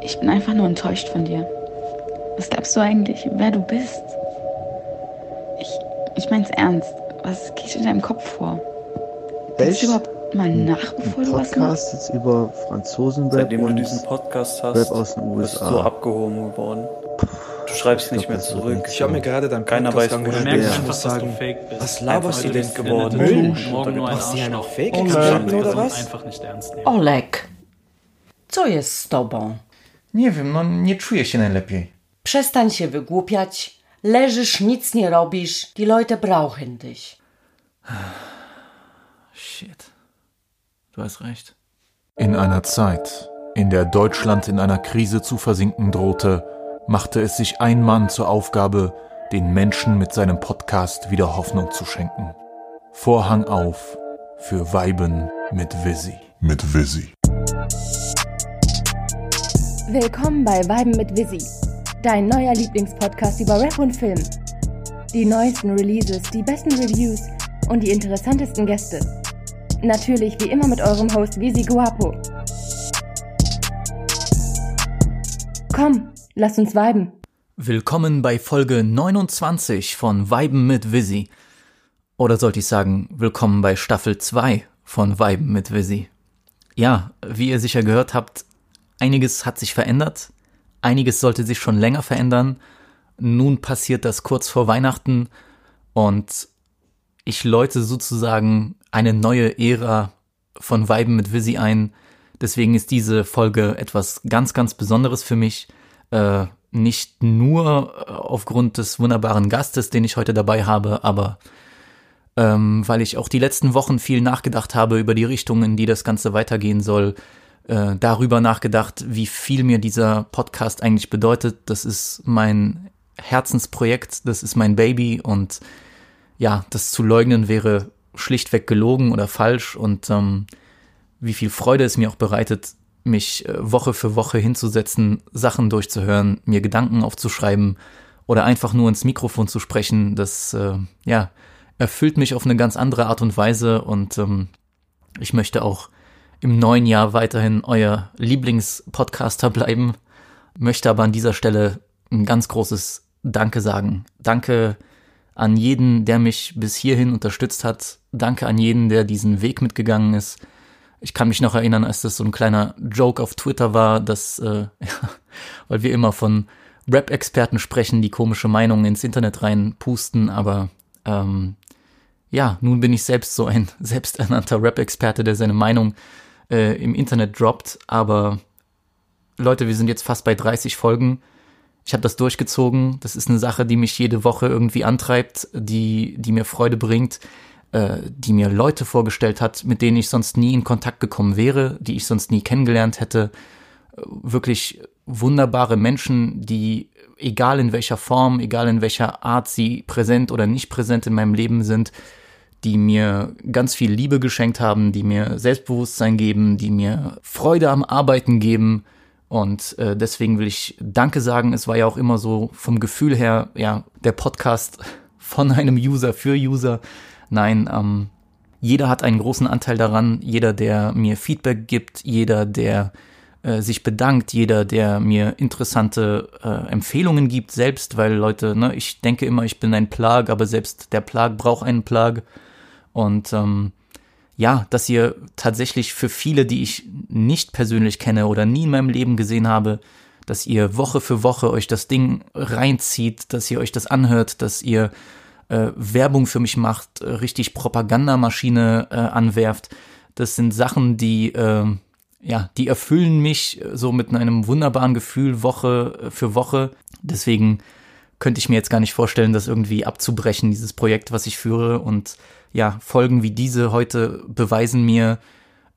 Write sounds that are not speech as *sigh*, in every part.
Ich bin einfach nur enttäuscht von dir. Was glaubst du eigentlich, wer du bist? Ich, ich mein's ernst. Was geht in deinem Kopf vor? Denkst du überhaupt mal nach, bevor Ein du was machst? Podcast jetzt über Franzosen-Rap Seitdem du diesen Podcast Rap hast, aus den bist du USA. so abgehoben geworden. Du schreibst nicht mehr zurück. Ich habe mir gerade deinen Keiner Podcast weiß, wo du bist. Ja. muss dass du fake bist. was laberst du denn? geworden. Müll? Morgen nur ein Arschloch. Fake Oh, oder was? einfach nicht ernst nehmen. Olek, co jest z tobą? Nie wiem, no nie czuję się najlepiej. Przestań się wygłupiać. Leżysz, nic nie robisz. Die Leute brauchen dich. *sighs* Shit. Du hast recht. In einer Zeit, in der Deutschland in einer Krise zu versinken drohte, machte es sich ein Mann zur Aufgabe, den Menschen mit seinem Podcast wieder Hoffnung zu schenken. Vorhang auf für Weiben mit Visi. mit Visi. Willkommen bei Weiben mit Visi, dein neuer Lieblingspodcast über Rap und Film. Die neuesten Releases, die besten Reviews und die interessantesten Gäste. Natürlich wie immer mit eurem Host Visi Guapo. Komm, lass uns viben. Willkommen bei Folge 29 von Weiben mit Visi. Oder sollte ich sagen, willkommen bei Staffel 2 von Weiben mit Visi. Ja, wie ihr sicher gehört habt, einiges hat sich verändert. Einiges sollte sich schon länger verändern. Nun passiert das kurz vor Weihnachten und ich läute sozusagen eine neue Ära von Weiben mit Visi ein. Deswegen ist diese Folge etwas ganz, ganz Besonderes für mich. Äh, nicht nur äh, aufgrund des wunderbaren Gastes, den ich heute dabei habe, aber ähm, weil ich auch die letzten Wochen viel nachgedacht habe über die Richtung, in die das Ganze weitergehen soll. Äh, darüber nachgedacht, wie viel mir dieser Podcast eigentlich bedeutet. Das ist mein Herzensprojekt, das ist mein Baby und ja, das zu leugnen wäre schlichtweg gelogen oder falsch und ähm, wie viel Freude es mir auch bereitet, mich äh, Woche für Woche hinzusetzen, Sachen durchzuhören, mir Gedanken aufzuschreiben oder einfach nur ins Mikrofon zu sprechen, das äh, ja erfüllt mich auf eine ganz andere Art und Weise und ähm, ich möchte auch im neuen Jahr weiterhin euer Lieblingspodcaster bleiben, möchte aber an dieser Stelle ein ganz großes Danke sagen. Danke an jeden, der mich bis hierhin unterstützt hat. Danke an jeden, der diesen Weg mitgegangen ist. Ich kann mich noch erinnern, als das so ein kleiner Joke auf Twitter war, dass, äh, *laughs* ja, weil wir immer von Rap-Experten sprechen, die komische Meinungen ins Internet reinpusten, aber ähm, ja, nun bin ich selbst so ein *laughs* selbsternannter Rap-Experte, der seine Meinung äh, im Internet droppt, aber Leute, wir sind jetzt fast bei 30 Folgen. Ich habe das durchgezogen. Das ist eine Sache, die mich jede Woche irgendwie antreibt, die, die mir Freude bringt, äh, die mir Leute vorgestellt hat, mit denen ich sonst nie in Kontakt gekommen wäre, die ich sonst nie kennengelernt hätte. Äh, Wirklich wunderbare Menschen, die, egal in welcher Form, egal in welcher Art sie präsent oder nicht präsent in meinem Leben sind, die mir ganz viel Liebe geschenkt haben, die mir Selbstbewusstsein geben, die mir Freude am Arbeiten geben. Und äh, deswegen will ich Danke sagen. Es war ja auch immer so vom Gefühl her, ja, der Podcast *laughs* von einem User für User. Nein, ähm, jeder hat einen großen Anteil daran. Jeder, der mir Feedback gibt, jeder, der äh, sich bedankt, jeder, der mir interessante äh, Empfehlungen gibt, selbst, weil Leute, ne, ich denke immer, ich bin ein Plag, aber selbst der Plag braucht einen Plag. Und ähm, ja, dass ihr tatsächlich für viele, die ich nicht persönlich kenne oder nie in meinem Leben gesehen habe, dass ihr Woche für Woche euch das Ding reinzieht, dass ihr euch das anhört, dass ihr äh, Werbung für mich macht, richtig Propagandamaschine äh, anwerft. Das sind Sachen, die äh, ja, die erfüllen mich so mit einem wunderbaren Gefühl Woche äh, für Woche. Deswegen könnte ich mir jetzt gar nicht vorstellen, das irgendwie abzubrechen, dieses Projekt, was ich führe. Und ja, Folgen wie diese heute beweisen mir,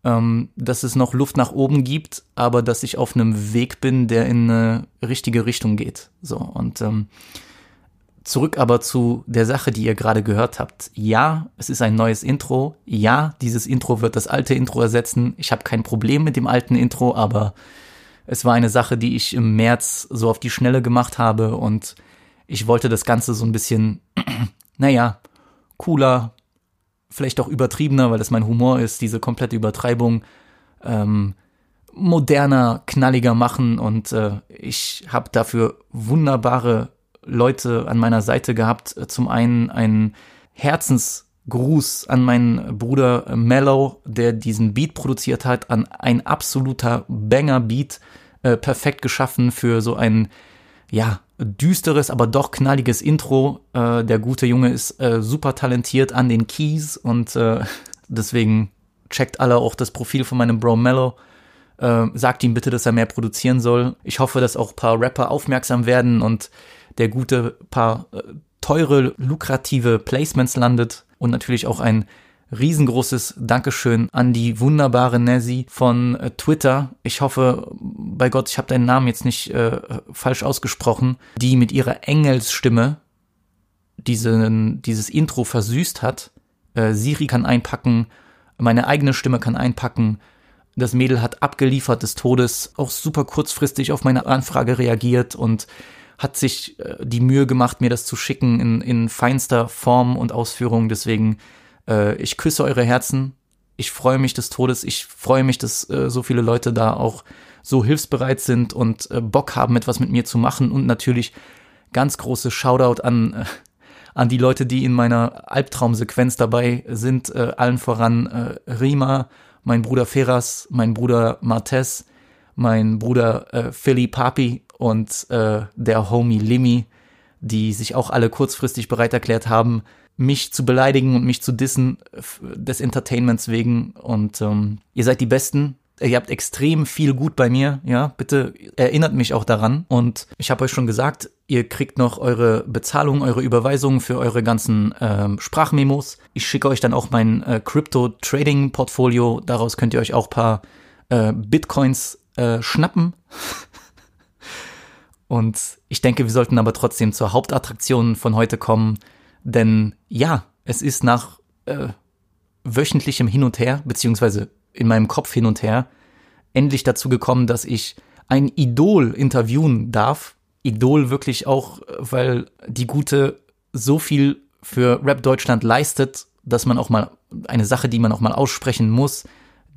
ähm, dass es noch Luft nach oben gibt, aber dass ich auf einem Weg bin, der in eine richtige Richtung geht. So, und ähm, zurück aber zu der Sache, die ihr gerade gehört habt. Ja, es ist ein neues Intro. Ja, dieses Intro wird das alte Intro ersetzen. Ich habe kein Problem mit dem alten Intro, aber es war eine Sache, die ich im März so auf die Schnelle gemacht habe und ich wollte das Ganze so ein bisschen, *clears throat* naja, cooler, vielleicht auch übertriebener, weil das mein Humor ist, diese komplette Übertreibung, ähm, moderner, knalliger machen und äh, ich habe dafür wunderbare Leute an meiner Seite gehabt. Zum einen einen Herzensgruß an meinen Bruder Mellow, der diesen Beat produziert hat, an ein absoluter Banger-Beat, äh, perfekt geschaffen für so ein ja, düsteres, aber doch knalliges Intro. Äh, der gute Junge ist äh, super talentiert an den Keys und äh, *laughs* deswegen checkt alle auch das Profil von meinem Bro Mellow. Äh, sagt ihm bitte, dass er mehr produzieren soll. Ich hoffe, dass auch paar Rapper aufmerksam werden und der gute paar äh, teure, lukrative Placements landet und natürlich auch ein riesengroßes Dankeschön an die wunderbare Nessie von äh, Twitter. Ich hoffe, bei Gott, ich habe deinen Namen jetzt nicht äh, falsch ausgesprochen, die mit ihrer Engelsstimme diesen, dieses Intro versüßt hat. Äh, Siri kann einpacken, meine eigene Stimme kann einpacken. Das Mädel hat abgeliefert des Todes, auch super kurzfristig auf meine Anfrage reagiert und hat sich äh, die Mühe gemacht, mir das zu schicken in, in feinster Form und Ausführung. Deswegen äh, ich küsse eure Herzen. Ich freue mich des Todes. Ich freue mich, dass äh, so viele Leute da auch so hilfsbereit sind und äh, Bock haben, etwas mit mir zu machen. Und natürlich ganz große Shoutout an, äh, an die Leute, die in meiner Albtraumsequenz dabei sind. Äh, allen voran äh, Rima, mein Bruder Ferras, mein Bruder Martes, mein Bruder äh, Philly Papi und äh, der Homie Limmy, die sich auch alle kurzfristig bereit erklärt haben, mich zu beleidigen und mich zu dissen des Entertainments wegen. Und ähm, ihr seid die Besten. Ihr habt extrem viel gut bei mir, ja. Bitte erinnert mich auch daran. Und ich habe euch schon gesagt, ihr kriegt noch eure Bezahlung, eure Überweisungen für eure ganzen ähm, Sprachmemos. Ich schicke euch dann auch mein äh, Crypto-Trading-Portfolio. Daraus könnt ihr euch auch paar äh, Bitcoins äh, schnappen. *laughs* Und ich denke, wir sollten aber trotzdem zur Hauptattraktion von heute kommen. Denn ja, es ist nach äh, wöchentlichem Hin und Her, beziehungsweise in meinem Kopf hin und her, endlich dazu gekommen, dass ich ein Idol interviewen darf. Idol wirklich auch, weil die Gute so viel für Rap Deutschland leistet, dass man auch mal eine Sache, die man auch mal aussprechen muss,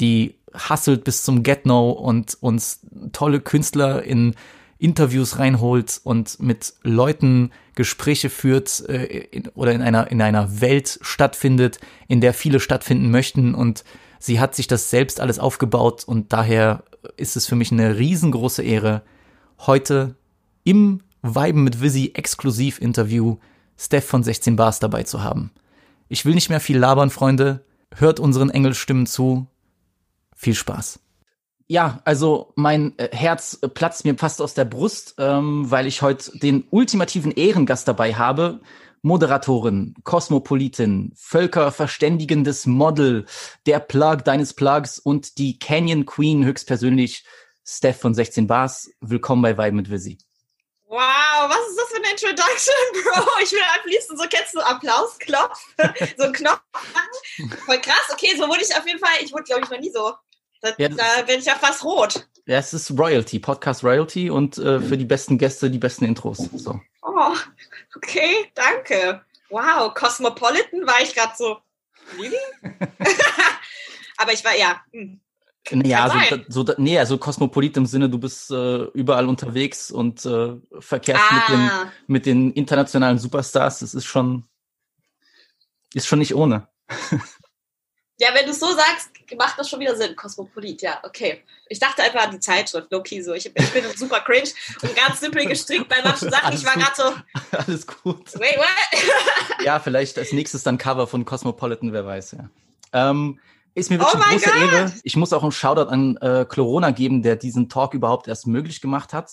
die hasselt bis zum Get-No und uns tolle Künstler in Interviews reinholt und mit Leuten Gespräche führt äh, in, oder in einer, in einer Welt stattfindet, in der viele stattfinden möchten und sie hat sich das selbst alles aufgebaut und daher ist es für mich eine riesengroße Ehre, heute im Weiben mit Visi Exklusiv Interview Steph von 16 Bars dabei zu haben. Ich will nicht mehr viel labern, Freunde. Hört unseren Engelstimmen zu. Viel Spaß ja, also mein äh, Herz äh, platzt mir fast aus der Brust, ähm, weil ich heute den ultimativen Ehrengast dabei habe. Moderatorin, Kosmopolitin, völkerverständigendes Model, der Plug deines Plugs und die Canyon Queen höchstpersönlich, Steph von 16 Bars. Willkommen bei Vibe mit Visi. Wow, was ist das für eine Introduction, *laughs* Bro? Ich will am liebsten so kennst du Applausknopf, *laughs* so einen Knopf machen. Voll krass. Okay, so wurde ich auf jeden Fall, ich wurde glaube ich noch nie so da, ja, da bin ich ja fast rot. Ja, es ist Royalty, Podcast Royalty und äh, für die besten Gäste die besten Intros. So. Oh, okay, danke. Wow, Cosmopolitan war ich gerade so. Really? *laughs* Aber ich war ja. Hm. Naja, so, so, nee, also Kosmopolit im Sinne, du bist äh, überall unterwegs und äh, verkehrst ah. mit, den, ah. mit den internationalen Superstars. Das ist schon, ist schon nicht ohne. *laughs* Ja, wenn du es so sagst, macht das schon wieder Sinn. Kosmopolit, ja, okay. Ich dachte einfach an die Zeitschrift, Loki, so. Ich, ich bin super cringe und ganz simpel gestrickt bei manchen Sachen. Alles ich war gerade so. *laughs* Alles gut. Wait, what? *laughs* ja, vielleicht als nächstes dann Cover von Cosmopolitan, wer weiß, ja. Ähm, ist mir wirklich oh eine große God. Ehre. Ich muss auch einen Shoutout an äh, Corona geben, der diesen Talk überhaupt erst möglich gemacht hat.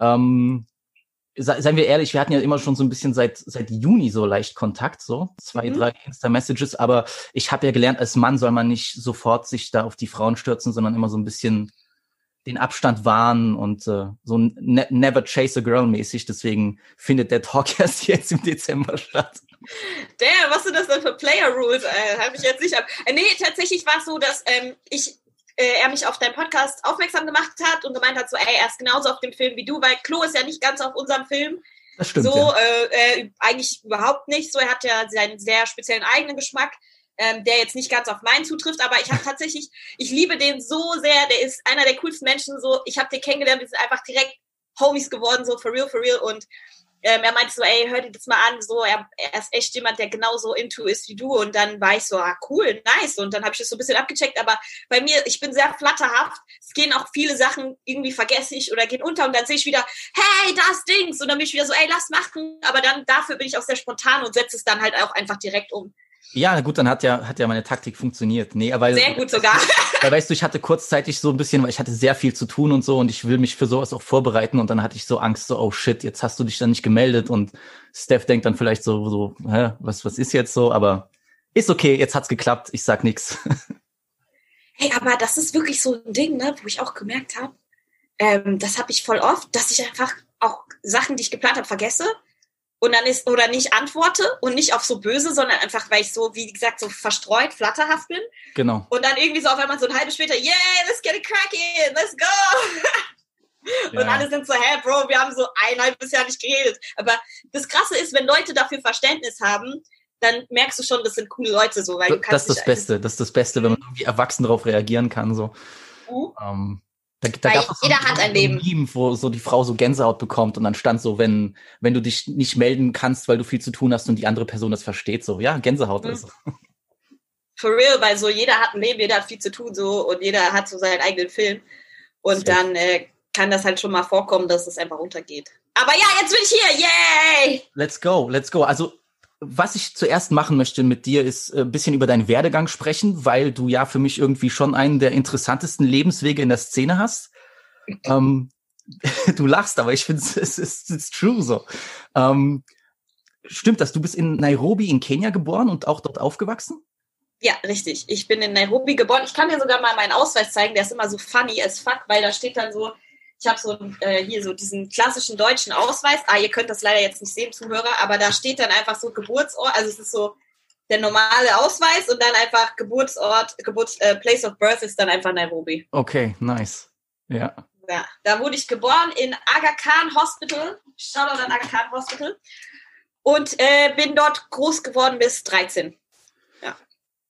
Ähm, seien wir ehrlich, wir hatten ja immer schon so ein bisschen seit seit Juni so leicht Kontakt, so zwei, mhm. drei Insta-Messages, aber ich habe ja gelernt, als Mann soll man nicht sofort sich da auf die Frauen stürzen, sondern immer so ein bisschen den Abstand wahren und äh, so ne never chase a girl mäßig. Deswegen findet der Talk *laughs* erst jetzt im Dezember statt. Damn, was sind das denn für Player Rules? Äh, Habe ich jetzt nicht. Ab äh, nee, tatsächlich war es so, dass ähm, ich äh, er mich auf deinen Podcast aufmerksam gemacht hat und gemeint hat, so, ey, er ist genauso auf dem Film wie du, weil Klo ist ja nicht ganz auf unserem Film. Das stimmt. So, ja. äh, äh, eigentlich überhaupt nicht. So, er hat ja seinen sehr speziellen eigenen Geschmack. ähm, der jetzt nicht ganz auf meinen zutrifft, aber ich habe tatsächlich, *laughs* ich liebe den so sehr, der ist einer der coolsten Menschen, so, ich habe den kennengelernt, wir sind einfach direkt Homies geworden, so for real, for real und ähm, er meinte so, ey, hör dir das mal an, so, er, er ist echt jemand, der genauso into ist wie du. Und dann war ich so, ah, cool, nice. Und dann habe ich das so ein bisschen abgecheckt. Aber bei mir, ich bin sehr flatterhaft. Es gehen auch viele Sachen irgendwie vergesse ich oder gehen unter und dann sehe ich wieder, hey, das Dings. Und dann bin ich wieder so, ey, lass machen. Aber dann dafür bin ich auch sehr spontan und setze es dann halt auch einfach direkt um. Ja, gut, dann hat ja, hat ja meine Taktik funktioniert. Nee, aber. Sehr gut sogar. *laughs* Weil, weißt du, ich hatte kurzzeitig so ein bisschen, weil ich hatte sehr viel zu tun und so und ich will mich für sowas auch vorbereiten und dann hatte ich so Angst, so, oh shit, jetzt hast du dich dann nicht gemeldet und Steph denkt dann vielleicht so, so, hä, was, was ist jetzt so, aber ist okay, jetzt hat's geklappt, ich sag nix. *laughs* Hey, aber das ist wirklich so ein Ding, ne, wo ich auch gemerkt habe, ähm, das habe ich voll oft, dass ich einfach auch Sachen, die ich geplant habe, vergesse und dann ist oder nicht antworte und nicht auf so böse, sondern einfach, weil ich so, wie gesagt, so verstreut, flatterhaft bin. Genau. Und dann irgendwie so auf einmal so ein halbes später, yeah, let's get it cracking, let's go. *laughs* und Ja. alle sind so, hä, Bro, wir haben so ein halbes Jahr nicht geredet. Aber das Krasse ist, wenn Leute dafür Verständnis haben, dann merkst du schon, das sind coole Leute so, weil du Das ist das Beste, das ist das Beste, wenn man irgendwie erwachsen darauf reagieren kann, so. Mhm. Ähm, da, da Weil es so jeder hat ein Leben. Meme, wo so die Frau so Gänsehaut bekommt und dann stand so, wenn, wenn du dich nicht melden kannst, weil du viel zu tun hast und die andere Person das versteht, so, ja, Gänsehaut Mhm. ist. For real, weil so jeder hat ein Leben, jeder hat viel zu tun so und jeder hat so seinen eigenen Film. Und Safe. dann äh, kann das halt schon mal vorkommen, dass es einfach runtergeht. Aber ja, jetzt bin ich hier, yay! Let's go, let's go. Also, was ich zuerst machen möchte mit dir, ist äh, ein bisschen über deinen Werdegang sprechen, weil du ja für mich irgendwie schon einen der interessantesten Lebenswege in der Szene hast. ähm, *laughs* du lachst, aber ich finde *laughs* es ist, ist, ist true so. Ähm, stimmt das? Du bist in Nairobi in Kenia geboren und auch dort aufgewachsen? Ja, richtig. Ich bin in Nairobi geboren. Ich kann dir sogar mal meinen Ausweis zeigen, der ist immer so funny as fuck, weil da steht dann so, ich habe so äh, hier so diesen klassischen deutschen Ausweis. Ah, ihr könnt das leider jetzt nicht sehen, Zuhörer, aber da steht dann einfach so Geburtsort, also es ist so der normale Ausweis und dann einfach Geburtsort, Geburts äh, Place of Birth ist dann einfach Nairobi. Okay, nice. Ja. Ja, da wurde ich geboren in Aga Khan Hospital. Shoutout an Aga Khan Hospital. Und äh, bin dort groß geworden bis 13.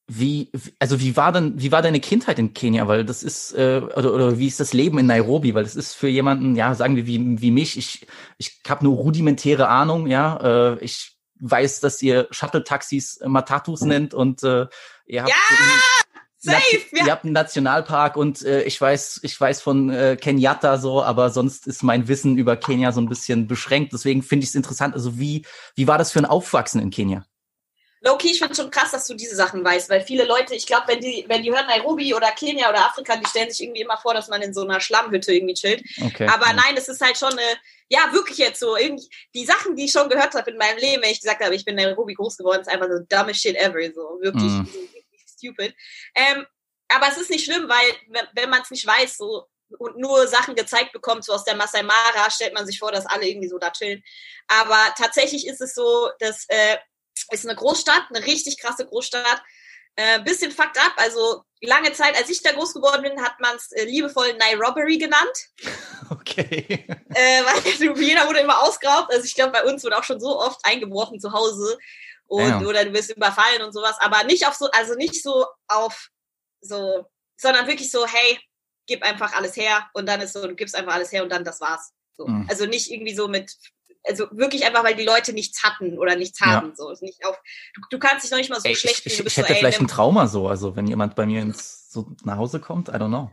Wie, also wie war denn, wie war deine Kindheit in Kenia? Weil das ist, äh, oder, oder wie ist das Leben in Nairobi? Weil das ist für jemanden, ja, sagen wir wie, wie mich, ich, ich habe nur rudimentäre Ahnung, ja. Äh, ich weiß, dass ihr Shuttle-Taxis Matatus nennt und äh, ihr habt, Ja, safe, Nat- ihr habt einen Nationalpark und äh, ich weiß, ich weiß von äh, Kenyatta so, aber sonst ist mein Wissen über Kenia so ein bisschen beschränkt. Deswegen finde ich es interessant. Also wie, wie war das für ein Aufwachsen in Kenia? Low-key, ich finde schon krass, dass du diese Sachen weißt, weil viele Leute, ich glaube, wenn die, wenn die hören Nairobi oder Kenia oder Afrika, die stellen sich irgendwie immer vor, dass man in so einer Schlammhütte irgendwie chillt. Okay. Aber nein, es ist halt schon eine, ja, wirklich jetzt so, irgendwie, die Sachen, die ich schon gehört habe in meinem Leben, wenn ich gesagt habe, ich bin in Nairobi groß geworden, ist einfach so dumbest shit ever, so wirklich, Mhm. so wirklich stupid. Ähm, aber es ist nicht schlimm, weil, wenn, wenn man es nicht weiß, so, und nur Sachen gezeigt bekommt, so aus der Masai Mara, stellt man sich vor, dass alle irgendwie so da chillen. Aber tatsächlich ist es so, dass, äh, ist eine Großstadt, eine richtig krasse Großstadt. Äh, bisschen fucked up. Also lange Zeit, als ich da groß geworden bin, hat man es äh, liebevoll Nairobi genannt. *laughs* okay. Äh, weil jeder wurde immer ausgeraubt. Also ich glaube, bei uns wurde auch schon so oft eingebrochen zu Hause. Und, Damn. oder du wirst überfallen und sowas. Aber nicht auf so, also nicht so auf so, sondern wirklich so, hey, gib einfach alles her. Und dann ist so, du gibst einfach alles her und dann das war's. So. Mhm. Also nicht irgendwie so mit, also wirklich einfach, weil die Leute nichts hatten oder nichts Ja. haben. So. Ist nicht auf, du, du kannst dich noch nicht mal so Ey, schlecht ich, ich, ich hätte so, vielleicht ein nimm- Trauma so, also wenn jemand bei mir ins, so nach Hause kommt, I don't know.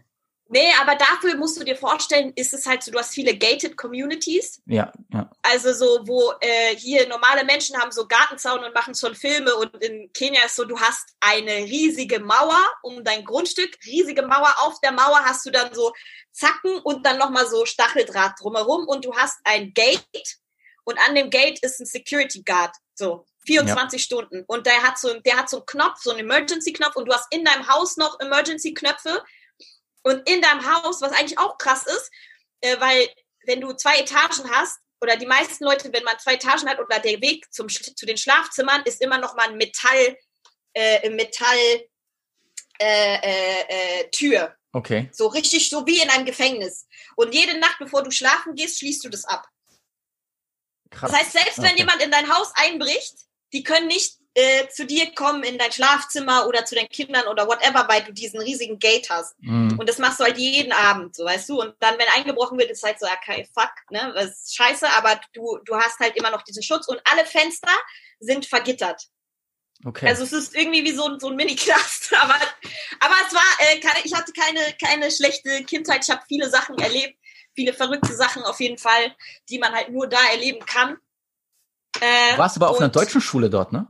Nee, aber dafür musst du dir vorstellen, ist es halt so, du hast viele gated Communities. Ja, ja. Also so, wo äh, hier normale Menschen haben so Gartenzaun und machen schon Filme und in Kenia ist so, du hast eine riesige Mauer um dein Grundstück, riesige Mauer. Auf der Mauer hast du dann so Zacken und dann nochmal so Stacheldraht drumherum und du hast ein Gate und an dem Gate ist ein Security Guard, so 24 Stunden und der hat so, der hat so einen Knopf, so einen Emergency-Knopf und du hast in deinem Haus noch Emergency-Knöpfe und in deinem Haus, was eigentlich auch krass ist, äh, weil wenn du zwei Etagen hast, oder die meisten Leute, wenn man zwei Etagen hat oder der Weg zum, zu den Schlafzimmern ist immer noch mal ein Metall, äh, Metall, äh, äh, äh, Tür. Okay. So richtig so wie in einem Gefängnis. Und jede Nacht, bevor du schlafen gehst, schließt du das ab. Krass. Das heißt, selbst wenn Okay. jemand in dein Haus einbricht, die können nicht äh, zu dir kommen in dein Schlafzimmer oder zu deinen Kindern oder whatever, weil du diesen riesigen Gate hast. Mhm. Und das machst du halt jeden Abend, so weißt du. Und dann, wenn eingebrochen wird, ist halt so, okay, fuck, ne, das ist scheiße, aber du, du hast halt immer noch diesen Schutz und alle Fenster sind vergittert. Okay. Also es ist irgendwie wie so, ein- so ein Mini-Knast. *laughs* Aber, aber es war, äh, keine, ich hatte keine, keine schlechte Kindheit. Ich habe viele Sachen erlebt, viele verrückte Sachen auf jeden Fall, die man halt nur da erleben kann. Äh, Du warst aber auf einer deutschen Schule dort, ne?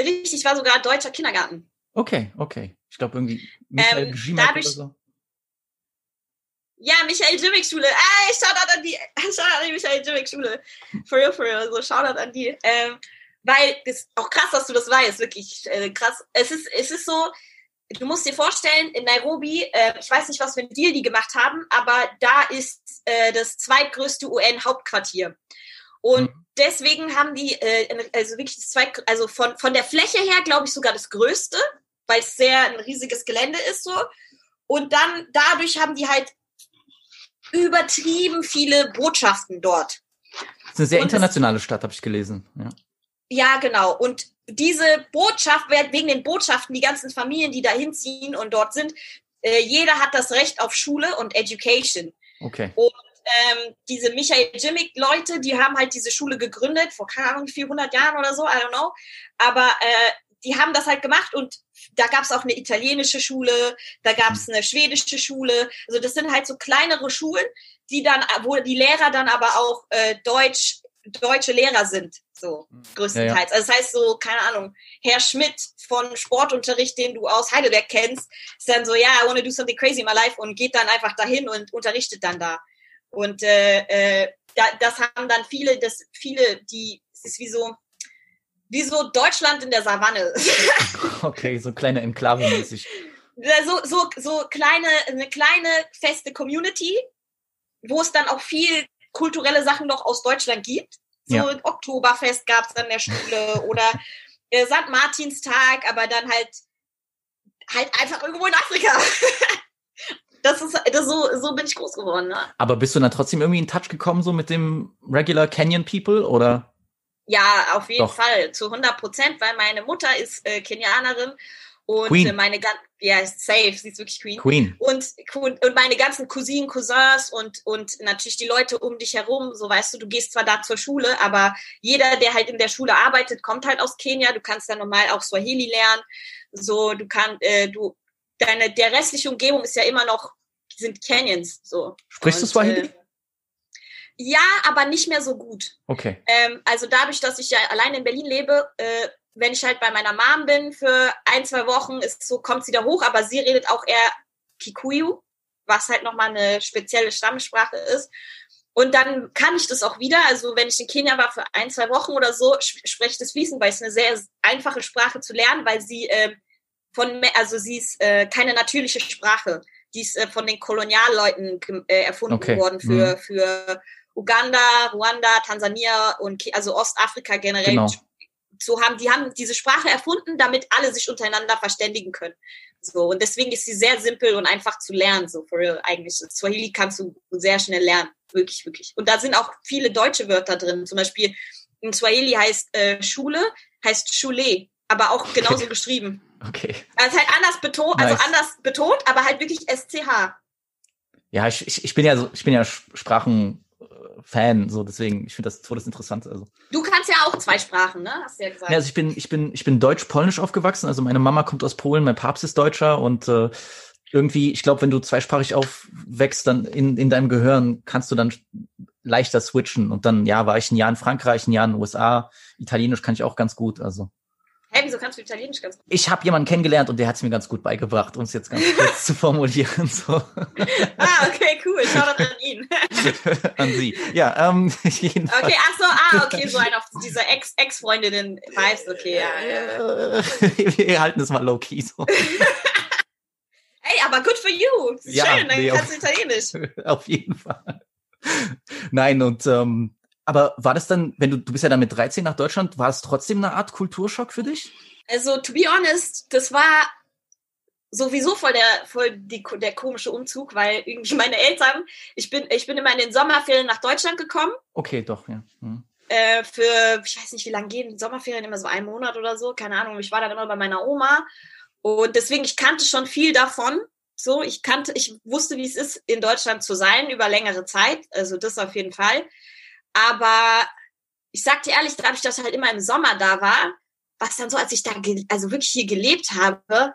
Richtig, ich war sogar deutscher Kindergarten. Okay, okay. Ich glaube irgendwie Michael Ähm, dadurch- oder so. Ja, Michael Jimmick Schule. Ey, Shoutout an die, *laughs* Shoutout an die Michael Jimmick Schule. For real, for real. So, Shoutout an die. Ähm, weil, das ist auch krass, dass du das weißt, wirklich äh, krass. Es ist, es ist so, du musst dir vorstellen, in Nairobi, äh, ich weiß nicht, was für ein Deal die gemacht haben, aber da ist äh, das zweitgrößte UN-Hauptquartier. Und Mhm. deswegen haben die, äh, also wirklich das zweit, also von, von der Fläche her, glaube ich, sogar das größte, weil es sehr ein riesiges Gelände ist so. Und dann dadurch haben die halt übertrieben viele Botschaften dort. Das ist eine sehr Und es- internationale Stadt, habe ich gelesen. Ja. Ja, genau. Und diese Botschaft, wegen den Botschaften, die ganzen Familien, die da hinziehen und dort sind, äh, jeder hat das Recht auf Schule und Education. Okay. Ähm, diese Michael Jimmick-Leute, die haben halt diese Schule gegründet, vor, keine Ahnung, 400 Jahren oder so, I don't know. Aber äh, die haben das halt gemacht und da gab es auch eine italienische Schule, da gab es eine schwedische Schule. Also das sind halt so kleinere Schulen, die dann, wo die Lehrer dann aber auch äh, Deutsch, deutsche Lehrer sind, so größtenteils. Also das heißt so, keine Ahnung, Herr Schmidt von Sportunterricht, den du aus Heidelberg kennst, ist dann so, ja, I wanna do something crazy in my life und geht dann einfach dahin und unterrichtet dann da. Und äh, äh, da, das haben dann viele, das viele, die, es ist wie so, wie so Deutschland in der Savanne. *laughs* Okay, so kleine Enklave mäßig. Ja, so, so, so kleine, eine kleine feste Community, wo es dann auch viel kulturelle Sachen noch aus Deutschland gibt. So Ja. ein Oktoberfest gab es an der Schule *laughs* oder äh, St. Martinstag, aber dann halt halt einfach irgendwo in Afrika. *laughs* Das ist, das so, so bin ich groß geworden, ne? Aber bist du dann trotzdem irgendwie in Touch gekommen, so mit dem Regular Canyon People, oder? Ja, auf jeden Doch. Fall, zu 100 Prozent, weil meine Mutter ist äh, Kenianerin und Queen. äh, meine ganzen, ja, safe, sie ist wirklich Queen. Queen. Und, und meine ganzen Cousinen, Cousins und, und natürlich die Leute um dich herum, so weißt du, du gehst zwar da zur Schule, aber jeder, der halt in der Schule arbeitet, kommt halt aus Kenia. Du kannst dann normal auch Swahili lernen. So, du kannst, äh, du, deine, der restliche Umgebung ist ja immer noch, sind Canyons, so. Sprichst du Und, Swahili? Äh, ja, aber nicht mehr so gut. Okay. Ähm, also dadurch, dass ich ja allein in Berlin lebe, äh, wenn ich halt bei meiner Mom bin für ein, zwei Wochen, ist so, kommt sie da hoch, aber sie redet auch eher Kikuyu, was halt nochmal eine spezielle Stammesprache ist. Und dann kann ich das auch wieder. Also wenn ich in Kenia war für ein, zwei Wochen oder so, sp- spreche ich das fließend, weil es eine sehr einfache Sprache zu lernen, weil sie äh, von, also sie ist äh, keine natürliche Sprache. Die ist äh, von den Kolonialleuten äh, erfunden Okay. worden für, Mhm. für Uganda, Ruanda, Tansania und also Ostafrika generell. Genau. So haben die haben diese Sprache erfunden, damit alle sich untereinander verständigen können. So und deswegen ist sie sehr simpel und einfach zu lernen. So for real eigentlich. Swahili kannst du sehr schnell lernen, wirklich wirklich. Und da sind auch viele deutsche Wörter drin. Zum Beispiel in Swahili heißt äh, Schule heißt Schule, aber auch genauso geschrieben. Okay. Also halt anders betont, also Nice. anders betont, aber halt wirklich SCH. Ja, ich, ich, bin ja so, ich bin ja Sprachen-Fan, so deswegen, ich finde das todesinteressant. Also. Du kannst ja auch zwei Sprachen, ne? Hast du ja gesagt. Ja, also ich bin, ich bin, ich bin deutsch-polnisch aufgewachsen. Also meine Mama kommt aus Polen, mein Papst ist Deutscher und äh, irgendwie, ich glaube, wenn du zweisprachig aufwächst, dann in, in deinem Gehirn kannst du dann leichter switchen. Und dann, ja, war ich ein Jahr in Frankreich, ein Jahr in den USA. Italienisch kann ich auch ganz gut. Also Hä, wieso kannst du Italienisch ganz gut? ich habe jemanden kennengelernt und der hat es mir ganz gut beigebracht, um es jetzt ganz kurz zu formulieren. So *laughs* Ah, okay, cool. Schau an ihn. *laughs* an Sie. Ja, ähm, *laughs* jedenfalls. Okay, ach so, ah, okay, so ein auf diese Ex- Ex-Freundinnen Vibes, okay, ja, ja. Wir halten es mal low-key so. Hey, aber good for you. Ja, Schön, dann nee, kannst du Italienisch. Auf jeden Fall. Nein, und ähm, aber war das dann, wenn du, du bist ja dann mit 13 nach Deutschland, war es trotzdem eine Art Kulturschock für dich? Also, to be honest, das war sowieso voll der, voll die, der komische Umzug, weil irgendwie *laughs* meine Eltern, ich bin, ich bin immer in den Sommerferien nach Deutschland gekommen Okay, doch, ja. Hm. äh, für, ich weiß nicht, wie lange gehen Sommerferien, immer so einen Monat oder so, keine Ahnung. Ich war dann immer bei meiner Oma und deswegen, ich kannte schon viel davon. So, ich kannte, ich wusste, wie es ist, in Deutschland zu sein über längere Zeit. Also das auf jeden Fall. Aber ich sag dir ehrlich, dadurch, dass ich halt immer im Sommer da war, was dann so, als ich da, also wirklich hier gelebt habe,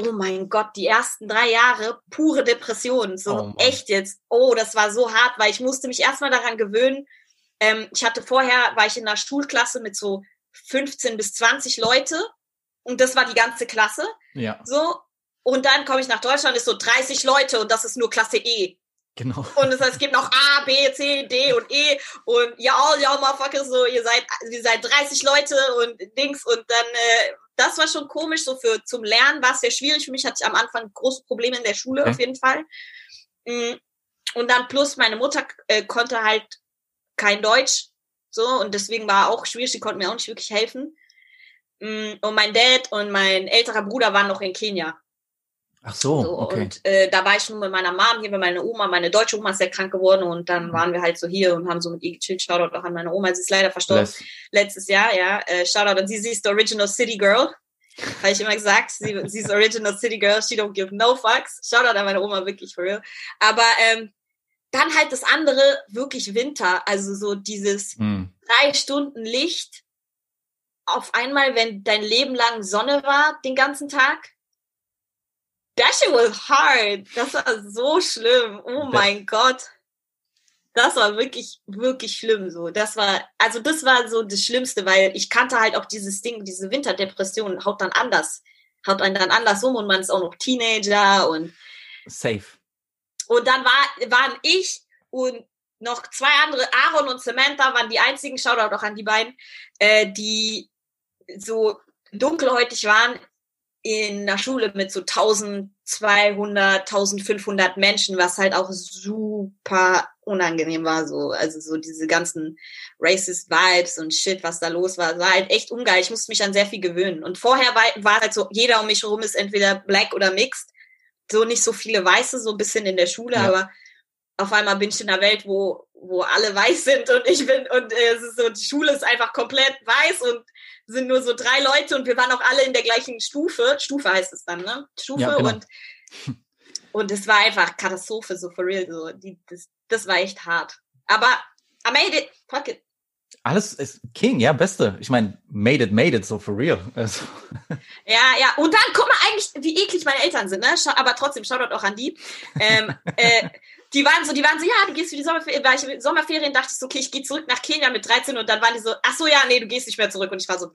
oh mein Gott, die ersten drei Jahre pure Depression, so Oh echt jetzt. Oh, das war so hart, weil ich musste mich erstmal daran gewöhnen. Ähm, ich hatte vorher, war ich in einer Schulklasse mit so 15 bis 20 Leute und das war die ganze Klasse. Ja, So. Und dann komme ich nach Deutschland, ist so 30 Leute und das ist nur Klasse E. genau. *laughs* Und das heißt, es gibt noch A, B, C, D und E und ja, all y'all motherfuckers, so, ihr seid, ihr seid 30 Leute und Dings und dann, äh, das war schon komisch, so für, zum Lernen war es sehr schwierig. Für mich hatte ich am Anfang große Probleme in der Schule, Okay. auf jeden Fall. Mm, Und dann plus meine Mutter äh, konnte halt kein Deutsch, so, und deswegen war auch schwierig, sie konnte mir auch nicht wirklich helfen. Mm, Und mein Dad und mein älterer Bruder waren noch in Kenia. Ach so, So, okay. Und äh, da war ich nur mit meiner Mom hier, mit meiner Oma. Meine deutsche Oma ist sehr krank geworden und dann waren wir halt so hier und haben so mit ihr gechillt. Shoutout auch an meine Oma. Sie ist leider verstorben Bless. letztes Jahr, ja. Äh, Shoutout an sie. Sie ist the original City Girl. Habe ich immer gesagt. Sie, sie ist original City Girl. She don't give no fucks. Shoutout an meine Oma, wirklich, for real. Aber ähm, dann halt das andere, wirklich Winter. Also so dieses Hm. drei Stunden Licht auf einmal, wenn dein Leben lang Sonne war, den ganzen Tag. That shit was hard. Das war so schlimm. Oh mein Gott. Das war wirklich, wirklich schlimm so. Das war, also das war so das Schlimmste, weil ich kannte halt auch dieses Ding, diese Winterdepression haut dann anders. Haut einen dann anders um und man ist auch noch Teenager und Safe. und dann war, waren ich und noch zwei andere, Aaron und Samantha, waren die einzigen, Shoutout auch an die beiden, äh, die so dunkelhäutig waren in der Schule mit so 1200, 1500 Menschen, was halt auch super unangenehm war, so, also so diese ganzen racist Vibes und Shit, was da los war, war halt echt ungeil. Ich musste mich an sehr viel gewöhnen. Und vorher war, war halt so, jeder um mich herum ist entweder black oder mixed so nicht so viele Weiße, so ein bisschen in der Schule, Ja. aber auf einmal bin ich in einer Welt, wo, wo alle weiß sind und ich bin, und äh, es ist so, die Schule ist einfach komplett weiß und sind nur so drei Leute und wir waren auch alle in der gleichen Stufe. Stufe heißt es dann, ne? Stufe Ja, genau. und, und es war einfach Katastrophe, so for real, so, die, das, das war echt hart. Aber I made it, fuck it. Alles ist King, ja, beste. Ich meine, made it, made it, so for real. Also, Ja, ja. Und dann, guck mal eigentlich, wie eklig meine Eltern sind, ne? Aber trotzdem, Shoutout auch an die. Ähm, *laughs* äh, die waren so, die waren so, ja, du gehst für die Sommerferien, war ich in Sommerferien, dachte ich so, okay, ich gehe zurück nach Kenia mit 13 und dann waren die so, ach so, ja, nee, du gehst nicht mehr zurück. Und ich war so.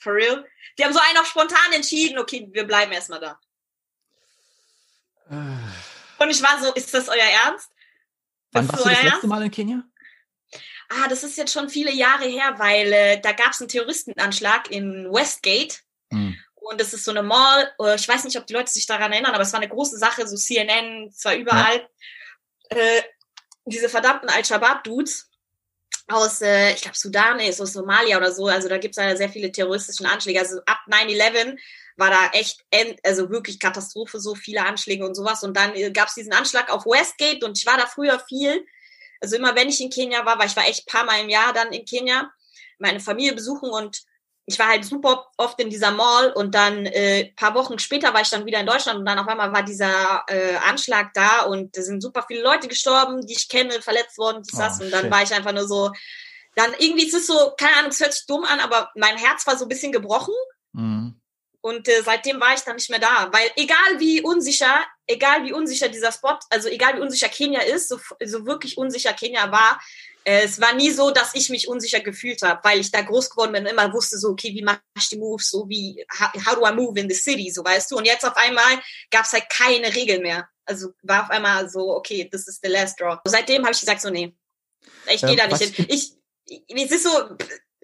For real? Die haben so einen auch spontan entschieden, okay, wir bleiben erstmal da. Und ich war so, ist das euer Ernst? wann warst du das letzte Ernst? Mal in Kenia? Ah, das ist jetzt schon viele Jahre her, weil äh, da gab es einen Terroristenanschlag in Westgate. Hm. Und das ist so eine Mall. Ich weiß nicht, ob die Leute sich daran erinnern, aber es war eine große Sache, so CNN, zwar überall. Äh, diese verdammten Al-Shabaab-Dudes aus, äh, ich glaube, Sudan, ist aus Somalia oder so. Also da gibt es ja sehr viele terroristischen Anschläge. Also ab 9-11 war da echt, also wirklich Katastrophe, so viele Anschläge und sowas. Und dann äh, gab es diesen Anschlag auf Westgate und ich war da früher viel. Also immer wenn ich in Kenia war, weil ich war echt paar Mal im Jahr dann in Kenia, meine Familie besuchen und ich war halt super oft in dieser Mall und dann äh, paar Wochen später war ich dann wieder in Deutschland und dann auf einmal war dieser äh, Anschlag da und da sind super viele Leute gestorben, die ich kenne, verletzt worden, dies, das. Oh, und dann shit. war ich einfach nur so, dann irgendwie ist es so, keine Ahnung, es hört sich dumm an, aber mein Herz war so ein bisschen gebrochen Mhm. und äh, seitdem war ich dann nicht mehr da. Weil egal wie unsicher, egal wie unsicher dieser Spot, also egal wie unsicher Kenia ist, so, so wirklich unsicher Kenia war, es war nie so, dass ich mich unsicher gefühlt habe, weil ich da groß geworden bin und immer wusste so, okay, wie mache ich die Moves, so wie, how, do I move in the city, so weißt du. Und jetzt auf einmal gab es halt keine Regeln mehr. Also war auf einmal so, okay, this is the last draw. Seitdem habe ich gesagt, so, nee, ich gehe Ähm, da nicht hin. Ich, ich, es ist so,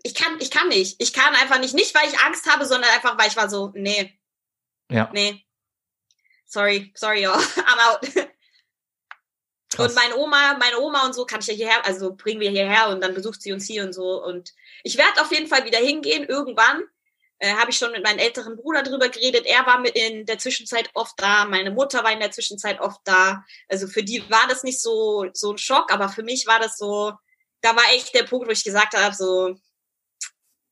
ich kann, ich kann nicht. Ich kann einfach nicht. Nicht, weil ich Angst habe, sondern einfach, weil ich war so, nee, Ja. nee. Sorry, sorry, y'all. *laughs* I'm out. *laughs* Krass. Und meine Oma, meine Oma und so kann ich ja hierher, also bringen wir hierher und dann besucht sie uns hier und so. Und ich werde auf jeden Fall wieder hingehen, irgendwann. Äh, Habe ich schon mit meinem älteren Bruder drüber geredet. Er war mit in der Zwischenzeit oft da. Meine Mutter war in der Zwischenzeit oft da. Also für die war das nicht so, so ein Schock, aber für mich war das so, da war echt der Punkt, wo ich gesagt habe, so,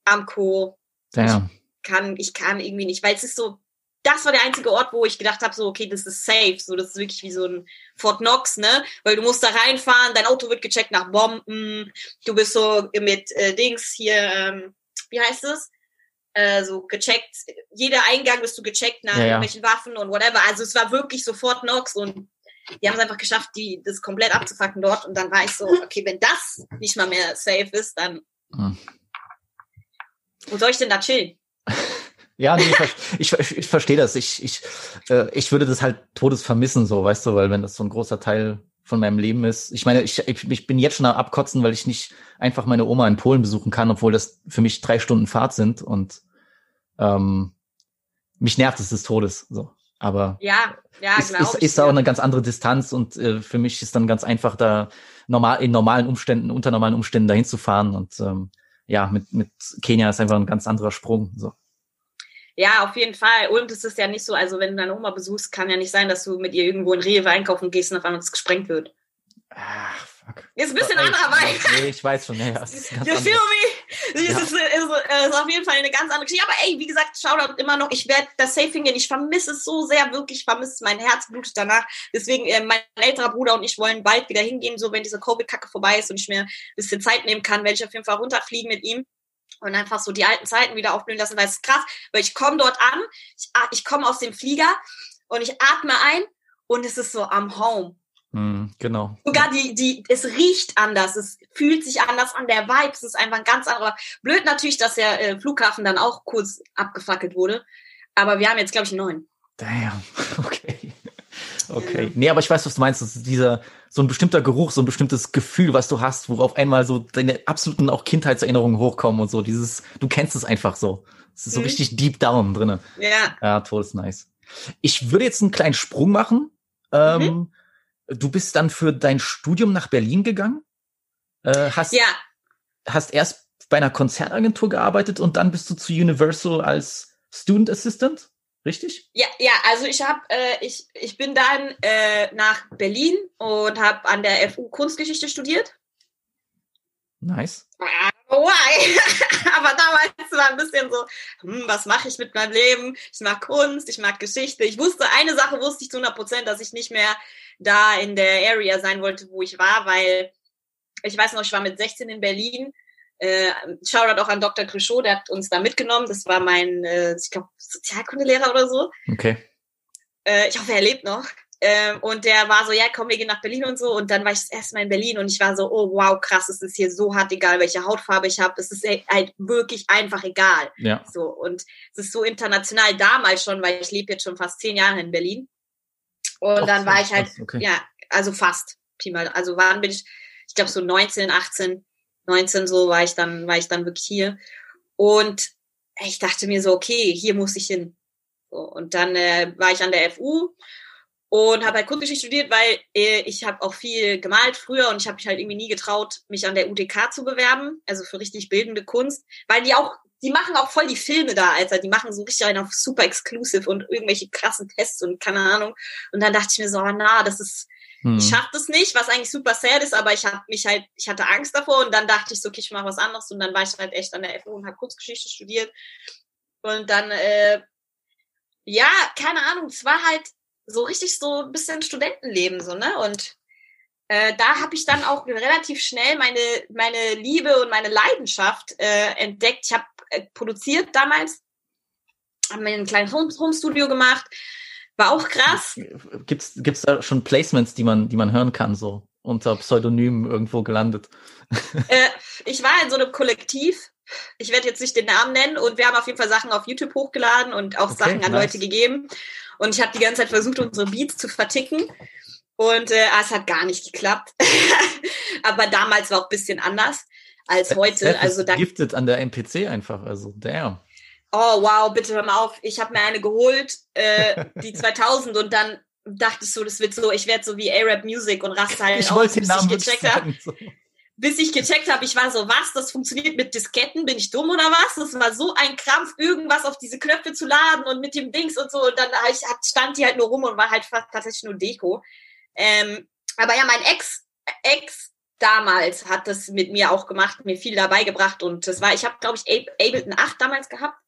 Amco, Damn. kann, ich kann irgendwie nicht, weil es ist so, das war der einzige Ort, wo ich gedacht habe, so, okay, das ist safe, so, das ist wirklich wie so ein Fort Knox, ne, weil du musst da reinfahren, dein Auto wird gecheckt nach Bomben, du bist so mit äh, Dings hier, ähm, wie heißt es? Äh, so gecheckt, jeder Eingang bist du gecheckt nach Ja, ja. irgendwelchen Waffen und whatever, also es war wirklich so Fort Knox und die haben es einfach geschafft, die, das komplett abzufacken dort und dann war ich so, okay, wenn das nicht mal mehr safe ist, dann Hm. wo soll ich denn da chillen? *laughs* Ja, nee, ich, ich, ich verstehe das. Ich, ich, äh, ich würde das halt todes vermissen, so, weißt du, weil wenn das so ein großer Teil von meinem Leben ist. Ich meine, ich, ich, ich bin jetzt schon am Abkotzen, weil ich nicht einfach meine Oma in Polen besuchen kann, obwohl das für mich drei Stunden Fahrt sind und ähm, mich nervt es des Todes. So. Aber Ja, ja, ist, ist, ist auch eine ganz andere Distanz und äh, für mich ist dann ganz einfach da normal in normalen Umständen, unter normalen Umständen dahin zu fahren und ähm, ja, mit, mit Kenia ist einfach ein ganz anderer Sprung. So. Ja, auf jeden Fall. Und es ist ja nicht so, also wenn du deine Oma besuchst, kann ja nicht sein, dass du mit ihr irgendwo in Rewe einkaufen gehst und auf einmal das gesprengt wird. Ach, fuck. Ist ein bisschen anderer Vibe. Nee, ich weiß schon, ja, ja. es ist ganz You feel me? Es Ja. ist, ist, ist auf jeden Fall eine ganz andere Geschichte. Aber ey, wie gesagt, Shoutout immer noch. Ich werde das safe hingehen. Ich vermisse es so sehr, wirklich. Ich vermisse es. Mein Herz blutet danach. Deswegen, äh, mein älterer Bruder und ich wollen bald wieder hingehen. So, wenn diese Covid-Kacke vorbei ist und ich mir ein bisschen Zeit nehmen kann, werde ich auf jeden Fall runterfliegen mit ihm und einfach so die alten Zeiten wieder aufblühen lassen, weil es ist krass, weil ich komme dort an, ich, ich komme aus dem Flieger und ich atme ein und es ist so am Home. Hm, genau. Sogar die, die, es riecht anders, es fühlt sich anders an, der Vibe, es ist einfach ein ganz anderer. Blöd natürlich, dass der äh, Flughafen dann auch kurz abgefackelt wurde, aber wir haben jetzt, glaube ich, einen neuen. Damn. *laughs* Okay. Okay. Nee, aber ich weiß, was du meinst. Das ist dieser, so ein bestimmter Geruch, so ein bestimmtes Gefühl, was du hast, wo auf einmal so deine absoluten auch Kindheitserinnerungen hochkommen und so. Dieses, du kennst es einfach so. Es ist so Mhm. richtig deep down drinne. Ja, Ja, toll, ist nice. Ich würde jetzt einen kleinen Sprung machen. Ähm, Du bist dann für dein Studium nach Berlin gegangen. Äh, hast, ja, hast erst bei einer Konzertagentur gearbeitet und dann bist du zu Universal als Student Assistant, richtig? ja, ja. Also ich habe, äh, ich, ich bin dann äh, nach Berlin und habe an der FU Kunstgeschichte studiert. Nice. Why? *laughs* Aber damals war ein bisschen so, hm, was mache ich mit meinem Leben? Ich mag Kunst, ich mag Geschichte. Ich wusste, eine Sache wusste ich zu 100 Prozent, dass ich nicht mehr da in der Area sein wollte, wo ich war, weil ich weiß noch, ich war mit 16 in Berlin. Äh, Shoutout auch an Dr. Crichot, der hat uns da mitgenommen. Das war mein, äh, ich glaube, Sozialkundelehrer oder so. Okay. Äh, ich hoffe, er lebt noch. Ähm, und der war so, ja, komm, wir gehen nach Berlin und so. Und dann war ich das erste Mal in Berlin und ich war so, oh wow, krass, es ist hier so hart egal, welche Hautfarbe ich habe. Es ist halt wirklich einfach egal. Ja. So, und es ist so international damals schon, weil ich lebe jetzt schon fast zehn Jahre in Berlin. Und Ach, dann war ich halt, okay. ja, also fast. Pi mal- Also wann bin ich, ich glaube so 19, 18, 19 so war ich dann, war ich dann wirklich hier. Und ich dachte mir so, okay, hier muss ich hin. So, und dann äh, war ich an der FU und habe halt Kunstgeschichte studiert, weil äh, ich habe auch viel gemalt früher und ich habe mich halt irgendwie nie getraut, mich an der UTK zu bewerben, also für richtig bildende Kunst, weil die auch, die machen auch voll die Filme da, Alter, die machen so richtig einen super exclusive und irgendwelche krassen Tests und keine Ahnung. Und dann dachte ich mir so, ah, na, das ist, Hm. ich schaff das nicht, was eigentlich super sad ist, aber ich habe mich halt, ich hatte Angst davor und dann dachte ich so, okay, ich mache was anderes und dann war ich halt echt an der FU und habe Kunstgeschichte studiert und dann, äh, ja, keine Ahnung, es war halt so richtig so ein bisschen Studentenleben so, ne? Und äh, da habe ich dann auch relativ schnell meine meine Liebe und meine Leidenschaft äh, entdeckt. Ich habe äh, produziert damals, habe mir ein kleines Home, Home Studio gemacht, war auch krass. Gibt's, gibt's da schon Placements, die man, die man hören kann, so unter Pseudonym irgendwo gelandet? *laughs* Äh, ich war in so einem Kollektiv. Ich werde jetzt nicht den Namen nennen und wir haben auf jeden Fall Sachen auf YouTube hochgeladen und auch Okay, Sachen an nice. Leute gegeben. Und ich habe die ganze Zeit versucht, unsere Beats zu verticken. Und äh, es hat gar nicht geklappt. *laughs* Aber damals war auch ein bisschen anders als heute. Seth Also ist da, gifted an der MPC einfach, also damn. Oh wow, bitte hör mal auf. Ich habe mir eine geholt, äh, *laughs* die 2000 und dann dachte ich so, das wird so, ich werde so wie Arab Music und raste halt Ich aus, bis ich gecheckt habe. So. bis ich gecheckt habe, ich war so, was, das funktioniert mit Disketten, bin ich dumm oder was? Das war so ein Krampf, irgendwas auf diese Knöpfe zu laden und mit dem Dings und so. Und dann ich, stand die halt nur rum und war halt fast tatsächlich nur Deko. Ähm, aber ja, mein Ex, Ex damals hat das mit mir auch gemacht, mir viel dabei gebracht und das war, ich habe glaube ich Ableton 8 damals gehabt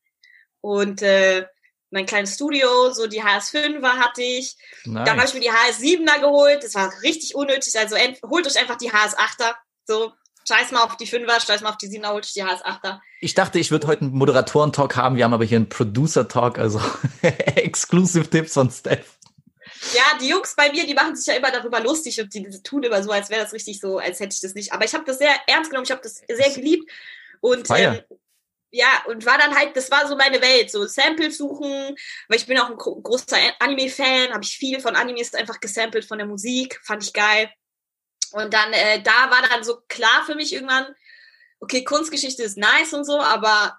und äh, mein kleines Studio, so die HS5er hatte ich. Nice. Dann habe ich mir die HS7er geholt. Das war richtig unnötig. Also holt euch einfach die HS8er. So, scheiß mal auf die 5er, scheiß mal auf die 7er, holt euch die HS8er. Ich dachte, ich würde heute einen Moderatoren-Talk haben. Wir haben aber hier einen Producer-Talk, also *laughs* Exclusive Tipps von Steph. Ja, die Jungs bei mir, die machen sich ja immer darüber lustig und die, tun immer so, als wäre das richtig so, als hätte ich das nicht. Aber ich habe das sehr ernst genommen, ich habe das sehr geliebt. Und ähm, ja, und war dann halt, das war so meine Welt, so Samples suchen, weil ich bin auch ein großer Anime-Fan, habe ich viel von Animes einfach gesampelt von der Musik, fand ich geil. Und dann, äh, da war dann so klar für mich irgendwann, okay, Kunstgeschichte ist nice und so, aber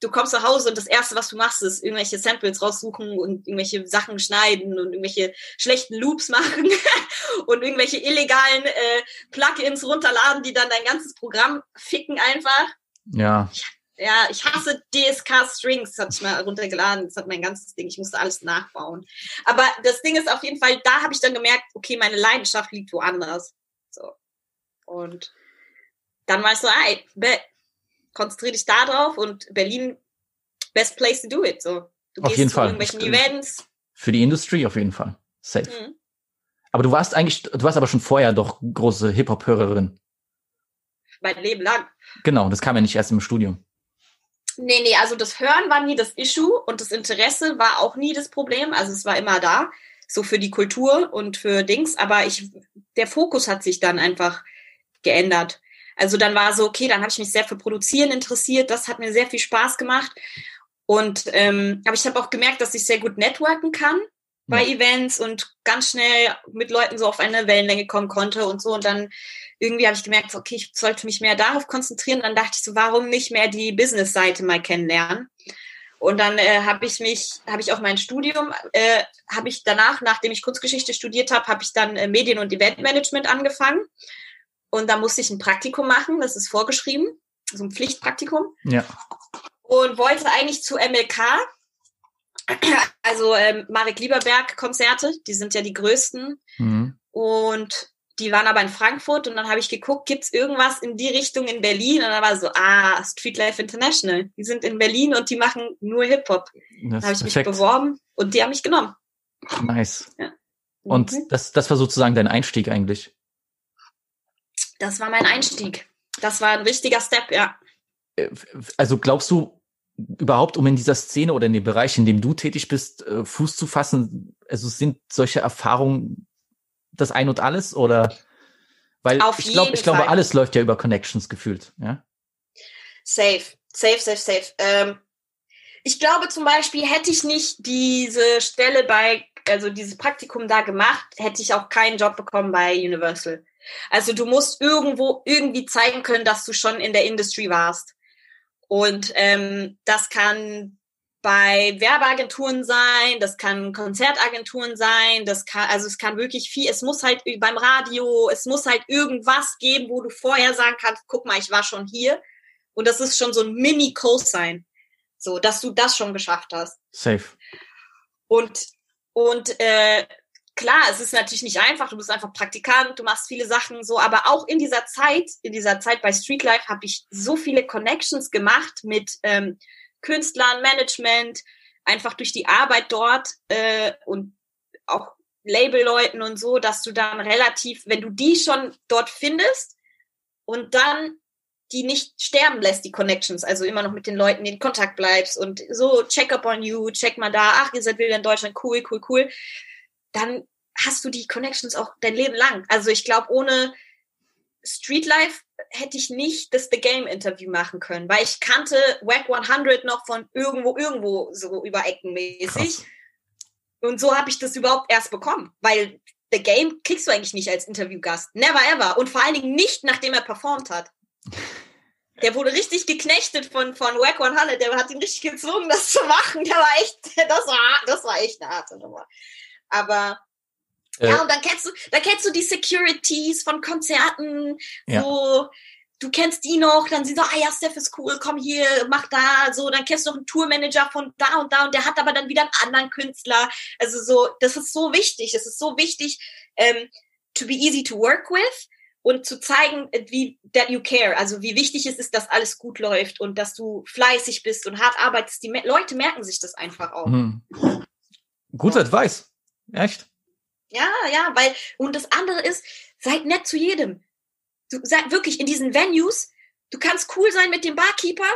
du kommst nach Hause und das Erste, was du machst, ist irgendwelche Samples raussuchen und irgendwelche Sachen schneiden und irgendwelche schlechten Loops machen *laughs* und irgendwelche illegalen äh, Plugins runterladen, die dann dein ganzes Programm ficken einfach. Ja. Ja, ich hasse DSK Strings, das hatte ich mal runtergeladen, das hat mein ganzes Ding, ich musste alles nachbauen. Aber das Ding ist auf jeden Fall, da habe ich dann gemerkt, okay, meine Leidenschaft liegt woanders. So. Und dann war ich so, ey, konzentriere dich da drauf und Berlin, best place to do it. So. Du auf jeden Fall. irgendwelchen Events. Für die Industrie auf jeden Fall. Safe. Mhm. Aber du warst eigentlich, du warst aber schon vorher doch große Hip-Hop-Hörerin. Mein Leben lang. Genau, das kam ja nicht erst im Studium. Nee, nee, also das Hören war nie das Issue und das Interesse war auch nie das Problem. Also es war immer da, so für die Kultur und für Dings. Aber ich, der Fokus hat sich dann einfach geändert. Also dann war so, okay, dann habe ich mich sehr für Produzieren interessiert. Das hat mir sehr viel Spaß gemacht. Und ähm, aber ich habe auch gemerkt, dass ich sehr gut networken kann bei ja. Events und ganz schnell mit Leuten so auf eine Wellenlänge kommen konnte und so. Und dann irgendwie habe ich gemerkt, okay, ich sollte mich mehr darauf konzentrieren. Dann dachte ich so, warum nicht mehr die Business-Seite mal kennenlernen? Und dann äh, habe ich mich, habe ich auch mein Studium, äh, habe ich danach, nachdem ich Kunstgeschichte studiert habe, habe ich dann äh, Medien- und Eventmanagement angefangen. Und da musste ich ein Praktikum machen, das ist vorgeschrieben, so ein Pflichtpraktikum. Ja. Und wollte eigentlich zu MLK, also ähm, Marek Lieberberg Konzerte, die sind ja die größten. Mhm. Und die waren aber in Frankfurt und dann habe ich geguckt, gibt's irgendwas in die Richtung in Berlin? Und dann war so, ah, Streetlife International. Die sind in Berlin und die machen nur Hip-Hop. Da habe ich mich beworben und die haben mich genommen. Nice. Ja. Und mhm. das, das war sozusagen dein Einstieg eigentlich. Das war mein Einstieg. Das war ein richtiger Step, ja. Äh, also glaubst du überhaupt, um in dieser Szene oder in dem Bereich, in dem du tätig bist, äh, Fuß zu fassen, also sind solche Erfahrungen das Ein und Alles oder? Weil Auf ich glaube, ich glaube, alles läuft ja über Connections gefühlt, ja. Safe, safe, safe, safe. Ähm, ich glaube zum Beispiel, hätte ich nicht diese Stelle bei, also dieses Praktikum da gemacht, hätte ich auch keinen Job bekommen bei Universal. Also du musst irgendwo irgendwie zeigen können, dass du schon in der Industry warst. Und ähm, das kann bei Werbeagenturen sein, das kann Konzertagenturen sein, das kann, also es kann wirklich viel, es muss halt beim Radio, es muss halt irgendwas geben, wo du vorher sagen kannst, guck mal, ich war schon hier. Und das ist schon so ein Mini-Co-Sign. So, dass du das schon geschafft hast. Safe. Und, und äh, klar, es ist natürlich nicht einfach, du bist einfach Praktikant, du machst viele Sachen so, aber auch in dieser Zeit, in dieser Zeit bei Streetlife habe ich so viele Connections gemacht mit ähm, Künstlern, Management, einfach durch die Arbeit dort äh, und auch Labelleuten und so, dass du dann relativ, wenn du die schon dort findest und dann die nicht sterben lässt, die Connections, also immer noch mit den Leuten in Kontakt bleibst und so, check up on you, check mal da, ach, ihr seid wieder in Deutschland, cool, cool, cool, dann hast du die Connections auch dein Leben lang. Also ich glaube, ohne Streetlife hätte ich nicht das The Game Interview machen können, weil ich kannte Wack 100 noch von irgendwo, irgendwo so über Ecken mäßig. Und so habe ich das überhaupt erst bekommen, weil The Game kriegst du eigentlich nicht als Interviewgast. Never ever. Und vor allen Dingen nicht, nachdem er performt hat. *laughs* Der wurde richtig geknechtet von, von Wack 100. Der hat ihn richtig gezwungen, das zu machen. Der war echt, *laughs* das war, das war echt eine harte Nummer. Aber äh, ja, und dann kennst du, dann kennst du die Securities von Konzerten, ja. so, du kennst die noch, dann sind so, ah ja, Steph ist cool, komm hier, mach da, so, dann kennst du noch einen Tourmanager von da und da und der hat aber dann wieder einen anderen Künstler. Also so, das ist so wichtig, es ist so wichtig, ähm, to be easy to work with und zu zeigen, wie that you care, also wie wichtig es ist, dass alles gut läuft und dass du fleißig bist und hart arbeitest. Die Leute merken sich das einfach auch. Mhm. Guter Advice. Echt? Ja, ja, weil, und das andere ist, seid nett zu jedem. Du seid wirklich in diesen Venues, du kannst cool sein mit dem Barkeeper,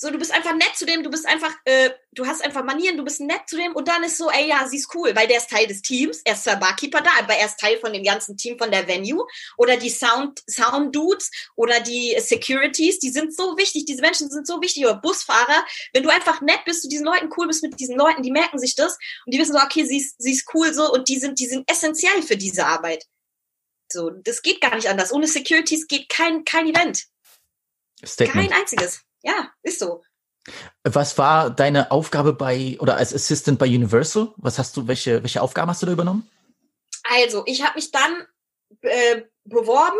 so, du bist einfach nett zu dem, du bist einfach, äh, du hast einfach Manieren, du bist nett zu dem und dann ist so, ey, ja, sie ist cool, weil der ist Teil des Teams, er ist der Barkeeper da, aber er ist Teil von dem ganzen Team von der Venue oder die Sound, Sound Dudes oder die Securities, die sind so wichtig, diese Menschen sind so wichtig oder Busfahrer, wenn du einfach nett bist zu diesen Leuten, cool bist mit diesen Leuten, die merken sich das und die wissen so, okay, sie ist, sie ist cool so und die sind, die sind essentiell für diese Arbeit. So, das geht gar nicht anders. Ohne Securities geht kein, kein Event. Statement. Kein einziges. Ja, ist so. Was war deine Aufgabe bei oder als Assistant bei Universal? Was hast du, welche, welche Aufgaben hast du da übernommen? Also, ich habe mich dann äh, beworben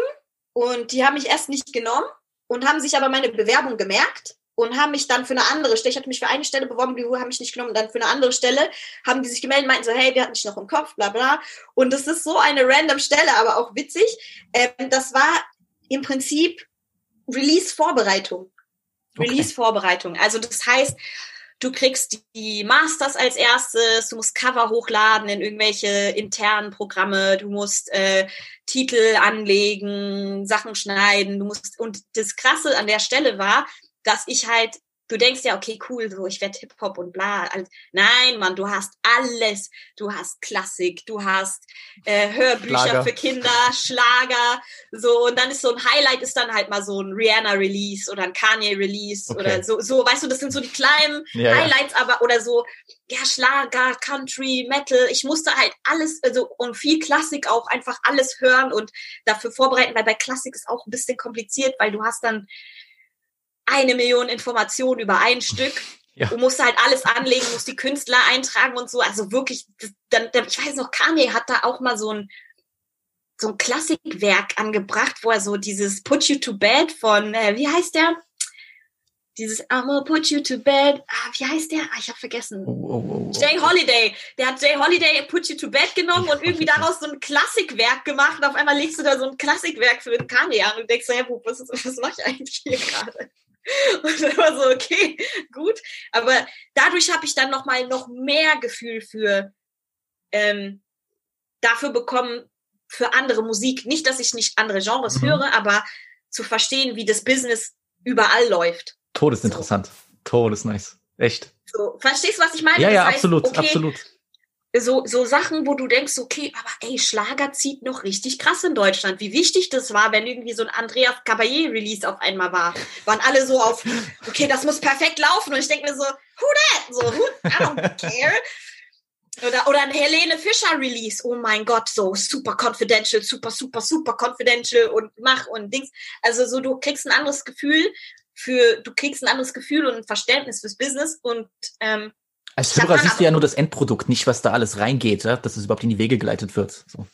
und die haben mich erst nicht genommen und haben sich aber meine Bewerbung gemerkt und haben mich dann für eine andere Stelle, ich hatte mich für eine Stelle beworben, die haben mich nicht genommen, und dann für eine andere Stelle haben die sich gemeldet, meinten so, hey, wir hatten dich noch im Kopf, bla bla. Und das ist so eine random Stelle, aber auch witzig. Ähm, das war im Prinzip Release-Vorbereitung. Release-Vorbereitung. Also das heißt, du kriegst die Masters als erstes, du musst Cover hochladen in irgendwelche internen Programme, du musst äh, Titel anlegen, Sachen schneiden, du musst und das Krasse an der Stelle war, dass ich halt du denkst ja, okay, cool, so ich werde Hip-Hop und bla. Alles. Nein, Mann, du hast alles. Du hast Klassik, du hast äh, Hörbücher Schlager. für Kinder, Schlager, so und dann ist so ein Highlight ist dann halt mal so ein Rihanna-Release oder ein Kanye-Release Okay. oder so, so, weißt du, das sind so die kleinen Ja, ja. Highlights, aber oder so, ja, Schlager, Country, Metal. Ich musste halt alles, also und viel Klassik auch einfach alles hören und dafür vorbereiten, weil bei Klassik ist auch ein bisschen kompliziert, weil du hast dann eine Million Informationen über ein Stück. *laughs* Ja. Du musst halt alles anlegen, musst die Künstler eintragen und so. Also wirklich, das, dann, dann, ich weiß noch, Kanye hat da auch mal so ein so ein Klassikwerk angebracht, wo er so dieses Put You to Bed von, äh, wie heißt der? Dieses I'm gonna put you to bed. Ah, wie heißt der? Ah, ich habe vergessen. Oh, oh, oh, oh. Jay Holiday. Der hat Jay Holiday Put You to Bed genommen und irgendwie daraus so ein Klassikwerk gemacht. Und auf einmal legst du da so ein Klassikwerk für den Kanye an und denkst hey, was, was mache ich eigentlich hier gerade? *laughs* Und dann war so, okay, gut. Aber dadurch habe ich dann noch mal noch mehr Gefühl für ähm, dafür bekommen, für andere Musik. Nicht, dass ich nicht andere Genres Mhm. höre, aber zu verstehen, wie das Business überall läuft. Todesinteressant. Todesnice. Echt. So, verstehst du, was ich meine? Ja, Das ja, heißt, absolut, okay, absolut. So, so Sachen, wo du denkst, okay, aber ey, Schlager zieht noch richtig krass in Deutschland. Wie wichtig das war, wenn irgendwie so ein Andreas Caballé-Release auf einmal war. Waren alle so auf, okay, das muss perfekt laufen. Und ich denke mir so, who that? So, who, I don't care. Oder, oder ein Helene Fischer Release. Oh mein Gott, so super confidential, super, super, super confidential und mach und Dings. Also so, du kriegst ein anderes Gefühl für, du kriegst ein anderes Gefühl und ein Verständnis fürs Business und ähm, Als Ich Hörer siehst du ja nur das Endprodukt, nicht was da alles reingeht, ja? dass es überhaupt in die Wege geleitet wird. So.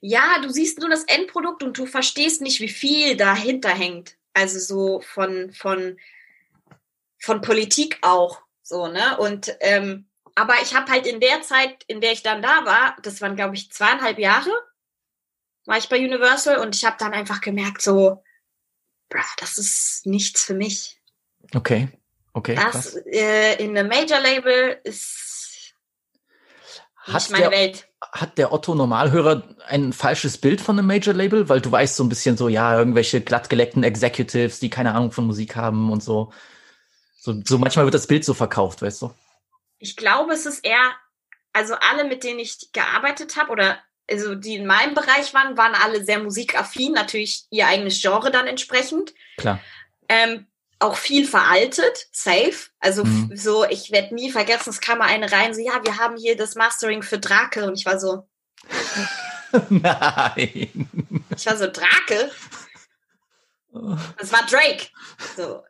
Ja, du siehst nur das Endprodukt und du verstehst nicht, wie viel dahinter hängt. Also so von, von, von Politik auch. So, ne? Und ähm, aber ich habe halt in der Zeit, in der ich dann da war, das waren, glaube ich, zweieinhalb Jahre, war ich bei Universal und ich habe dann einfach gemerkt, so, bruh, das ist nichts für mich. Okay. Okay. Das äh, in einem Major-Label ist Hat nicht meine der, Welt. hat der Otto Normalhörer ein falsches Bild von einem Major-Label? Weil du weißt so ein bisschen so, ja, irgendwelche glattgeleckten Executives, die keine Ahnung von Musik haben und so. So, so manchmal wird das Bild so verkauft, weißt du? Ich glaube, es ist eher, also alle, mit denen ich gearbeitet habe oder also die in meinem Bereich waren, waren alle sehr musikaffin, natürlich ihr eigenes Genre dann entsprechend. Klar. Ähm, auch viel veraltet, safe. Also Mhm. so, ich werde nie vergessen, es kam mal eine rein, so, ja, wir haben hier das Mastering für Drake und ich war so, *laughs* Nein. ich war so, Drake? Das war Drake. So.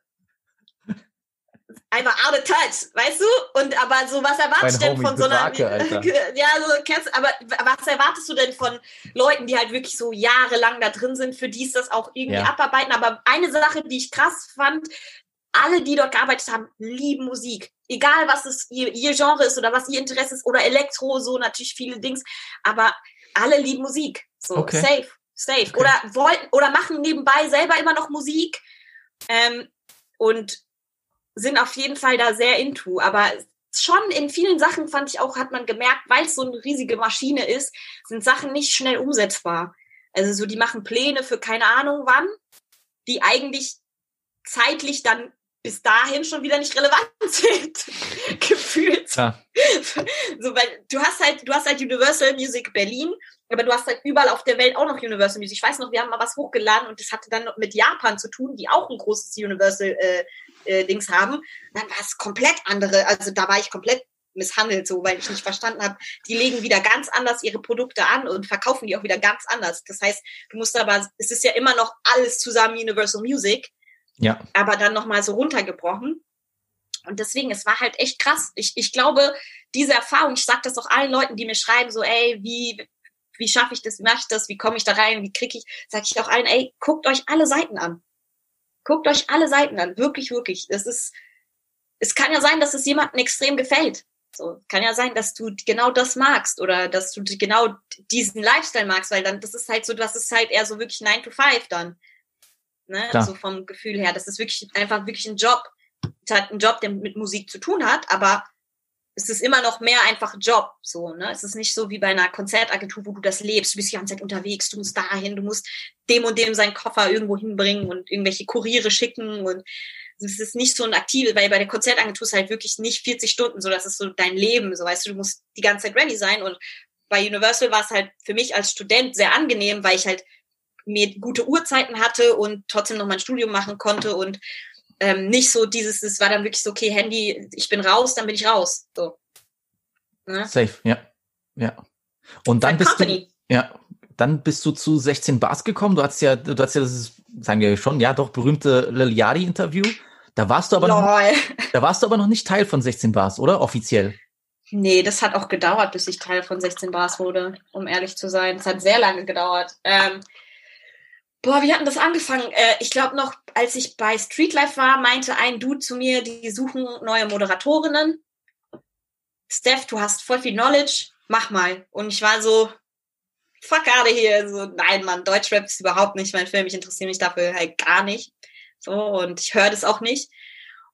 Einfach out of touch, weißt du? Und aber so, was erwartest du denn von so einer. *laughs* Ja, so, kennst, aber was erwartest du denn von Leuten, die halt wirklich so jahrelang da drin sind, für die ist das auch irgendwie Ja. abarbeiten? Aber eine Sache, die ich krass fand, alle, die dort gearbeitet haben, lieben Musik. Egal, was es ihr, ihr Genre ist oder was ihr Interesse ist oder Elektro, so natürlich viele Dings. Aber alle lieben Musik. So, Okay. safe. Safe. Okay. Oder wollten oder machen nebenbei selber immer noch Musik ähm, und sind auf jeden Fall da sehr into. Aber schon in vielen Sachen fand ich auch, hat man gemerkt, weil es so eine riesige Maschine ist, sind Sachen nicht schnell umsetzbar. Also so, die machen Pläne für keine Ahnung wann, die eigentlich zeitlich dann bis dahin schon wieder nicht relevant *laughs* sind, gefühlt. Ja. So, weil du hast halt, du hast halt Universal Music Berlin, aber du hast halt überall auf der Welt auch noch Universal Music. Ich weiß noch, wir haben mal was hochgeladen und das hatte dann mit Japan zu tun, die auch ein großes Universal äh, äh, Dings haben. Dann war es komplett andere. Also da war ich komplett misshandelt, so, weil ich nicht verstanden habe, die legen wieder ganz anders ihre Produkte an und verkaufen die auch wieder ganz anders. Das heißt, du musst aber, es ist ja immer noch alles zusammen Universal Music, ja. aber dann nochmal so runtergebrochen. Und deswegen, es war halt echt krass. Ich, ich glaube, diese Erfahrung, ich sag das auch allen Leuten, die mir schreiben, so, ey, wie, wie schaffe ich das, wie mache ich das, wie komme ich da rein, wie kriege ich, sag ich auch allen, ey, guckt euch alle Seiten an. Guckt euch alle Seiten an, wirklich, wirklich. Es ist, es kann ja sein, dass es jemandem extrem gefällt. So, kann ja sein, dass du genau das magst oder dass du genau diesen Lifestyle magst, weil dann, das ist halt so, das ist halt eher so wirklich 9 to 5 dann. Ne? Klar. So vom Gefühl her. Das ist wirklich einfach wirklich ein Job. Es hat ein Job, der mit Musik zu tun hat, aber es ist immer noch mehr einfach ein Job. So, ne? Es ist nicht so wie bei einer Konzertagentur, wo du das lebst. Du bist die ganze Zeit unterwegs, du musst dahin, du musst dem und dem seinen Koffer irgendwo hinbringen und irgendwelche Kuriere schicken und es ist nicht so ein aktives, weil bei der Konzertagentur ist halt wirklich nicht 40 Stunden, so das ist so dein Leben, so weißt du, du musst die ganze Zeit ready sein und bei Universal war es halt für mich als Student sehr angenehm, weil ich halt mir gute Uhrzeiten hatte und trotzdem noch mein Studium machen konnte und ähm, nicht so dieses, es war dann wirklich so, okay, Handy, ich bin raus, dann bin ich raus. So. Ne? Safe, ja. Ja. Und dann bist Company. du. Ja, dann bist du zu 16 Bars gekommen. Du hast ja, du hast ja das, sagen wir schon, ja, doch berühmte Lil Yachty Interview. Da warst du aber Lol. noch, da warst du aber noch nicht Teil von 16 Bars, oder? Offiziell. Nee, das hat auch gedauert, bis ich Teil von 16 Bars wurde, um ehrlich zu sein. Es hat sehr lange gedauert. Ähm, boah, wie hatten das angefangen? Äh, ich glaube noch, als ich bei Streetlife war, meinte ein Dude zu mir, die suchen neue Moderatorinnen. Steph, du hast voll viel Knowledge, mach mal. Und ich war so, fuck of here. So, nein, Mann, Deutschrap ist überhaupt nicht mein Film. Ich interessiere mich dafür halt gar nicht. So, und ich höre das auch nicht.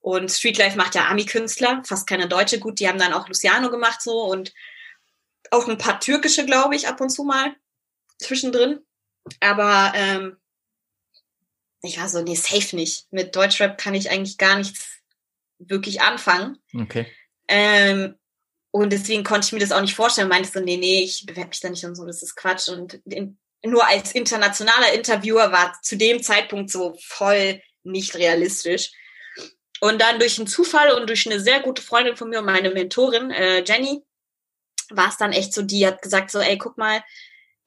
Und Streetlife macht ja Ami-Künstler, fast keine Deutsche. Gut, die haben dann auch Luciano gemacht so und auch ein paar türkische, glaube ich, ab und zu mal zwischendrin. Aber ähm, ich war so, nee, safe nicht. Mit Deutschrap kann ich eigentlich gar nichts wirklich anfangen. Okay. Ähm, und deswegen konnte ich mir das auch nicht vorstellen. Meinte so, nee, nee, ich bewerbe mich da nicht und so, das ist Quatsch. Und in, nur als internationaler Interviewer war zu dem Zeitpunkt so voll nicht realistisch. Und dann durch einen Zufall und durch eine sehr gute Freundin von mir und meine Mentorin, äh, Jenny, war es dann echt so, die hat gesagt so, ey, guck mal,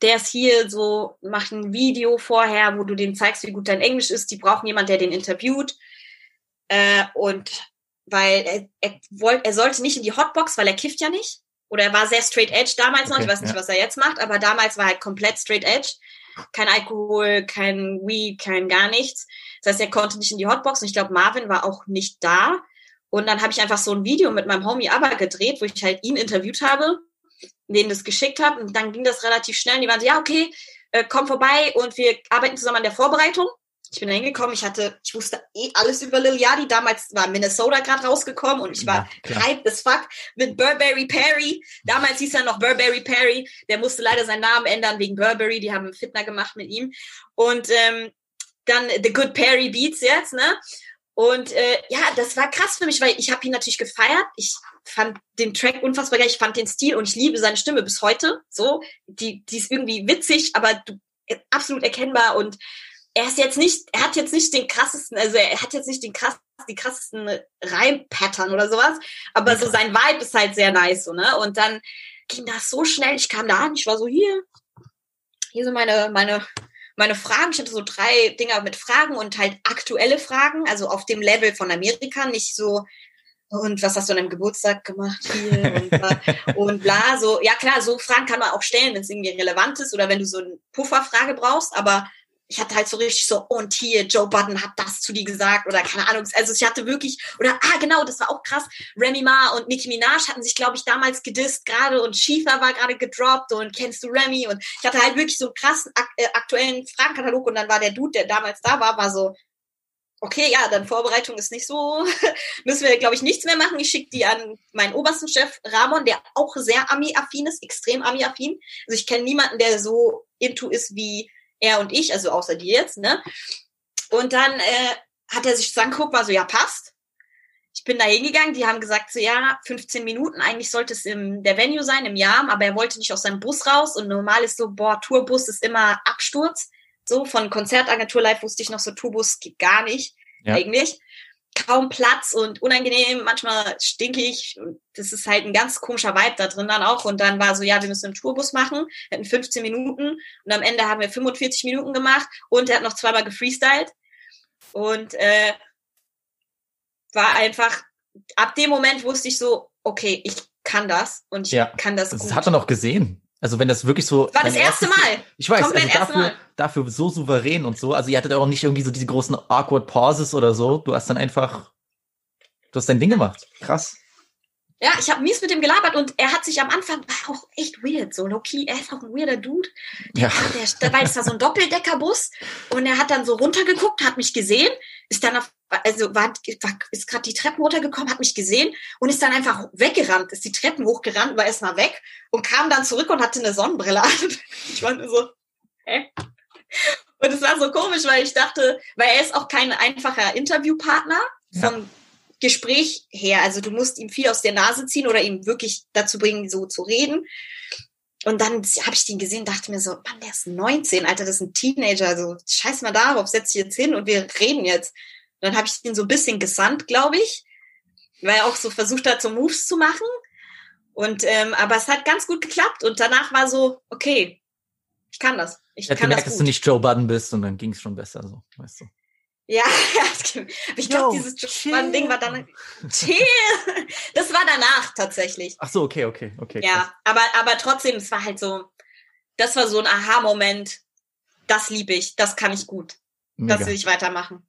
der ist hier so, macht ein Video vorher, wo du denen zeigst, wie gut dein Englisch ist. Die brauchen jemanden, der den interviewt. Äh, und weil er, er, wollte, er sollte nicht in die Hotbox, weil er kifft ja nicht. Oder er war sehr straight edge damals noch. Okay, ich weiß nicht, ja. was er jetzt macht, aber damals war er halt komplett straight edge. Kein Alkohol, kein Weed, kein gar nichts. Das heißt, er konnte nicht in die Hotbox und ich glaube, Marvin war auch nicht da. Und dann habe ich einfach so ein Video mit meinem Homie Aber gedreht, wo ich halt ihn interviewt habe, denen das geschickt habe. Und dann ging das relativ schnell. Und die waren so, ja, okay, äh, komm vorbei und wir arbeiten zusammen an der Vorbereitung. Ich bin da hingekommen, ich hatte, ich wusste eh alles über Lil Yachty. Damals war Minnesota gerade rausgekommen und ich war ja, hype as fuck mit Burberry Perry. Damals hieß er noch Burberry Perry. Der musste leider seinen Namen ändern wegen Burberry. Die haben einen Fitner gemacht mit ihm. Und ähm, dann The Good Perry Beats jetzt, ne? Und äh, ja, das war krass für mich, weil ich habe ihn natürlich gefeiert. Ich fand den Track unfassbar geil. Ich fand den Stil und ich liebe seine Stimme bis heute. So, die, die ist irgendwie witzig, aber du, absolut erkennbar und er ist jetzt nicht, er hat jetzt nicht den krassesten, also er hat jetzt nicht den krass, die krassesten Reimpattern oder sowas, aber so sein Vibe ist halt sehr nice, so, ne? Und dann ging das so schnell, ich kam da an, ich war so hier, hier sind meine, meine, meine Fragen. Ich hatte so drei Dinger mit Fragen und halt aktuelle Fragen, also auf dem Level von Amerika, nicht so, und was hast du an deinem Geburtstag gemacht hier *laughs* und, und bla, so, ja klar, so Fragen kann man auch stellen, wenn es irgendwie relevant ist oder wenn du so eine Pufferfrage brauchst, aber ich hatte halt so richtig so, und hier, Joe Budden hat das zu dir gesagt oder keine Ahnung. Also ich hatte wirklich, oder ah genau, das war auch krass. Remy Ma und Nicki Minaj hatten sich, glaube ich, damals gedisst gerade und Shifa war gerade gedroppt und kennst du Remy? Und ich hatte halt wirklich so einen krassen äh, aktuellen Fragenkatalog und dann war der Dude, der damals da war, war so, okay, ja, dann Vorbereitung ist nicht so, *laughs* müssen wir, glaube ich, nichts mehr machen. Ich schicke die an meinen obersten Chef Ramon, der auch sehr Ami-affin ist, extrem Ami-affin. Also ich kenne niemanden, der so into ist wie er und ich, also außer dir jetzt, ne? Und dann äh, hat er sich das angeguckt, war so, ja, passt. Ich bin da hingegangen, die haben gesagt, so, ja, 15 Minuten, eigentlich sollte es im der Venue sein, im Jahr, aber er wollte nicht aus seinem Bus raus und normal ist so, boah, Tourbus ist immer Absturz. So, von Konzertagentur live wusste ich noch so, Tourbus geht gar nicht, ja. eigentlich kaum Platz und unangenehm, manchmal stinkig. Das ist halt ein ganz komischer Vibe da drin dann auch. Und dann war so, ja, wir müssen einen Tourbus machen, wir hatten 15 Minuten und am Ende haben wir 45 Minuten gemacht und er hat noch zweimal gefreestylt. Und äh, war einfach, ab dem Moment wusste ich so, okay, ich kann das und ich ja, kann das, das gut. Das hat er noch gesehen. Also wenn das wirklich so. War das erste Mal. Ich weiß, also dafür, dafür so souverän und so. Also ihr hattet auch nicht irgendwie so diese großen awkward Pauses oder so. Du hast dann einfach, du hast dein Ding gemacht. Krass. Ja, ich habe mies mit dem gelabert und er hat sich am Anfang war auch echt weird, so Loki, er ist auch ein weirder Dude. Ja. Der, weil es war so ein Doppeldeckerbus und er hat dann so runtergeguckt, hat mich gesehen, ist dann auf, also war, war ist gerade die Treppen runtergekommen, hat mich gesehen und ist dann einfach weggerannt, ist die Treppen hochgerannt, war erstmal weg und kam dann zurück und hatte eine Sonnenbrille an. *laughs* Ich war nur so, hä? Und es war so komisch, weil ich dachte, weil er ist auch kein einfacher Interviewpartner vom ja. Gespräch her. Also du musst ihm viel aus der Nase ziehen oder ihm wirklich dazu bringen, so zu reden. Und dann habe ich den gesehen, dachte mir so, Mann, der ist 19, Alter, das ist ein Teenager. Also scheiß mal darauf, setz dich jetzt hin und wir reden jetzt. Dann habe ich ihn so ein bisschen gesandt, glaube ich, weil er auch so versucht hat, so Moves zu machen. Und ähm, aber es hat ganz gut geklappt. Und danach war so, okay, ich kann das. Ich, ich kann gemerkt, das gut. dass du nicht Joe Budden bist und dann ging es schon besser, so, weißt du. Ja, *laughs* aber ich glaube, dieses Ding war dann chill. *laughs* Das war danach tatsächlich. Ach so, okay, okay, okay. Ja, krass. aber aber trotzdem, es war halt so, das war so ein Aha-Moment. Das liebe ich, das kann ich gut. Mega. Das will ich weitermachen.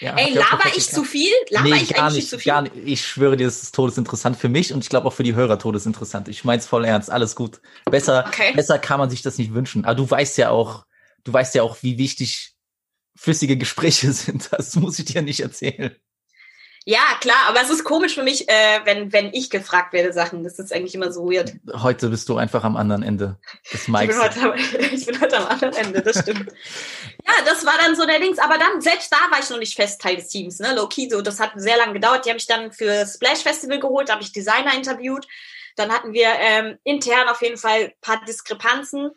Ja, Ey, laber ich zu viel? Laber nee, ich gar nicht, zu viel? Gar nicht. Ich schwöre dir, das ist todesinteressant für mich und ich glaube auch für die Hörer todesinteressant. Ich mein's voll ernst, alles gut. Besser, okay. besser kann man sich das nicht wünschen. Aber du weißt ja auch, du weißt ja auch, wie wichtig flüssige Gespräche *laughs* sind. Das muss ich dir nicht erzählen. Ja, klar, aber es ist komisch für mich, äh, wenn, wenn ich gefragt werde, Sachen. Das ist eigentlich immer so weird. Heute bist du einfach am anderen Ende des Mikes. Ich bin, heute, *laughs* ich bin heute am anderen Ende, das stimmt. *laughs* ja, das war dann so der Dings. Aber dann, selbst da war ich noch nicht fest Teil des Teams, ne? Low-key, so, das hat sehr lange gedauert. Die habe ich dann für Splash Festival geholt, da habe ich Designer interviewt. Dann hatten wir ähm, intern auf jeden Fall paar Diskrepanzen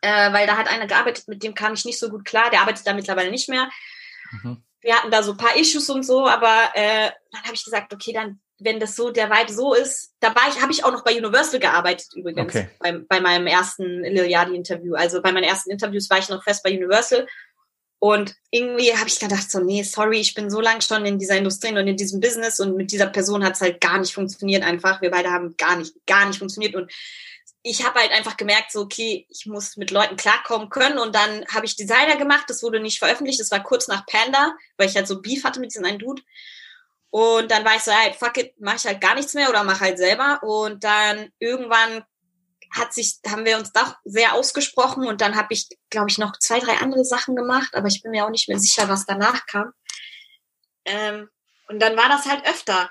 äh, weil da hat einer gearbeitet, mit dem kam ich nicht so gut klar. Der arbeitet da mittlerweile nicht mehr. Mhm. Wir hatten da so ein paar Issues und so, aber äh, dann habe ich gesagt, okay, dann wenn das so der Vibe so ist, da war ich, habe ich auch noch bei Universal gearbeitet übrigens okay. bei, bei meinem ersten Liliadi Interview. Also bei meinen ersten Interviews war ich noch fest bei Universal und irgendwie habe ich gedacht so, nee, sorry, ich bin so lange schon in dieser Industrie und in diesem Business und mit dieser Person hat es halt gar nicht funktioniert einfach. Wir beide haben gar nicht, gar nicht funktioniert und ich habe halt einfach gemerkt, so, okay, ich muss mit Leuten klarkommen können. Und dann habe ich Designer gemacht, das wurde nicht veröffentlicht, das war kurz nach Panda, weil ich halt so Beef hatte mit diesem einen Dude. Und dann war ich so, halt, fuck it, mach ich halt gar nichts mehr oder mach halt selber. Und dann irgendwann hat sich, haben wir uns doch sehr ausgesprochen und dann habe ich, glaube ich, noch zwei, drei andere Sachen gemacht, aber ich bin mir auch nicht mehr sicher, was danach kam. Ähm, und dann war das halt öfter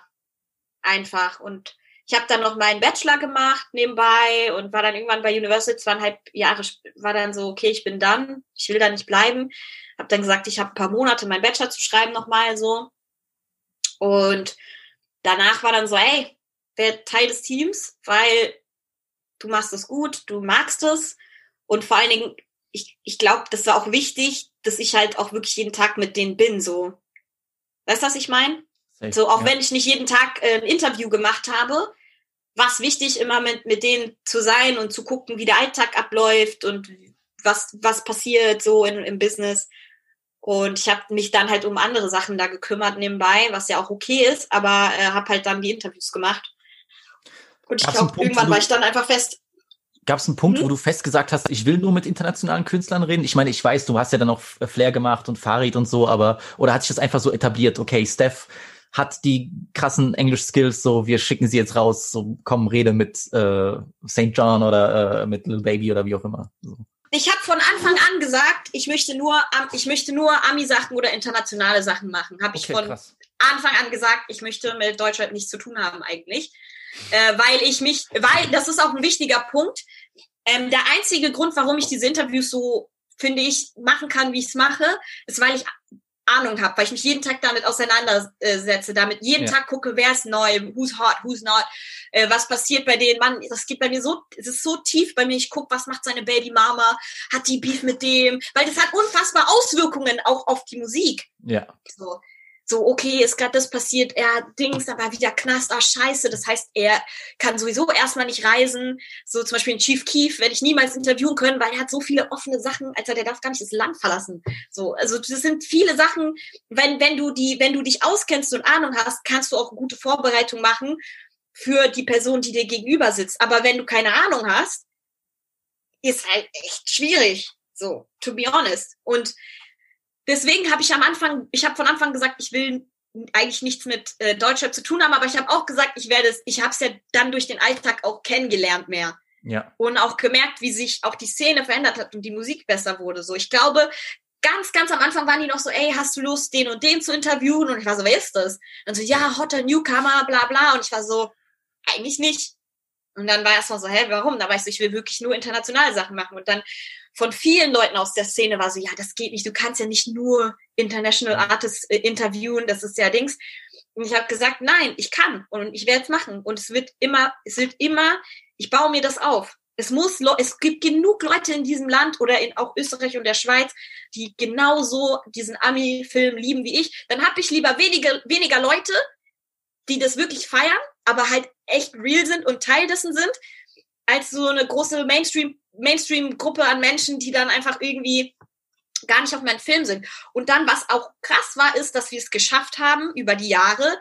einfach. Und ich habe dann noch meinen Bachelor gemacht nebenbei und war dann irgendwann bei Universal zweieinhalb Jahre, war dann so, okay, ich bin dann, ich will da nicht bleiben. Habe dann gesagt, ich habe ein paar Monate meinen Bachelor zu schreiben nochmal so. Und danach war dann so, ey, wer Teil des Teams, weil du machst es gut, du magst es und vor allen Dingen, ich, ich glaube, das war auch wichtig, dass ich halt auch wirklich jeden Tag mit denen bin, so. Weißt du, was ich meine? So, auch ja. wenn ich nicht jeden Tag äh, ein Interview gemacht habe, war es wichtig, immer mit, mit denen zu sein und zu gucken, wie der Alltag abläuft und was, was passiert so in, im Business. Und ich habe mich dann halt um andere Sachen da gekümmert nebenbei, was ja auch okay ist, aber äh, habe halt dann die Interviews gemacht. Und ich glaube, irgendwann war ich dann einfach fest. Gab es einen Punkt, Mhm. wo du fest gesagt hast, ich will nur mit internationalen Künstlern reden? Ich meine, ich weiß, du hast ja dann auch Flair gemacht und Farid und so, aber oder hat sich das einfach so etabliert? Okay, Steph hat die krassen Englisch-Skills, so wir schicken sie jetzt raus, so komm, rede mit äh, St. John oder äh, mit Lil Baby oder wie auch immer. So. Ich habe von Anfang an gesagt, ich möchte nur, ich möchte nur Ami-Sachen oder internationale Sachen machen. Habe ich Okay, von krass. Anfang an gesagt, ich möchte mit Deutschland nichts zu tun haben eigentlich, äh, weil ich mich, weil das ist auch ein wichtiger Punkt. Ähm, der einzige Grund, warum ich diese Interviews so finde ich machen kann, wie ich es mache, ist, weil ich Ahnung habe, weil ich mich jeden Tag damit auseinandersetze, damit jeden Ja. Tag gucke, wer ist neu, who's hot, who's not, äh, was passiert bei denen. Mann, das geht bei mir so, es ist so tief bei mir. Ich gucke, was macht seine Babymama, hat die Beef mit dem, weil das hat unfassbar Auswirkungen auch auf die Musik. Ja. So, so okay, ist gerade das passiert, er hat Dings, aber wieder Knast, ah scheiße, das heißt, er kann sowieso erstmal nicht reisen. So zum Beispiel ein Chief Keef werde ich niemals interviewen können, weil er hat so viele offene Sachen, Alter, der darf gar nicht das Land verlassen. So, also das sind viele Sachen, wenn, wenn du die, wenn du dich auskennst und Ahnung hast, kannst du auch gute Vorbereitung machen für die Person, die dir gegenüber sitzt. Aber wenn du keine Ahnung hast, ist halt echt schwierig. So, to be honest. Und deswegen habe ich am Anfang, ich habe von Anfang gesagt, ich will eigentlich nichts mit äh, Deutschland zu tun haben, aber ich habe auch gesagt, ich werde es, ich habe es ja dann durch den Alltag auch kennengelernt mehr Ja. und auch gemerkt, wie sich auch die Szene verändert hat und die Musik besser wurde. So, ich glaube, ganz, ganz am Anfang waren die noch so, ey, hast du Lust, den und den zu interviewen? Und ich war so, wer ist das? Und so, ja, hotter Newcomer, bla bla. Und ich war so, eigentlich nicht. Und dann war erstmal so, hä, warum? Da war ich so, ich will wirklich nur internationale Sachen machen. Und dann von vielen Leuten aus der Szene war so, ja, das geht nicht, du kannst ja nicht nur International Artists äh, interviewen, das ist ja Dings. Und ich habe gesagt, nein, ich kann und ich werde es machen. Und es wird immer, es wird immer, ich baue mir das auf. Es muss, es gibt genug Leute in diesem Land oder in auch Österreich und der Schweiz, die genauso diesen Ami-Film lieben wie ich. Dann habe ich lieber weniger, weniger Leute, die das wirklich feiern, aber halt echt real sind und Teil dessen sind, als so eine große Mainstream, Mainstream-Gruppe an Menschen, die dann einfach irgendwie gar nicht auf meinen Film sind. Und dann, was auch krass war, ist, dass wir es geschafft haben über die Jahre,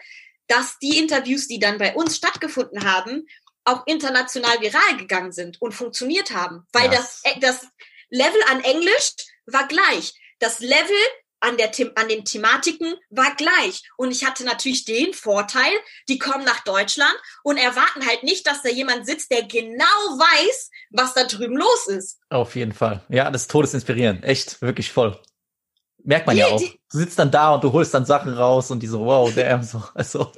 dass die Interviews, die dann bei uns stattgefunden haben, auch international viral gegangen sind und funktioniert haben. Weil Krass. das, äh, das Level an Englisch war gleich. Das Level an, der, an den Thematiken war gleich. Und ich hatte natürlich den Vorteil, die kommen nach Deutschland und erwarten halt nicht, dass da jemand sitzt, der genau weiß, was da drüben los ist. Auf jeden Fall. Ja, das ist todesinspirierend. Echt, wirklich voll. Merkt man ja Die- auch. die- Du sitzt dann da und du holst dann Sachen raus und die so, wow, damn, so, also,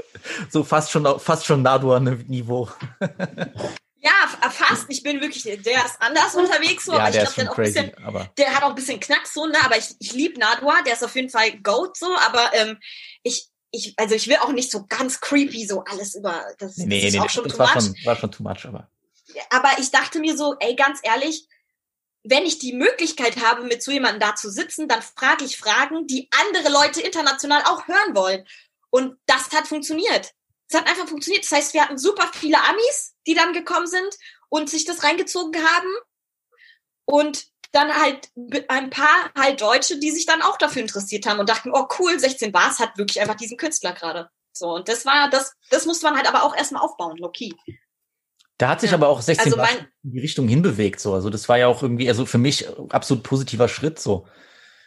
so fast schon, fast schon Nadua-Niveau. *laughs* Ja, f- fast. Ich bin wirklich, der ist anders unterwegs so, ja, aber ich der glaube, ist der hat auch ein crazy, bisschen, aber der hat auch ein bisschen Knack so, ne? Aber ich, ich liebe Nadua, der ist auf jeden Fall Goat so, aber ähm, ich, ich, also ich will auch nicht so ganz creepy so alles über das, nee, nee, das ist nee, auch das, schon das too war much. schon, war schon too much, aber. aber ich dachte mir so, ey, ganz ehrlich, wenn ich die Möglichkeit habe, mit so jemandem da zu sitzen, dann frage ich Fragen, die andere Leute international auch hören wollen. Und das hat funktioniert. Es hat einfach funktioniert. Das heißt, wir hatten super viele Amis, die dann gekommen sind und sich das reingezogen haben. Und dann halt ein paar halt Deutsche, die sich dann auch dafür interessiert haben und dachten, oh cool, 16 Bars hat wirklich einfach diesen Künstler gerade. So, und das war, das, das musste man halt aber auch erstmal aufbauen, low-key. Da hat sich Ja. aber auch 16 Also Bars mein- in die Richtung hinbewegt, so. Also, das war ja auch irgendwie, also für mich absolut positiver Schritt, so.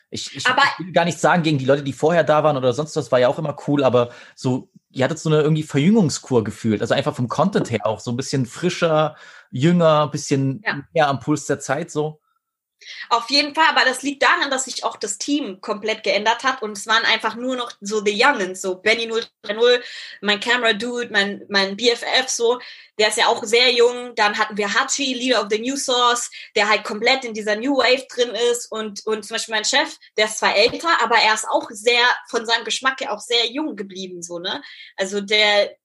Ich, ich, Aber- ich will gar nicht sagen gegen die Leute, die vorher da waren oder sonst was, war ja auch immer cool, aber so, ihr hattet so eine irgendwie Verjüngungskur gefühlt. Also einfach vom Content her auch so ein bisschen frischer, jünger, bisschen Ja. mehr am Puls der Zeit, so. Auf jeden Fall, aber das liegt daran, dass sich auch das Team komplett geändert hat und es waren einfach nur noch so the Youngins, so Benny 030, mein Camera Dude, mein, mein BFF, so, der ist ja auch sehr jung. Dann hatten wir Hachi, Leader of the New Source, der halt komplett in dieser New Wave drin ist und, und zum Beispiel mein Chef, der ist zwar älter, aber er ist auch sehr, von seinem Geschmack her auch sehr jung geblieben, so, ne? Also der,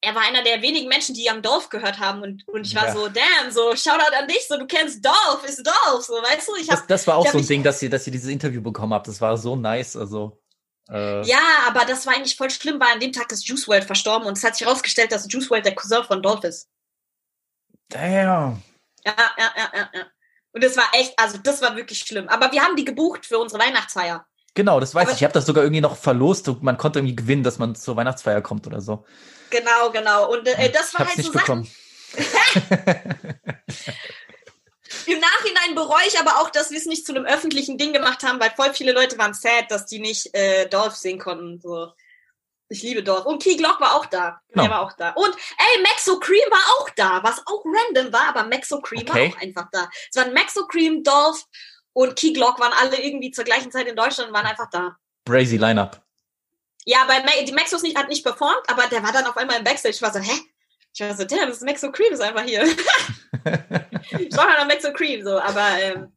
er war einer der wenigen Menschen, die Young Dolph gehört haben und, und ich war Ja. so, damn, so, Shoutout an dich, so, du kennst Dolph, ist Dolph, so, weißt du, ich hab, Das, das war auch so ein Ding, dass ihr, dass ihr dieses Interview bekommen habt. Das war so nice, also. Äh, ja, aber das war eigentlich voll schlimm, weil an dem Tag ist Juice WRLD verstorben und es hat sich herausgestellt, dass Juice WRLD der Cousin von Dolph ist. Damn. Ja, ja, ja, ja, ja. Und das war echt, also das war wirklich schlimm. Aber wir haben die gebucht für unsere Weihnachtsfeier. Genau, das weiß Aber- ich. Ich habe das sogar irgendwie noch verlost. Man konnte irgendwie gewinnen, dass man zur Weihnachtsfeier kommt oder so. Genau, genau. Und äh, das war halt nicht so bekommen. *laughs* Im Nachhinein bereue ich aber auch, dass wir es nicht zu einem öffentlichen Ding gemacht haben, weil voll viele Leute waren sad, dass die nicht äh, Dolph sehen konnten. So. Ich liebe Dolph. Und Key Glock war auch da. Genau. Der war auch da. Und ey, Maxo Cream war auch da, was auch random war, aber Maxo Cream Okay. war auch einfach da. Es waren Maxo Cream, Dolph und Key Glock waren alle irgendwie zur gleichen Zeit in Deutschland und waren einfach da. Brazy Lineup. Ja, bei Ma die Maxos nicht, hat nicht performt, aber der war dann auf einmal im Backstage. Ich war so, hä? Ich war so, damn, das ist Maxo Cream ist einfach hier. *laughs* ich war halt noch Maxo Cream, so, aber ähm,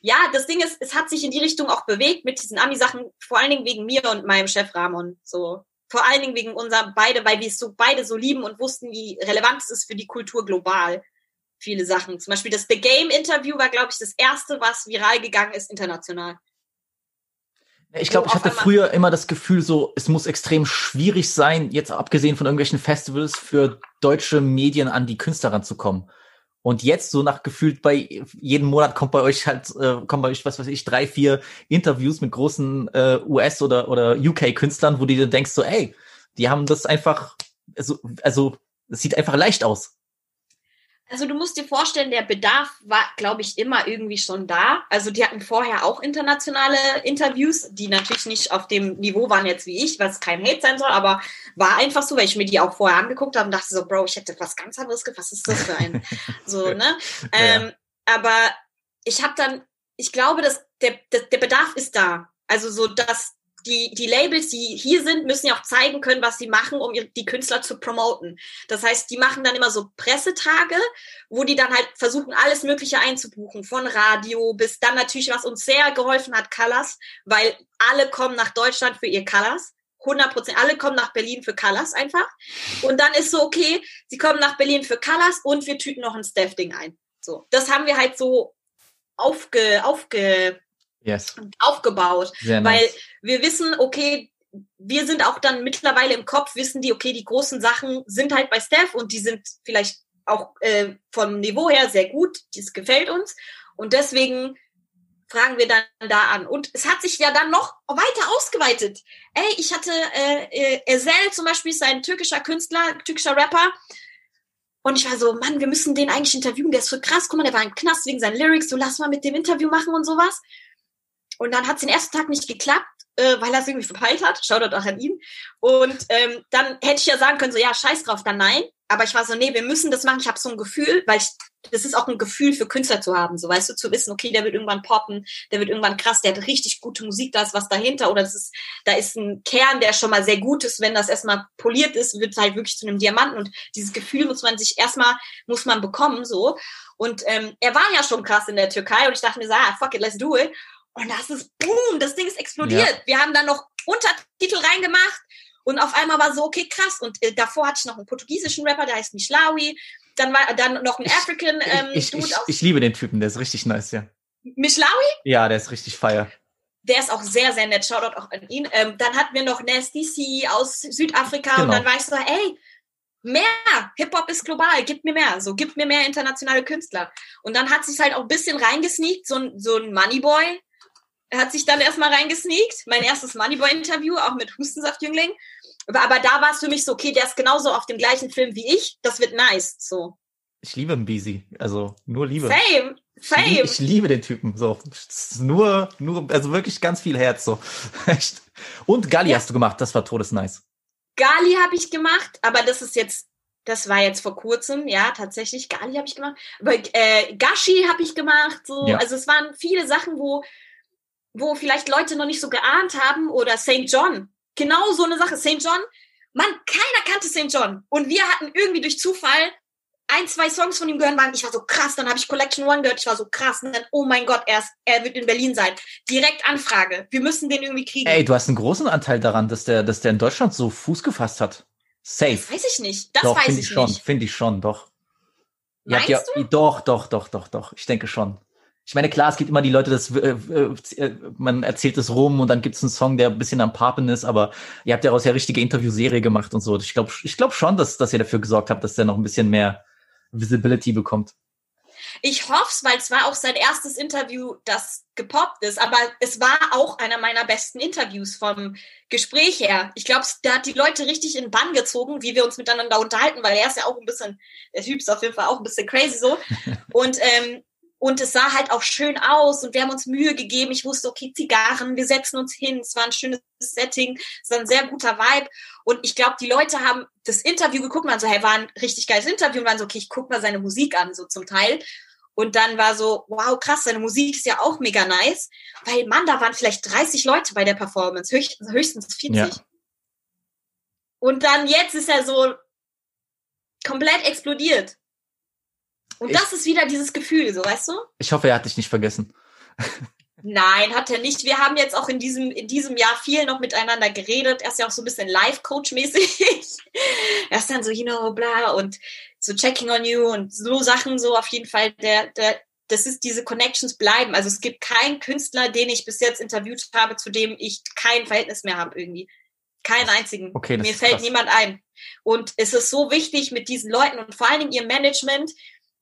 ja, das Ding ist, es hat sich in die Richtung auch bewegt mit diesen Ami-Sachen, vor allen Dingen wegen mir und meinem Chef Ramon. So, vor allen Dingen wegen unser beide, weil wir es so beide so lieben und wussten, wie relevant es ist für die Kultur global. Viele Sachen. Zum Beispiel das The Game Interview war, glaube ich, das erste, was viral gegangen ist international. Ich glaube, ich hatte früher immer das Gefühl, so, es muss extrem schwierig sein, jetzt abgesehen von irgendwelchen Festivals, für deutsche Medien an die Künstler ranzukommen. Und jetzt so nach gefühlt bei jeden Monat kommt bei euch halt, äh, kommen bei euch, was weiß ich, drei, vier Interviews mit großen äh, US- oder, oder UK-Künstlern, wo du dir denkst, so, ey, die haben das einfach, also, also es sieht einfach leicht aus. Also du musst dir vorstellen, der Bedarf war, glaube ich, immer irgendwie schon da. Also die hatten vorher auch internationale Interviews, die natürlich nicht auf dem Niveau waren jetzt wie ich, was kein Hate sein soll, aber war einfach so, weil ich mir die auch vorher angeguckt habe und dachte so, Bro, ich hätte was ganz anderes gefasst. Was ist das für ein? *laughs* so, ne? Ähm, aber ich habe dann, ich glaube, dass der, der, der Bedarf ist da. Also so, dass die, die Labels, die hier sind, müssen ja auch zeigen können, was sie machen, um die Künstler zu promoten. Das heißt, die machen dann immer so Pressetage, wo die dann halt versuchen, alles Mögliche einzubuchen, von Radio bis dann natürlich, was uns sehr geholfen hat, Colors, weil alle kommen nach Deutschland für ihr Colors. 100 Prozent, alle kommen nach Berlin für Colors einfach. Und dann ist so, okay, sie kommen nach Berlin für Colors und wir tüten noch ein Staff-Ding ein. So, das haben wir halt so aufge, aufge, Yes. aufgebaut Sehr weil nice. wir wissen, okay, wir sind auch dann mittlerweile im Kopf, wissen die, okay, die großen Sachen sind halt bei Steph und die sind vielleicht auch äh, vom Niveau her sehr gut, das gefällt uns und deswegen fragen wir dann da an. Und es hat sich ja dann noch weiter ausgeweitet. Ey, ich hatte äh, äh, Ezel zum Beispiel, ist ein türkischer Künstler, türkischer Rapper. Und ich war so, Mann, wir müssen den eigentlich interviewen, der ist so krass. Guck mal, der war im Knast wegen seinen Lyrics, so lass mal mit dem Interview machen und sowas. Und dann hat es den ersten Tag nicht geklappt, äh, weil er es irgendwie verpeilt hat. Shoutout auch an ihn. Und ähm, dann hätte ich ja sagen können, so ja, scheiß drauf, dann nein. Aber ich war so, nee, wir müssen das machen. Ich habe so ein Gefühl, weil ich, das ist auch ein Gefühl für Künstler zu haben. So, weißt du, zu wissen, okay, der wird irgendwann poppen, der wird irgendwann krass, der hat richtig gute Musik, da ist was dahinter. Oder das ist, da ist ein Kern, der schon mal sehr gut ist. Wenn das erstmal poliert ist, wird halt wirklich zu einem Diamanten. Und dieses Gefühl muss man sich erstmal, muss man bekommen, so. Und ähm, er war ja schon krass in der Türkei und ich dachte mir so, ah, fuck it, let's do it. Und das ist, boom, das Ding ist explodiert. Ja. Wir haben dann noch Untertitel reingemacht und auf einmal war so, okay, krass. Und äh, davor hatte ich noch einen portugiesischen Rapper, der heißt Mishlawi. Dann war dann noch ein African ähm, ich, Dude ich, aus ich liebe den Typen, der ist richtig nice, ja. Mishlawi. Ja, der ist richtig feier. Der ist auch sehr, sehr nett. Shoutout auch an ihn. Ähm, dann hatten wir noch Nasty C aus Südafrika Genau. und dann war ich so, ey, mehr. Hip-Hop ist global, gib mir mehr. So, gib mir mehr internationale Künstler. Und dann hat sich halt auch ein bisschen reingesneakt, so ein, so ein Moneyboy hat sich dann erstmal reingesneakt. Mein erstes Moneyboy-Interview, auch mit Hustensaft-Jüngling. Aber, aber da war es für mich so, okay, der ist genauso auf dem gleichen Film wie ich. Das wird nice. So. Ich liebe Mbisi, also nur Liebe. Fame. Ich, lieb- Fame. ich liebe den Typen, so. Nur, nur, also wirklich ganz viel Herz, so. *laughs* Echt. Und Galli Ja. hast du gemacht, das war todesnice. Gali habe ich gemacht, aber das ist jetzt, das war jetzt vor kurzem, ja, tatsächlich. Gali habe ich gemacht. Aber äh, Gashi habe ich gemacht. So. Ja. Also es waren viele Sachen, wo, wo vielleicht Leute noch nicht so geahnt haben. Oder St. John. Genau so eine Sache. St. John. Mann, keiner kannte St. John. Und wir hatten irgendwie durch Zufall ein, zwei Songs von ihm gehört waren. Ich war so krass. Dann habe ich Collection One gehört. Ich war so krass. Und dann, oh mein Gott, er, ist, er wird in Berlin sein. Direkt Anfrage. Wir müssen den irgendwie kriegen. Ey, du hast einen großen Anteil daran, dass der, dass der in Deutschland so Fuß gefasst hat. Safe. das weiß ich nicht. Das doch, weiß ich ich schon, nicht. finde ich schon, doch. Meinst ja, Doch, doch, doch, doch, doch. Ich denke schon. Ich meine, klar, es gibt immer die Leute, das, äh, äh, man erzählt es rum und dann gibt es einen Song, der ein bisschen am Papen ist, aber ihr habt daraus ja richtige Interviewserie gemacht und so. Ich glaube ich glaub schon, dass, dass ihr dafür gesorgt habt, dass der noch ein bisschen mehr Visibility bekommt. Ich hoffe es, weil es war auch sein erstes Interview, das gepoppt ist. Aber es war auch einer meiner besten Interviews vom Gespräch her. Ich glaube, da hat die Leute richtig in Bann gezogen, wie wir uns miteinander unterhalten, weil er ist ja auch ein bisschen, der Typ ist auf jeden Fall auch ein bisschen crazy so. *laughs* Und ähm, und es sah halt auch schön aus und wir haben uns Mühe gegeben. Ich wusste, okay, Zigarren, wir setzen uns hin. Es war ein schönes Setting, es war ein sehr guter Vibe. Und ich glaube, die Leute haben das Interview geguckt und waren so, hey, war ein richtig geiles Interview und waren so, okay, ich guck mal seine Musik an, so zum Teil. Und dann war so, wow, krass, seine Musik ist ja auch mega nice. Weil, Mann, da waren vielleicht 30 Leute bei der Performance, höchstens, höchstens 40. Ja. Und dann jetzt ist er so komplett explodiert. Und ich, das ist wieder dieses Gefühl, so weißt du? Ich hoffe, er hat dich nicht vergessen. *laughs* Nein, hat er nicht. Wir haben jetzt auch in diesem, in diesem Jahr viel noch miteinander geredet. Er ist ja auch so ein bisschen Life-Coach-mäßig. *laughs* er ist dann so, you know, bla und so checking on you und so Sachen so auf jeden Fall. Der, der, das ist, diese Connections bleiben. Also es gibt keinen Künstler, den ich bis jetzt interviewt habe, zu dem ich kein Verhältnis mehr habe irgendwie. Keinen einzigen. Okay, Mir fällt krass. niemand ein. Und es ist so wichtig mit diesen Leuten und vor allen Dingen ihr Management,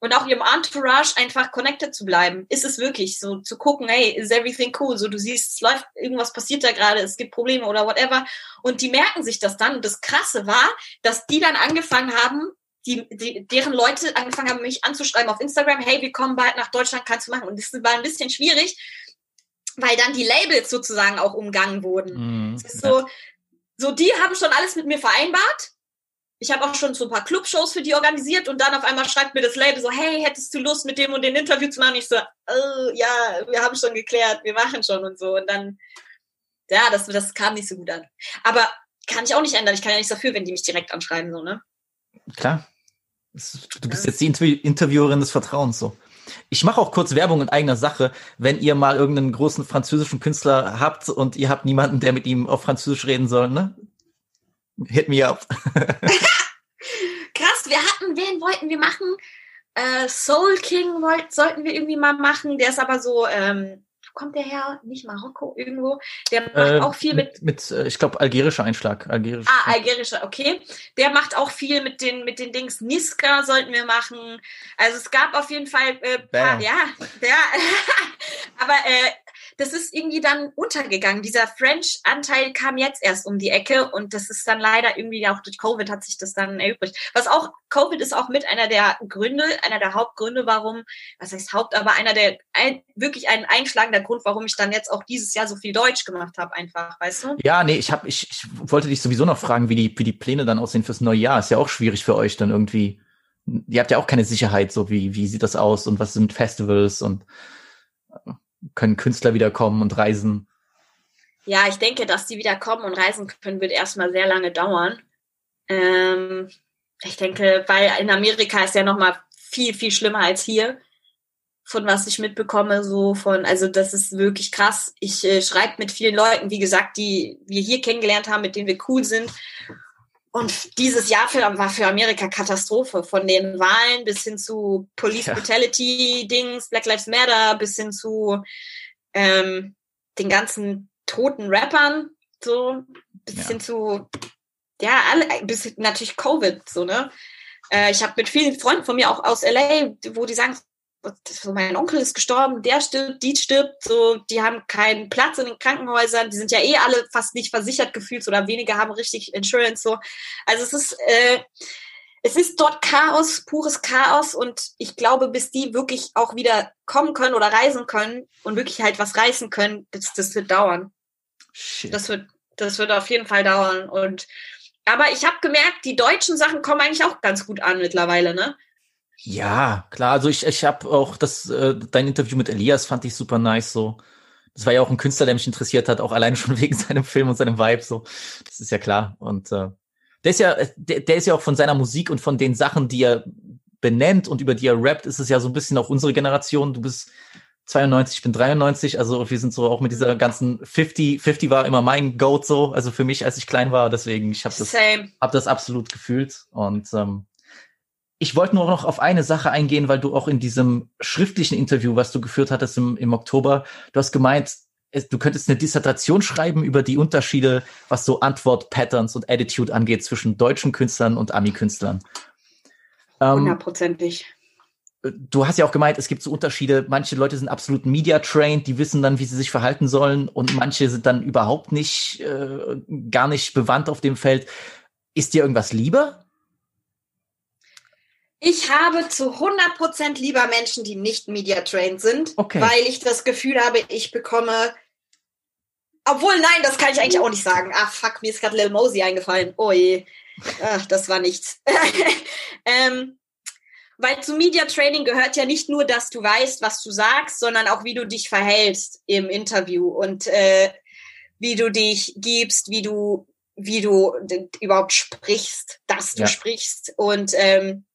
und auch ihrem Entourage einfach connected zu bleiben. Ist es wirklich so zu gucken, hey, is everything cool? So du siehst, es läuft, irgendwas passiert da gerade, es gibt Probleme oder whatever. Und die merken sich das dann. Und das Krasse war, dass die dann angefangen haben, die, die, deren Leute angefangen haben, mich anzuschreiben auf Instagram, hey, wir kommen bald nach Deutschland, kannst du machen. Und das war ein bisschen schwierig, weil dann die Labels sozusagen auch umgangen wurden. Mm, so, so, die haben schon alles mit mir vereinbart ich habe auch schon so ein paar Clubshows für die organisiert und dann auf einmal schreibt mir das Label so, hey, hättest du Lust, mit dem und den Interview zu machen? Ich so, oh, ja, wir haben schon geklärt, wir machen schon und so. Und dann, ja, das, das kam nicht so gut an. Aber kann ich auch nicht ändern. Ich kann ja nichts dafür, wenn die mich direkt anschreiben, so, ne? Klar. Du bist jetzt die Interviewerin des Vertrauens, so. Ich mache auch kurz Werbung in eigener Sache. Wenn ihr mal irgendeinen großen französischen Künstler habt und ihr habt niemanden, der mit ihm auf Französisch reden soll, ne? Hit me up. *laughs* Krass, wir hatten, wen wollten wir machen? Äh, Soul King wollt, sollten wir irgendwie mal machen. Der ist aber so, ähm, wo kommt der her? Nicht Marokko, irgendwo. Der macht äh, auch viel mit. Mit, mit äh, ich glaube, algerischer Einschlag. Algerisch. Ah, algerischer, okay. Der macht auch viel mit den, mit den Dings. Niska sollten wir machen. Also es gab auf jeden Fall, äh, paar, ja, *laughs* der, *laughs* aber äh, das ist irgendwie dann untergegangen. Dieser French-Anteil kam jetzt erst um die Ecke und das ist dann leider irgendwie auch durch Covid hat sich das dann erübrigt. Was auch, Covid ist auch mit einer der Gründe, einer der Hauptgründe, warum, was heißt Haupt, aber einer der, ein, wirklich ein einschlagender Grund, warum ich dann jetzt auch dieses Jahr so viel Deutsch gemacht habe, einfach, weißt du? Ja, nee, ich habe, ich, ich wollte dich sowieso noch fragen, wie die, wie die Pläne dann aussehen fürs neue Jahr. Ist ja auch schwierig für euch dann irgendwie. Ihr habt ja auch keine Sicherheit, so wie, wie sieht das aus und was sind Festivals und können Künstler wiederkommen und reisen? Ja, ich denke, dass die wieder kommen und reisen können, wird erstmal sehr lange dauern. Ähm, ich denke, weil in Amerika ist ja noch mal viel, viel schlimmer als hier. Von was ich mitbekomme, so von, also das ist wirklich krass. Ich äh, schreibe mit vielen Leuten, wie gesagt, die wir hier kennengelernt haben, mit denen wir cool sind. Und dieses Jahr für, war für Amerika Katastrophe. Von den Wahlen bis hin zu Police ja. Brutality Dings, Black Lives Matter, bis hin zu ähm, den ganzen toten Rappern, so, bis ja. hin zu, ja, alle, bis natürlich Covid, so, ne? Äh, ich habe mit vielen Freunden von mir auch aus LA, wo die sagen, so mein Onkel ist gestorben, der stirbt, die stirbt, so, die haben keinen Platz in den Krankenhäusern, die sind ja eh alle fast nicht versichert gefühlt oder wenige haben richtig Insurance, so. Also es ist, äh, es ist dort Chaos, pures Chaos und ich glaube, bis die wirklich auch wieder kommen können oder reisen können und wirklich halt was reißen können, das, das wird dauern. Shit. Das wird, das wird auf jeden Fall dauern und aber ich habe gemerkt, die deutschen Sachen kommen eigentlich auch ganz gut an mittlerweile, ne? Ja, klar. Also ich, ich habe auch das, äh, dein Interview mit Elias fand ich super nice. So, das war ja auch ein Künstler, der mich interessiert hat, auch alleine *laughs* schon wegen seinem Film und seinem Vibe. So, das ist ja klar. Und äh, der ist ja, der, der ist ja auch von seiner Musik und von den Sachen, die er benennt und über die er rappt, ist es ja so ein bisschen auch unsere Generation. Du bist 92, ich bin 93, also wir sind so auch mit dieser ganzen 50, 50 war immer mein Goat so, also für mich, als ich klein war, deswegen, ich habe das, hab das absolut gefühlt und ähm, ich wollte nur noch auf eine Sache eingehen, weil du auch in diesem schriftlichen Interview, was du geführt hattest im, im Oktober, du hast gemeint, du könntest eine Dissertation schreiben über die Unterschiede, was so Antwort-Patterns und Attitude angeht zwischen deutschen Künstlern und Ami-Künstlern. Ähm, Hundertprozentig. du hast ja auch gemeint, es gibt so Unterschiede. Manche Leute sind absolut media-trained, die wissen dann, wie sie sich verhalten sollen und manche sind dann überhaupt nicht, äh, gar nicht bewandt auf dem Feld. Ist dir irgendwas lieber? Ich habe zu 100% lieber Menschen, die nicht media-trained sind, Okay. weil ich das Gefühl habe, ich bekomme obwohl, nein, das kann ich eigentlich auch nicht sagen. Ach, fuck, mir ist gerade Lil Mosey eingefallen. Oh je. Ach, das war nichts. *laughs* ähm, weil zu Media Training gehört ja nicht nur, dass du weißt, was du sagst, sondern auch, wie du dich verhältst im Interview und äh, wie du dich gibst, wie du, wie du überhaupt sprichst, dass du Ja. sprichst. Und ähm,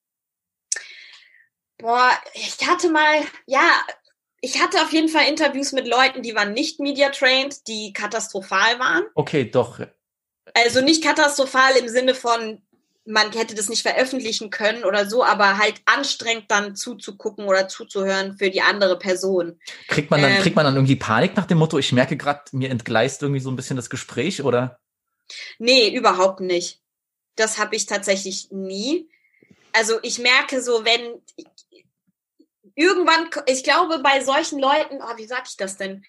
boah, ich hatte mal, ja, ich hatte auf jeden Fall Interviews mit Leuten, die waren nicht media trained, die katastrophal waren. Okay, doch. Also nicht katastrophal im Sinne von, man hätte das nicht veröffentlichen können oder so, aber halt anstrengend dann zuzugucken oder zuzuhören für die andere Person. Kriegt man dann, Ähm. kriegt man dann irgendwie Panik nach dem Motto, ich merke gerade, mir entgleist irgendwie so ein bisschen das Gespräch, oder? Nee, überhaupt nicht. Das habe ich tatsächlich nie. Also ich merke so, wenn irgendwann, ich glaube, bei solchen Leuten, oh, wie sag ich das denn?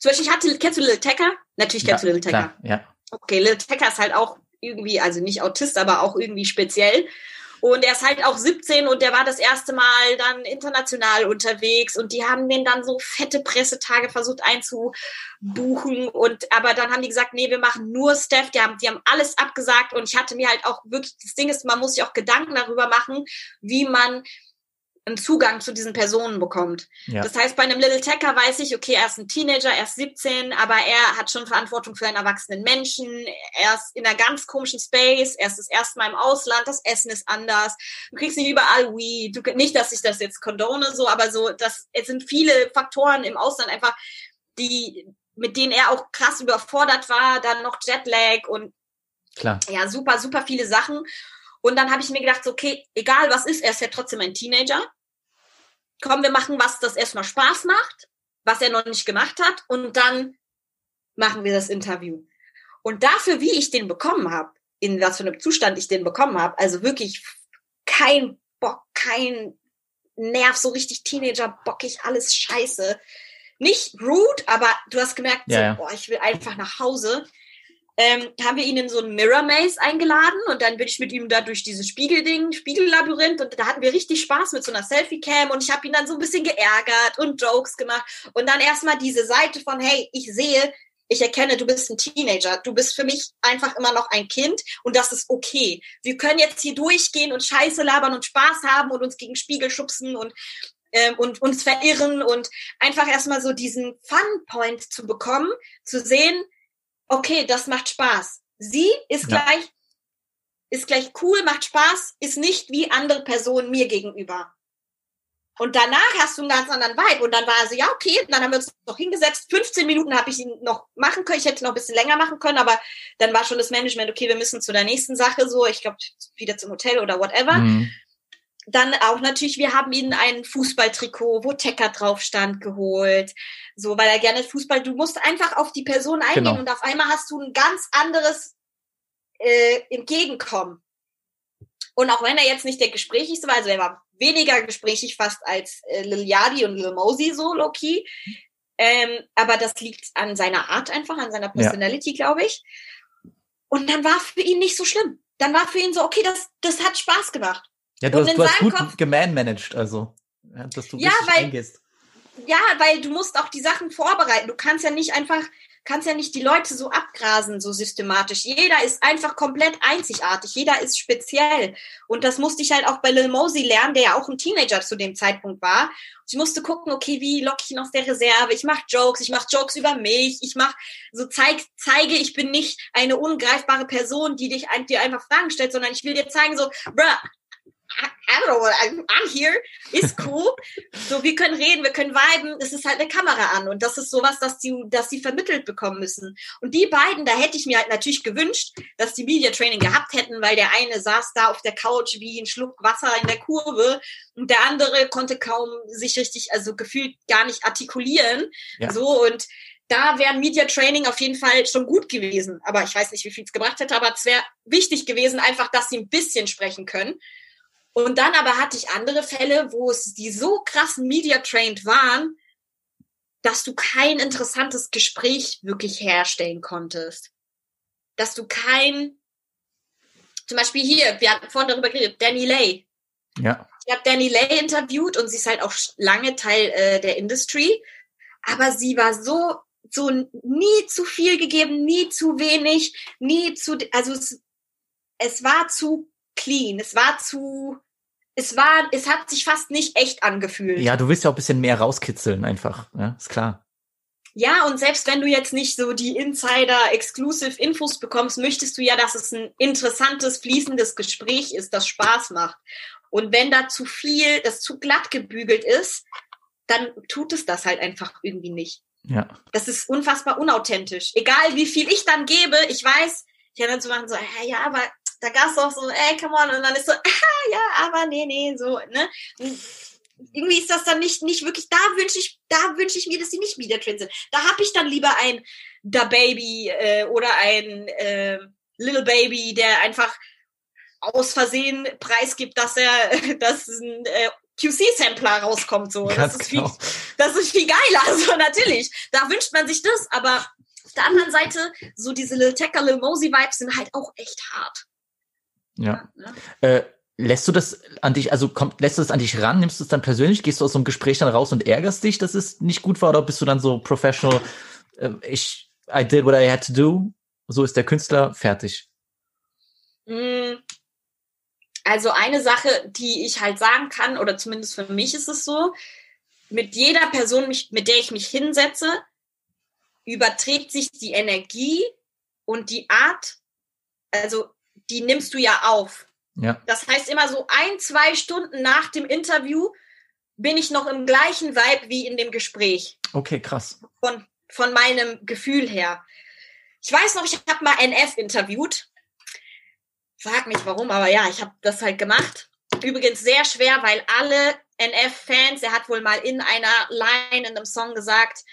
Zum Beispiel, ich hatte, kennst du Lil Tecca? Natürlich kennst du Lil Tecca. klar, ja. Okay, Lil Tecca ist halt auch irgendwie, also nicht Autist, aber auch irgendwie speziell. Und er ist halt auch 17 und der war das erste Mal dann international unterwegs und die haben den dann so fette Pressetage versucht einzubuchen und aber dann haben die gesagt, nee, wir machen nur Steph, die haben, die haben alles abgesagt und ich hatte mir halt auch wirklich, das Ding ist, man muss sich auch Gedanken darüber machen, wie man einen Zugang zu diesen Personen bekommt. ja. Das heißt, bei einem Little Tacker weiß ich, okay, er ist ein Teenager, er ist 17, aber er hat schon Verantwortung für einen erwachsenen Menschen. Er ist in einer ganz komischen Space. Er ist das erste Mal im Ausland. Das Essen ist anders. Du kriegst nicht überall Weed. Du, nicht, dass ich das jetzt condone so, aber so, das, es sind viele Faktoren im Ausland einfach, die, mit denen er auch krass überfordert war. Dann noch Jetlag und Klar. ja, super, super viele Sachen. Und dann habe ich mir gedacht, okay, egal was ist, er ist ja trotzdem ein Teenager. Komm, wir machen was, das erstmal Spaß macht, was er noch nicht gemacht hat, und dann machen wir das Interview. Und dafür, wie ich den bekommen habe, in was für einem Zustand ich den bekommen habe, also wirklich kein Bock, kein Nerv, so richtig Teenager, bockig, alles scheiße. Nicht rude, aber du hast gemerkt, Ja, so, ja. boah, ich will einfach nach Hause ähm, haben wir ihn in so ein Mirror Maze eingeladen und dann bin ich mit ihm da durch dieses Spiegelding, Spiegellabyrinth und da hatten wir richtig Spaß mit so einer Selfie-Cam und ich habe ihn dann so ein bisschen geärgert und Jokes gemacht und dann erstmal diese Seite von, hey, ich sehe, ich erkenne, du bist ein Teenager, du bist für mich einfach immer noch ein Kind und das ist okay. Wir können jetzt hier durchgehen und Scheiße labern und Spaß haben und uns gegen Spiegel schubsen und ähm, und uns verirren und einfach erstmal so diesen Fun-Point zu bekommen, zu sehen, okay, das macht Spaß. Sie ist Ja. gleich, ist gleich cool, macht Spaß, ist nicht wie andere Personen mir gegenüber. Und danach hast du einen ganz anderen Vibe. Und dann war so, ja, okay, und dann haben wir uns noch hingesetzt. 15 Minuten habe ich ihn noch machen können. Ich hätte noch ein bisschen länger machen können, aber dann war schon das Management, okay, wir müssen zu der nächsten Sache so, ich glaube, wieder zum Hotel oder whatever Mhm. Dann auch natürlich, wir haben ihnen ein Fußballtrikot, wo Tecker drauf stand, geholt. So, weil er gerne Fußball, du musst einfach auf die Person eingehen Genau. und auf einmal hast du ein ganz anderes äh, Entgegenkommen. Und auch wenn er jetzt nicht der gesprächigste war, also er war weniger gesprächig fast als äh, Lil Yadi und Lil Mosey so, low-key. Ähm, aber das liegt an seiner Art einfach, an seiner Ja. Personality, glaube ich. Und dann war für ihn nicht so schlimm. Dann war für ihn so, okay, das, das hat Spaß gemacht. Ja, du Und hast, du hast gut gemanmanaged, also. Ja, dass du Ja, richtig weil- eingehst. Ja, weil du musst auch die Sachen vorbereiten. Du kannst ja nicht einfach, kannst ja nicht die Leute so abgrasen, so systematisch. Jeder ist einfach komplett einzigartig. Jeder ist speziell. Und das musste ich halt auch bei Lil Mosey lernen, der ja auch ein Teenager zu dem Zeitpunkt war. Ich musste gucken, okay, wie locke ich ihn aus der Reserve? Ich mache Jokes, ich mache Jokes über mich, ich mache so zeig, zeige, ich bin nicht eine ungreifbare Person, die dich dir einfach Fragen stellt, sondern ich will dir zeigen, so, bruh, I, don't know, what I'm, I'm here, ist cool. So, wir können reden, wir können viben, es ist halt eine Kamera an und das ist sowas, dass die, dass die vermittelt bekommen müssen. Und die beiden, da hätte ich mir halt natürlich gewünscht, dass die Media Training gehabt hätten, weil der eine saß da auf der Couch wie ein Schluck Wasser in der Kurve und der andere konnte kaum sich richtig, also gefühlt gar nicht artikulieren. Ja. So und da wäre Media Training auf jeden Fall schon gut gewesen. Aber ich weiß nicht, wie viel es gebracht hätte, aber es wäre wichtig gewesen, einfach, dass sie ein bisschen sprechen können. Und dann aber hatte ich andere Fälle, wo es die so krassen Media-trained waren, dass du kein interessantes Gespräch wirklich herstellen konntest. Dass du kein, zum Beispiel hier, wir hatten vorhin darüber geredet, Danny Lay. Ja. Ich habe Danny Lay interviewt und sie ist halt auch lange Teil äh, der Industry, aber sie war so so nie zu viel gegeben, nie zu wenig, nie zu, also es, es war zu clean, es war zu, es war, es hat sich fast nicht echt angefühlt. Ja, du willst ja auch ein bisschen mehr rauskitzeln einfach, ja, ist klar. Ja, und selbst wenn du jetzt nicht so die Insider-Exclusive-Infos bekommst, möchtest du ja, dass es ein interessantes, fließendes Gespräch ist, das Spaß macht. Und wenn da zu viel, das zu glatt gebügelt ist, dann tut es das halt einfach irgendwie nicht. Ja. Das ist unfassbar unauthentisch. Egal wie viel ich dann gebe, ich weiß, ich kann dann so machen, so, ja, aber da gab es doch so, ey, come on, und dann ist so, *laughs* ah, ja, aber nee, nee, so, ne? irgendwie ist das dann nicht, nicht wirklich, da wünsche ich, da wünsche ich mir, dass sie nicht wieder drin sind. Da habe ich dann lieber ein Da Baby äh, oder ein äh, Little Baby, der einfach aus Versehen preisgibt, dass er, *laughs* dass ein äh, QC-Sampler rauskommt. So. Das, ist genau. viel, das ist viel geiler. *laughs* Also natürlich, da wünscht man sich das, aber auf der anderen Seite, so diese Lil Tecca, Lil Mosey Vibes sind halt auch echt hart. Ja. Ne? Äh, lässt du das an dich, also kommt, lässt du das an dich ran, nimmst du es dann persönlich, gehst du aus so einem Gespräch dann raus und ärgerst dich, dass es nicht gut war, oder bist du dann so professional, äh, ich, I did what I had to do, so ist der Künstler, fertig. Mm, Also eine Sache, die ich halt sagen kann, oder zumindest für mich ist es so, mit jeder Person, mit der ich mich hinsetze, überträgt sich die Energie und die Art, also die nimmst du ja auf. Ja. Das heißt immer so ein, zwei Stunden nach dem Interview bin ich noch im gleichen Vibe wie in dem Gespräch Okay, krass. von, von meinem Gefühl her. Ich weiß noch, ich habe mal NF interviewt. Frag mich warum, aber ja, ich habe das halt gemacht. Übrigens sehr schwer, weil alle NF-Fans, er hat wohl mal in einer Line in einem Song gesagt,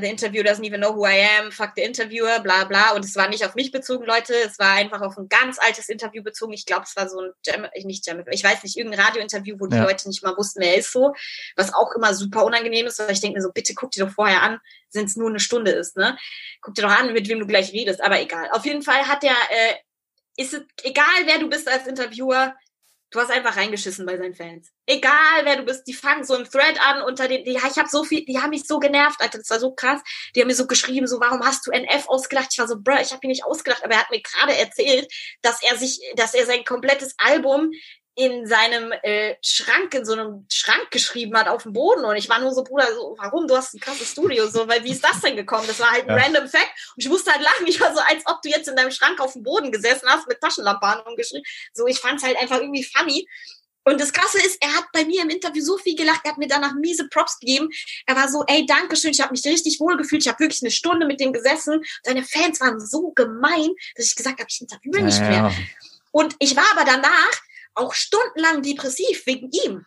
the interviewer doesn't even know who I am, fuck the interviewer, bla bla. Und es war nicht auf mich bezogen, Leute, es war einfach auf ein ganz altes Interview bezogen. Ich glaube, es war so ein Jam, nicht Jam, ich weiß nicht, irgendein Radiointerview, wo die Ja. Leute nicht mal wussten, wer er ist so. Was auch immer super unangenehm ist, weil ich denke mir so, bitte guck dir doch vorher an, wenn es nur eine Stunde ist, ne? Guck dir doch an, mit wem du gleich redest, aber egal. Auf jeden Fall hat der, äh, ist es egal, wer du bist als Interviewer, du hast einfach reingeschissen bei seinen Fans. Egal, wer du bist, die fangen so im Thread an unter den, die, ich habe so viel, die haben mich so genervt, Alter, das war so krass. Die haben mir so geschrieben, so, warum hast du NF ausgelacht? Ich war so, bruh, ich habe ihn nicht ausgelacht, aber er hat mir gerade erzählt, dass er sich, dass er sein komplettes Album in seinem äh, Schrank, in so einem Schrank geschrieben hat auf dem Boden. Und ich war nur so, Bruder, so, warum? Du hast ein krasses Studio, so, weil wie ist das denn gekommen? Das war halt ein Ja. random Fact. Und ich musste halt lachen. Ich war so, als ob du jetzt in deinem Schrank auf dem Boden gesessen hast mit Taschenlampe an und geschrieben. So, ich fand's halt einfach irgendwie funny. Und das Krasse ist, er hat bei mir im Interview so viel gelacht, er hat mir danach miese Props gegeben. Er war so, ey, danke schön, ich habe mich richtig wohl gefühlt, ich habe wirklich eine Stunde mit dem gesessen. Seine Fans waren so gemein, dass ich gesagt habe, ich interviewe nicht ja, mehr. ja. Und ich war aber danach auch stundenlang depressiv wegen ihm.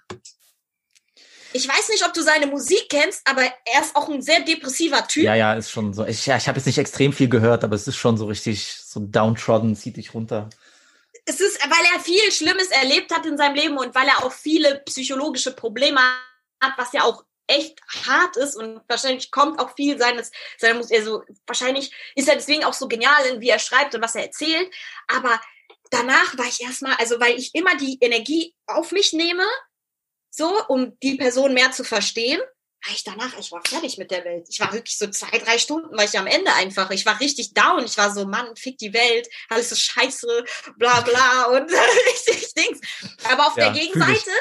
Ich weiß nicht, ob du seine Musik kennst, aber er ist auch ein sehr depressiver Typ. Ja, ja, ist schon so. Ich, ja, ich habe jetzt nicht extrem viel gehört, aber es ist schon so richtig so downtrodden, zieht dich runter. Es ist, weil er viel Schlimmes erlebt hat in seinem Leben und weil er auch viele psychologische Probleme hat, was ja auch echt hart ist und wahrscheinlich kommt auch viel seines, seiner Musik, also wahrscheinlich ist er deswegen auch so genial, in wie er schreibt und was er erzählt, aber danach war ich erstmal, also weil ich immer die Energie auf mich nehme, so, um die Person mehr zu verstehen, war ich danach, ich war fertig mit der Welt. Ich war wirklich so zwei, drei Stunden, war ich am Ende einfach. Ich war richtig down. Ich war so, Mann, fick die Welt, alles so scheiße, bla bla und *laughs* richtig Dings. Aber auf Ja, der. Gegenseite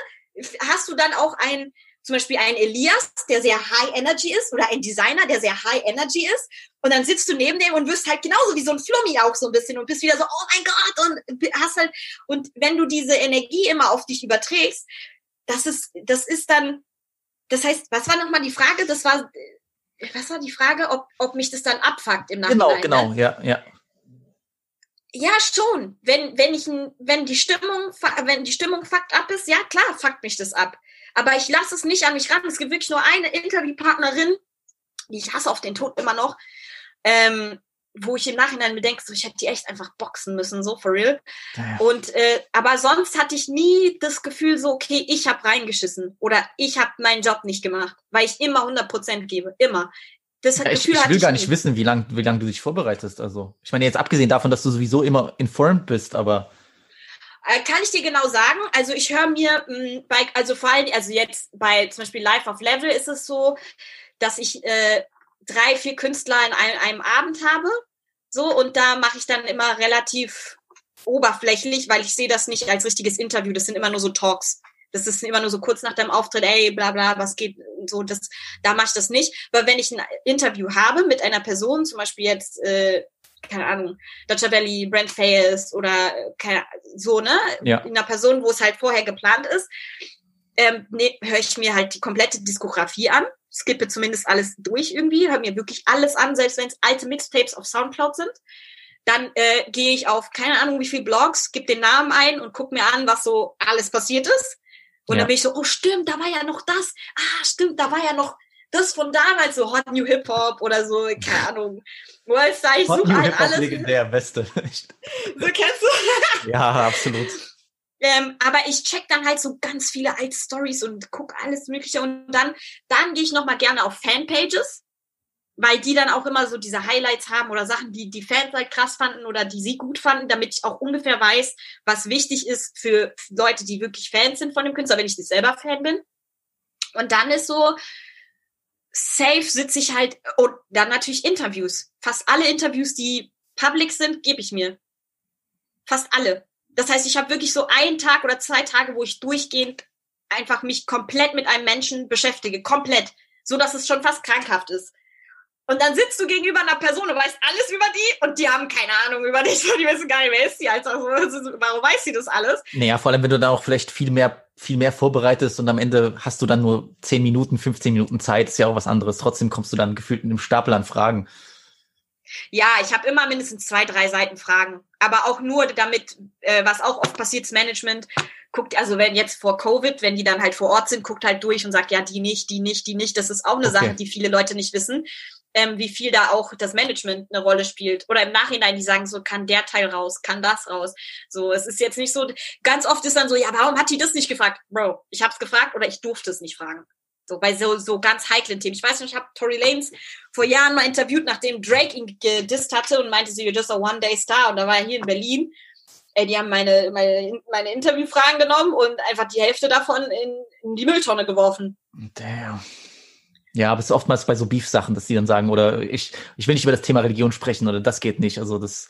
hast du dann auch ein, zum Beispiel einen Elias, der sehr high energy ist, oder ein Designer, der sehr high energy ist. Und dann sitzt du neben dem und wirst halt genauso wie so ein Flummi auch so ein bisschen und bist wieder so, oh mein Gott, und hast halt, und wenn du diese Energie immer auf dich überträgst, das ist, das ist dann, das heißt, was war nochmal die Frage? Das war, äh, was war die Frage, ob, ob mich das dann abfuckt im Nachhinein? Genau, genau, ja, ja. Ja, schon. Wenn, wenn ich, wenn die Stimmung, wenn die Stimmung fuckt ab ist, ja klar, fuckt mich das ab. Aber ich lasse es nicht an mich ran. Es gibt wirklich nur eine Interviewpartnerin, die ich hasse auf den Tod immer noch. Ähm, wo ich im Nachhinein mir denke, so, ich hätte die echt einfach boxen müssen, so for real. Ja. Und äh, aber sonst hatte ich nie das Gefühl so, okay, ich habe reingeschissen oder ich habe meinen Job nicht gemacht, weil ich immer 100 Prozent gebe, immer. Das Ja, ich, Gefühl ich hatte will gar nie. nicht wissen, wie lange wie lang du dich vorbereitest. Also, ich meine, jetzt abgesehen davon, dass du sowieso immer informed bist, aber Kann ich dir genau sagen. Also ich höre mir mh, bei, also vor allem, also jetzt bei zum Beispiel Life of Level ist es so, dass ich äh, drei, vier Künstler in einem, einem Abend habe. So, und da mache ich dann immer relativ oberflächlich, weil ich sehe das nicht als richtiges Interview. Das sind immer nur so Talks. Das ist immer nur so kurz nach deinem Auftritt, ey, bla bla, was geht so. Das, da mache ich das nicht. Weil wenn ich ein Interview habe mit einer Person, zum Beispiel jetzt, äh, keine Ahnung, Dutcher Valley, Brent Fayes oder äh, keine, so, ne? Ja. In einer Person, wo es halt vorher geplant ist, ähm, nee, höre ich mir halt die komplette Diskografie an, skippe zumindest alles durch irgendwie, höre mir wirklich alles an, selbst wenn es alte Mixtapes auf Soundcloud sind. Dann äh, gehe ich auf keine Ahnung wie viel Blogs, gebe den Namen ein und guck mir an, was so alles passiert ist. Und Ja. dann bin ich so, oh stimmt, da war ja noch das. Ah, stimmt, da war ja noch das von damals, so Hot New Hip Hop oder so, keine Ahnung. World Star, ich suche halt alles. legendär, beste. *laughs* So kennst du? *laughs* ja, absolut. Ähm, aber ich check dann halt so ganz viele alte Stories und guck alles Mögliche und dann, dann gehe ich noch mal gerne auf Fanpages, weil die dann auch immer so diese Highlights haben oder Sachen, die die Fans halt krass fanden oder die sie gut fanden, damit ich auch ungefähr weiß, was wichtig ist für Leute, die wirklich Fans sind von dem Künstler, wenn ich nicht selber Fan bin. Und dann ist so, safe sitze ich halt, und dann natürlich Interviews. Fast alle Interviews, die public sind, gebe ich mir. Fast alle. Das heißt, ich habe wirklich so einen Tag oder zwei Tage, wo ich durchgehend einfach mich komplett mit einem Menschen beschäftige. Komplett. So dass es schon fast krankhaft ist. Und dann sitzt du gegenüber einer Person und weißt alles über die und die haben keine Ahnung über dich. So, *laughs* die wissen gar nicht, wer ist die. Also, *laughs* warum weiß sie das alles? Naja, vor allem, wenn du dann auch vielleicht viel mehr, viel mehr vorbereitest und am Ende hast du dann nur 10 Minuten, 15 Minuten Zeit, ist ja auch was anderes. Trotzdem kommst du dann gefühlt in einem Stapel an Fragen. Ja, ich habe immer mindestens zwei, drei Seiten Fragen. Aber auch nur damit, äh, was auch oft passiert, das Management guckt, also wenn jetzt vor Covid, wenn die dann halt vor Ort sind, guckt halt durch und sagt, ja, die nicht, die nicht, die nicht. Das ist auch eine Okay. Sache, die viele Leute nicht wissen, ähm, wie viel da auch das Management eine Rolle spielt. Oder im Nachhinein, die sagen so, kann der Teil raus, kann das raus. So, es ist jetzt nicht so, ganz oft ist dann so, ja, warum hat die das nicht gefragt? Bro, ich habe es gefragt oder ich durfte es nicht fragen. So bei so, so ganz heiklen Themen. Ich weiß nicht, ich habe Tory Lanez vor Jahren mal interviewt, nachdem Drake ihn gedisst hatte und meinte, so, you're just a one-day-star. Und da war er hier in Berlin. Ey, die haben meine, meine, meine Interviewfragen genommen und einfach die Hälfte davon in, in die Mülltonne geworfen. Damn. Ja, aber es ist oftmals bei so Beef-Sachen, dass die dann sagen, oder ich, ich will nicht über das Thema Religion sprechen oder das geht nicht. Also das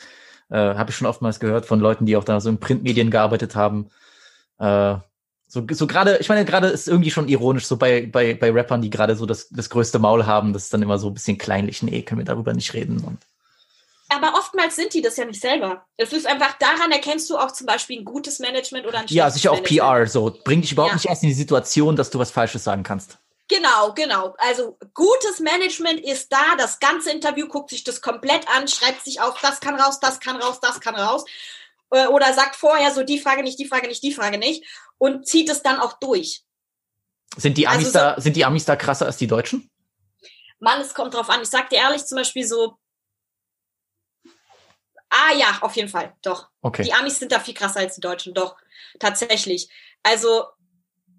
äh, habe ich schon oftmals gehört von Leuten, die auch da so in Printmedien gearbeitet haben. Äh, so, so gerade, ich meine, gerade ist irgendwie schon ironisch, so bei, bei, bei Rappern, die gerade so das, das größte Maul haben, das ist dann immer so ein bisschen kleinlich, nee, können wir darüber nicht reden. Und Aber oftmals sind die das ja nicht selber. Es ist einfach, daran erkennst du auch zum Beispiel ein gutes Management oder ein ja, schlechtes sicher auch Management. PR, so. Bring dich überhaupt Ja. nicht erst in die Situation, dass du was Falsches sagen kannst. Genau, genau. Also gutes Management ist da, das ganze Interview guckt sich das komplett an, schreibt sich auf, das kann raus, das kann raus, das kann raus. Äh, Oder sagt vorher so die Frage nicht, die Frage nicht, die Frage nicht und zieht es dann auch durch. Sind die Amis Also so- da, sind die Amis da krasser als die Deutschen? Mann, es kommt drauf an. Ich sag dir ehrlich, zum Beispiel so. Ah ja, auf jeden Fall, doch. Okay. Die Amis sind da viel krasser als die Deutschen, doch. Tatsächlich. Also,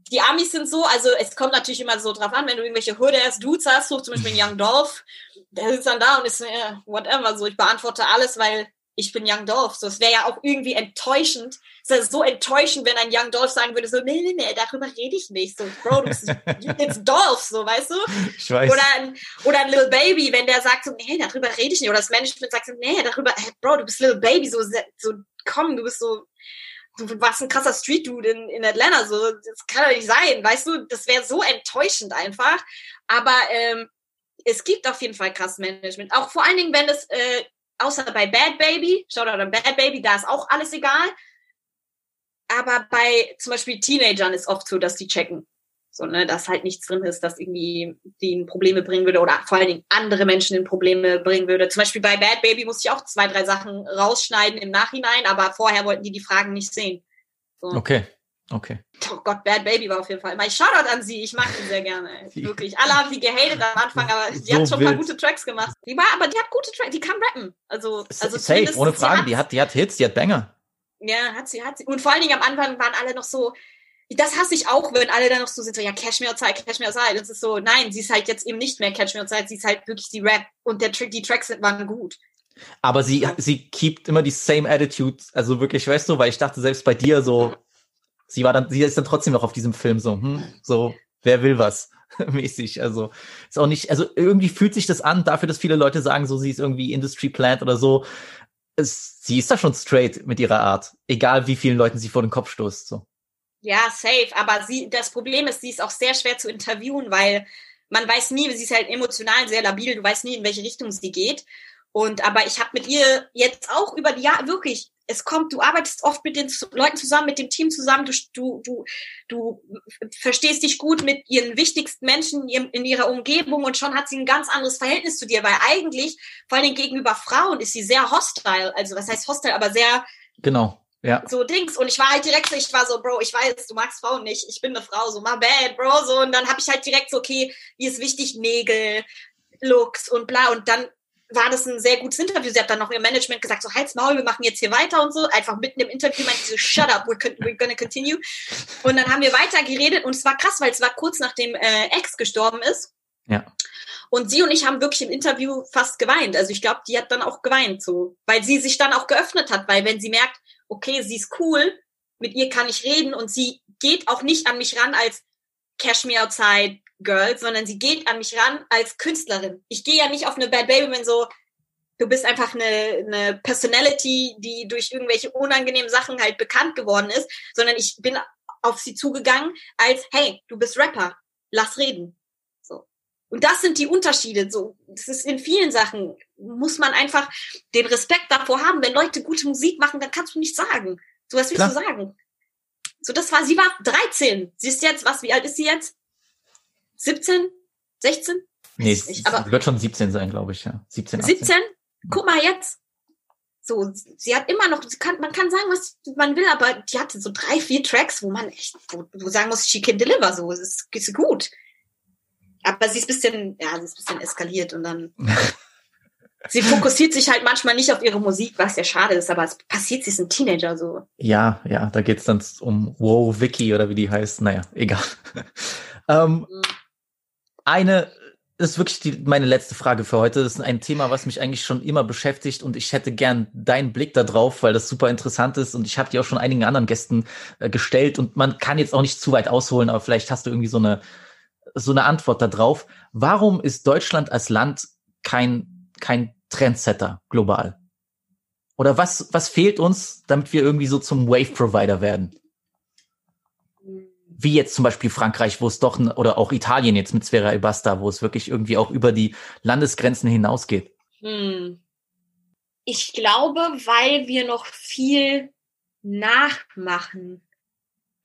die Amis sind so, also es kommt natürlich immer so drauf an, wenn du irgendwelche Hood-ass-Dudes hast, so zum Beispiel Young *laughs* Dolph, der sitzt dann da und ist, äh, whatever, so ich beantworte alles, weil ich bin Young Dolph. So, es wäre ja auch irgendwie enttäuschend. Es wäre so enttäuschend, wenn ein Young Dolph sagen würde, so, nee, nee, nee, darüber rede ich nicht. So, Bro, du bist *laughs* jetzt Dolph, so, weißt du? Ich weiß. Oder ein, oder ein Little Baby, wenn der sagt so, nee, darüber rede ich nicht. Oder das Management sagt so, nee, darüber, hey, Bro, du bist Little Baby, so, so, komm, du bist so, du warst ein krasser Street Dude in, in Atlanta, so, das kann doch nicht sein, weißt du, das wäre so enttäuschend einfach. Aber ähm, es gibt auf jeden Fall krasses Management. Auch vor allen Dingen, wenn es, äh, außer bei Bad Baby, Shoutout an Bad Baby, da ist auch alles egal. Aber bei zum Beispiel Teenagern ist oft so, dass die checken. So, ne, dass halt nichts drin ist, das irgendwie die in Probleme bringen würde oder vor allen Dingen andere Menschen in Probleme bringen würde. Zum Beispiel bei Bad Baby musste ich auch zwei, drei Sachen rausschneiden im Nachhinein, aber vorher wollten die die Fragen nicht sehen. So. Okay. Okay. Oh Gott, Bad Baby war auf jeden Fall. Mein Shoutout an sie, ich mag sie sehr gerne. *laughs* Wirklich. Alle haben sie gehatet am Anfang, aber sie So hat schon ein paar gute Tracks gemacht. Die war, aber die hat gute Tracks, die kann rappen. Also, also Safe, ohne sie Frage. hat- Die hat, die hat Hits, die hat Banger. Ja, hat sie, hat sie. Und vor allen Dingen am Anfang waren alle noch so, das hasse ich auch, wenn alle dann noch so sind, so, ja, Cash Me Outside, Cash Me Outside. Das ist so, nein, sie ist halt jetzt eben nicht mehr Cash Me Outside, sie ist halt wirklich die Rap und der Trick, die Tracks sind- waren gut. Aber sie, sie keept immer die same attitude. Also wirklich, weißt du, weil ich dachte selbst bei dir so, sie war dann, sie ist dann trotzdem noch auf diesem Film so, hm, so, wer will was? *laughs* mäßig. Also ist auch nicht, also irgendwie fühlt sich das an, dafür, dass viele Leute sagen, so sie ist irgendwie Industry Plant oder so. Es, sie ist da schon straight mit ihrer Art. Egal wie vielen Leuten sie vor den Kopf stoßt. So. Ja, safe. Aber sie, das Problem ist, sie ist auch sehr schwer zu interviewen, weil man weiß nie, sie ist halt emotional sehr labil, du weißt nie, in welche Richtung sie geht. Und aber ich habe mit ihr jetzt auch über die Jahre wirklich, es kommt, du arbeitest oft mit den Leuten zusammen, mit dem Team zusammen, du, du, du, du verstehst dich gut mit ihren wichtigsten Menschen in ihrer Umgebung und schon hat sie ein ganz anderes Verhältnis zu dir, weil eigentlich, vor allem gegenüber Frauen, ist sie sehr hostile. Also was heißt hostile, aber sehr Genau. Ja. so Dings. Und ich war halt direkt so, ich war so, Bro, ich weiß, du magst Frauen nicht, ich bin eine Frau, so, my bad, Bro, so. Und dann habe ich halt direkt so, okay, wie ist wichtig, Nägel, Looks und bla. Und dann war das ein sehr gutes Interview. Sie hat dann noch ihr Management gesagt, so, halt's Maul, wir machen jetzt hier weiter und so. Einfach mitten im Interview meinte sie so, shut up, we're, we're gonna continue. Und dann haben wir weiter geredet und es war krass, weil es war kurz nachdem äh, Ex gestorben ist. Ja. Und sie und ich haben wirklich im Interview fast geweint. Also ich glaube, die hat dann auch geweint, so, weil sie sich dann auch geöffnet hat, weil wenn sie merkt, okay, sie ist cool, mit ihr kann ich reden und sie geht auch nicht an mich ran als Cash Me Outside Girl, sondern sie geht an mich ran als Künstlerin. Ich gehe ja nicht auf eine Bad Baby, wenn so, du bist einfach eine, eine Personality, die durch irgendwelche unangenehmen Sachen halt bekannt geworden ist, sondern ich bin auf sie zugegangen als, hey, du bist Rapper, lass reden. Und das sind die Unterschiede. So, das ist in vielen Sachen muss man einfach den Respekt davor haben. Wenn Leute gute Musik machen, dann kannst du nichts sagen. So was willst Klar. du sagen? So, das war, sie war 13. Sie ist jetzt, was, wie alt ist sie jetzt? 17? 16? Nee, aber- wird schon 17 sein, glaube ich, ja. 17, 18. 17? Guck mal jetzt. So, sie hat immer noch, sie kann, man kann sagen, was man will, aber die hatte so drei, vier Tracks, wo man echt, wo du sagen muss, she can deliver, so, es ist, ist gut. Aber sie ist bisschen, ja, sie ist bisschen eskaliert und dann, *laughs* sie fokussiert sich halt manchmal nicht auf ihre Musik, was ja schade ist, aber es passiert, sie ist ein Teenager, so. Ja, ja, da geht's dann um Wow Vicky oder wie die heißt. Naja, egal. *laughs* ähm, Mhm. eine, das ist wirklich die, meine letzte Frage für heute. Das ist ein Thema, was mich eigentlich schon immer beschäftigt und ich hätte gern deinen Blick da drauf, weil das super interessant ist und ich habe die auch schon einigen anderen Gästen äh, gestellt und man kann jetzt auch nicht zu weit ausholen, aber vielleicht hast du irgendwie so eine so eine Antwort da drauf. Warum ist Deutschland als Land kein kein Trendsetter global? Oder was was fehlt uns, damit wir irgendwie so zum Wave Provider werden? wie jetzt zum Beispiel Frankreich, wo es doch, oder auch Italien jetzt mit Sfera e Basta, wo es wirklich irgendwie auch über die Landesgrenzen hinausgeht. Hm. Ich glaube, weil wir noch viel nachmachen.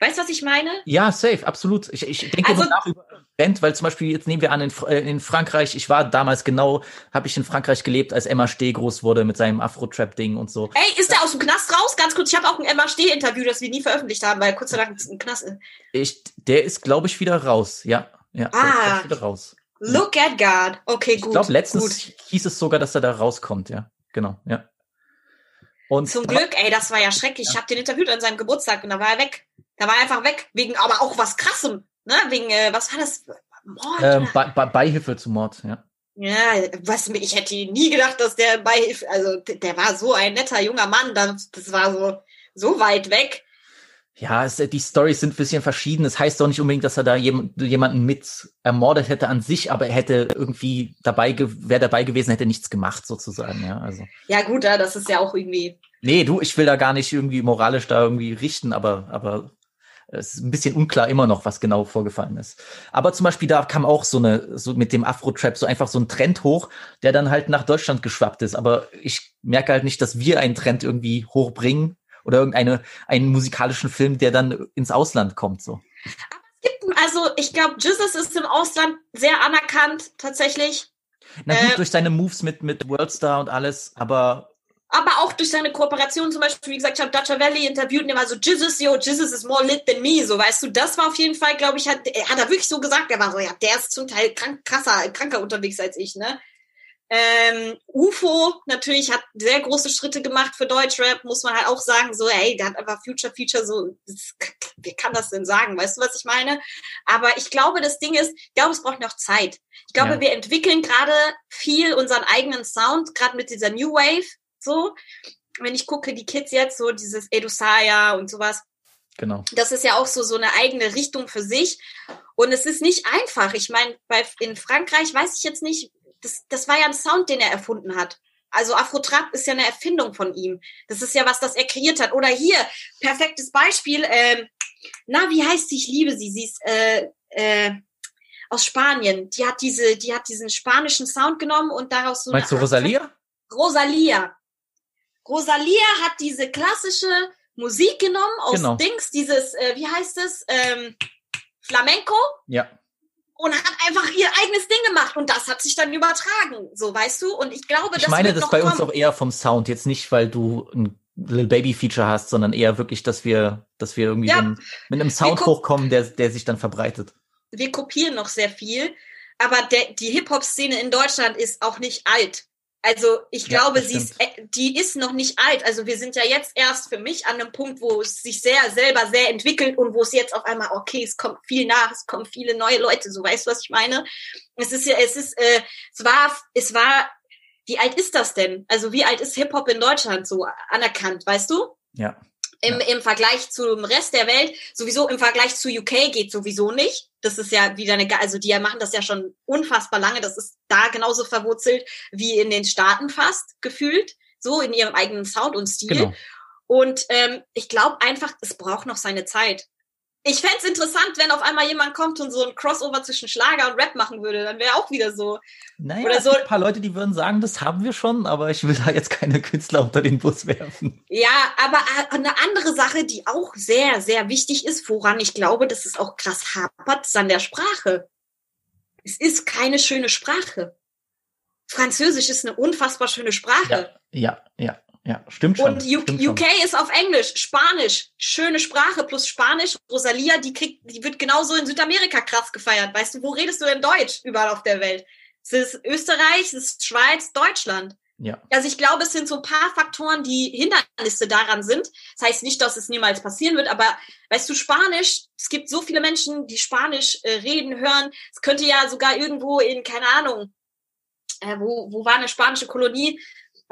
Weißt du, was ich meine? Ja, safe, absolut. Ich, ich denke Also- nach über Band, weil zum Beispiel jetzt nehmen wir an in, äh, in Frankreich, ich war damals genau, habe ich in Frankreich gelebt, als Emma Steh groß wurde mit seinem Afro-Trap-Ding und so. Ey, ist der aus dem Knast raus? Ganz kurz, ich habe auch ein MHD-Interview, das wir nie veröffentlicht haben, weil kurz danach im Knast ist. Ich, der ist, glaube ich, wieder raus. Ja, ja, ist, Ah. ich, wieder raus. Look at God. Okay, Ich gut. glaube, letztens Gut. hieß es sogar, dass er da rauskommt, ja. Genau, ja. Und Zum Glück, ey, das war ja schrecklich. Ich habe den interviewt an seinem Geburtstag und da war er weg. Da war er einfach weg. Wegen, aber auch was krassem. Ne? Wegen, äh, was war das? Mord? ähm? Be Be Beihilfe zu Mord, ja. Ja, was ich hätte nie gedacht, dass der bei, also der war so ein netter junger Mann, das, das war so, so weit weg. Ja, es, die Stories sind ein bisschen verschieden. Es heißt doch nicht unbedingt, dass er da jem, jemanden mit ermordet hätte an sich, aber er hätte irgendwie dabei, wäre dabei gewesen, hätte nichts gemacht sozusagen. Ja, also Ja gut, ja, das ist ja auch irgendwie, nee, du, ich will da gar nicht irgendwie moralisch da irgendwie richten, aber aber es ist ein bisschen unklar immer noch, was genau vorgefallen ist. Aber zum Beispiel da kam auch so eine so mit dem Afro-Trap so einfach so ein Trend hoch, der dann halt nach Deutschland geschwappt ist. Aber ich merke halt nicht, dass wir einen Trend irgendwie hochbringen oder irgendeine einen musikalischen Film, der dann ins Ausland kommt so. gibt, also ich glaube, Jesus ist im Ausland sehr anerkannt, tatsächlich. Na gut, Äh, durch seine Moves mit, mit Worldstar und alles, aber aber auch durch seine Kooperation zum Beispiel, wie gesagt, ich habe Dutcher Valley interviewt und der war so, Jesus, yo, Jesus is more lit than me, so, weißt du, das war auf jeden Fall, glaube ich, hat, hat er wirklich so gesagt, er war so, ja, der ist zum Teil krank, krasser, kranker unterwegs als ich, ne? Ähm, UFO natürlich hat sehr große Schritte gemacht für Deutschrap, muss man halt auch sagen, so, ey, der hat einfach Future Feature so, das, wie kann das denn sagen? Weißt du, was ich meine? Aber ich glaube, das Ding ist, ich glaube, es braucht noch Zeit. Ich glaube, Ja. wir entwickeln gerade viel unseren eigenen Sound, gerade mit dieser New Wave, so. Wenn ich gucke, die Kids jetzt, so dieses Edusaya und sowas, Genau. das ist ja auch so, so eine eigene Richtung für sich. Und es ist nicht einfach. Ich meine, bei, in Frankreich weiß ich jetzt nicht, das, das war ja ein Sound, den er erfunden hat. Also Afro-Trap ist ja eine Erfindung von ihm. Das ist ja was, das er kreiert hat. Oder hier, perfektes Beispiel, ähm, na, wie heißt sie? Ich liebe sie. Sie ist äh, äh, aus Spanien. Die hat diese, die hat diesen spanischen Sound genommen und daraus so Meinst du Rosalia? Rosalia. Rosalia hat diese klassische Musik genommen aus Genau. Dings, dieses, äh, wie heißt es, ähm, Flamenco Ja. und hat einfach ihr eigenes Ding gemacht und das hat sich dann übertragen, so weißt du. Und ich glaube, Ich meine das bei uns kommen. auch eher vom Sound, jetzt nicht, weil du ein Little Baby Feature hast, sondern eher wirklich, dass wir, dass wir irgendwie Ja. ein, mit einem Sound hochkommen, der, der sich dann verbreitet. Wir kopieren noch sehr viel, aber der, die Hip-Hop-Szene in Deutschland ist auch nicht alt. Also ich Ja, glaube, sie ist, äh, die ist noch nicht alt. Also wir sind ja jetzt erst für mich an einem Punkt, wo es sich sehr selber sehr entwickelt und wo es jetzt auf einmal, okay, es kommt viel nach, es kommen viele neue Leute, so weißt du, was ich meine? Es ist ja, es ist, äh, es war, es war, wie alt ist das denn? Also wie alt ist Hip-Hop in Deutschland so anerkannt, weißt du? Ja. Im, Im Vergleich zum Rest der Welt, sowieso im Vergleich zu UK geht sowieso nicht. Das ist ja wieder eine, also die machen das ja schon unfassbar lange. Das ist da genauso verwurzelt wie in den Staaten fast gefühlt, so in ihrem eigenen Sound und Stil. Genau. Und ähm, ich glaube einfach, es braucht noch seine Zeit. Ich fänd's es interessant, wenn auf einmal jemand kommt und so ein Crossover zwischen Schlager und Rap machen würde. Dann wäre auch wieder so. Naja, Oder so- ein paar Leute, die würden sagen, das haben wir schon, aber ich will da jetzt keine Künstler unter den Bus werfen. Ja, aber äh, eine andere Sache, die auch sehr, sehr wichtig ist, woran ich glaube, dass es auch krass hapert, ist an der Sprache. Es ist keine schöne Sprache. Französisch ist eine unfassbar schöne Sprache. Ja, ja, ja, ja, stimmt schon. Und U stimmt schon. UK ist auf Englisch, Spanisch, schöne Sprache plus Spanisch. Rosalia, die kriegt, die wird genauso in Südamerika krass gefeiert. Weißt du, wo redest du denn Deutsch überall auf der Welt? Es ist Österreich, es ist Schweiz, Deutschland. Ja, Also ich glaube, es sind so ein paar Faktoren, die Hindernisse daran sind. Das heißt nicht, dass es niemals passieren wird, aber weißt du, Spanisch, es gibt so viele Menschen, die Spanisch äh, reden, hören. Es könnte ja sogar irgendwo in, keine Ahnung, äh, wo, wo war eine spanische Kolonie?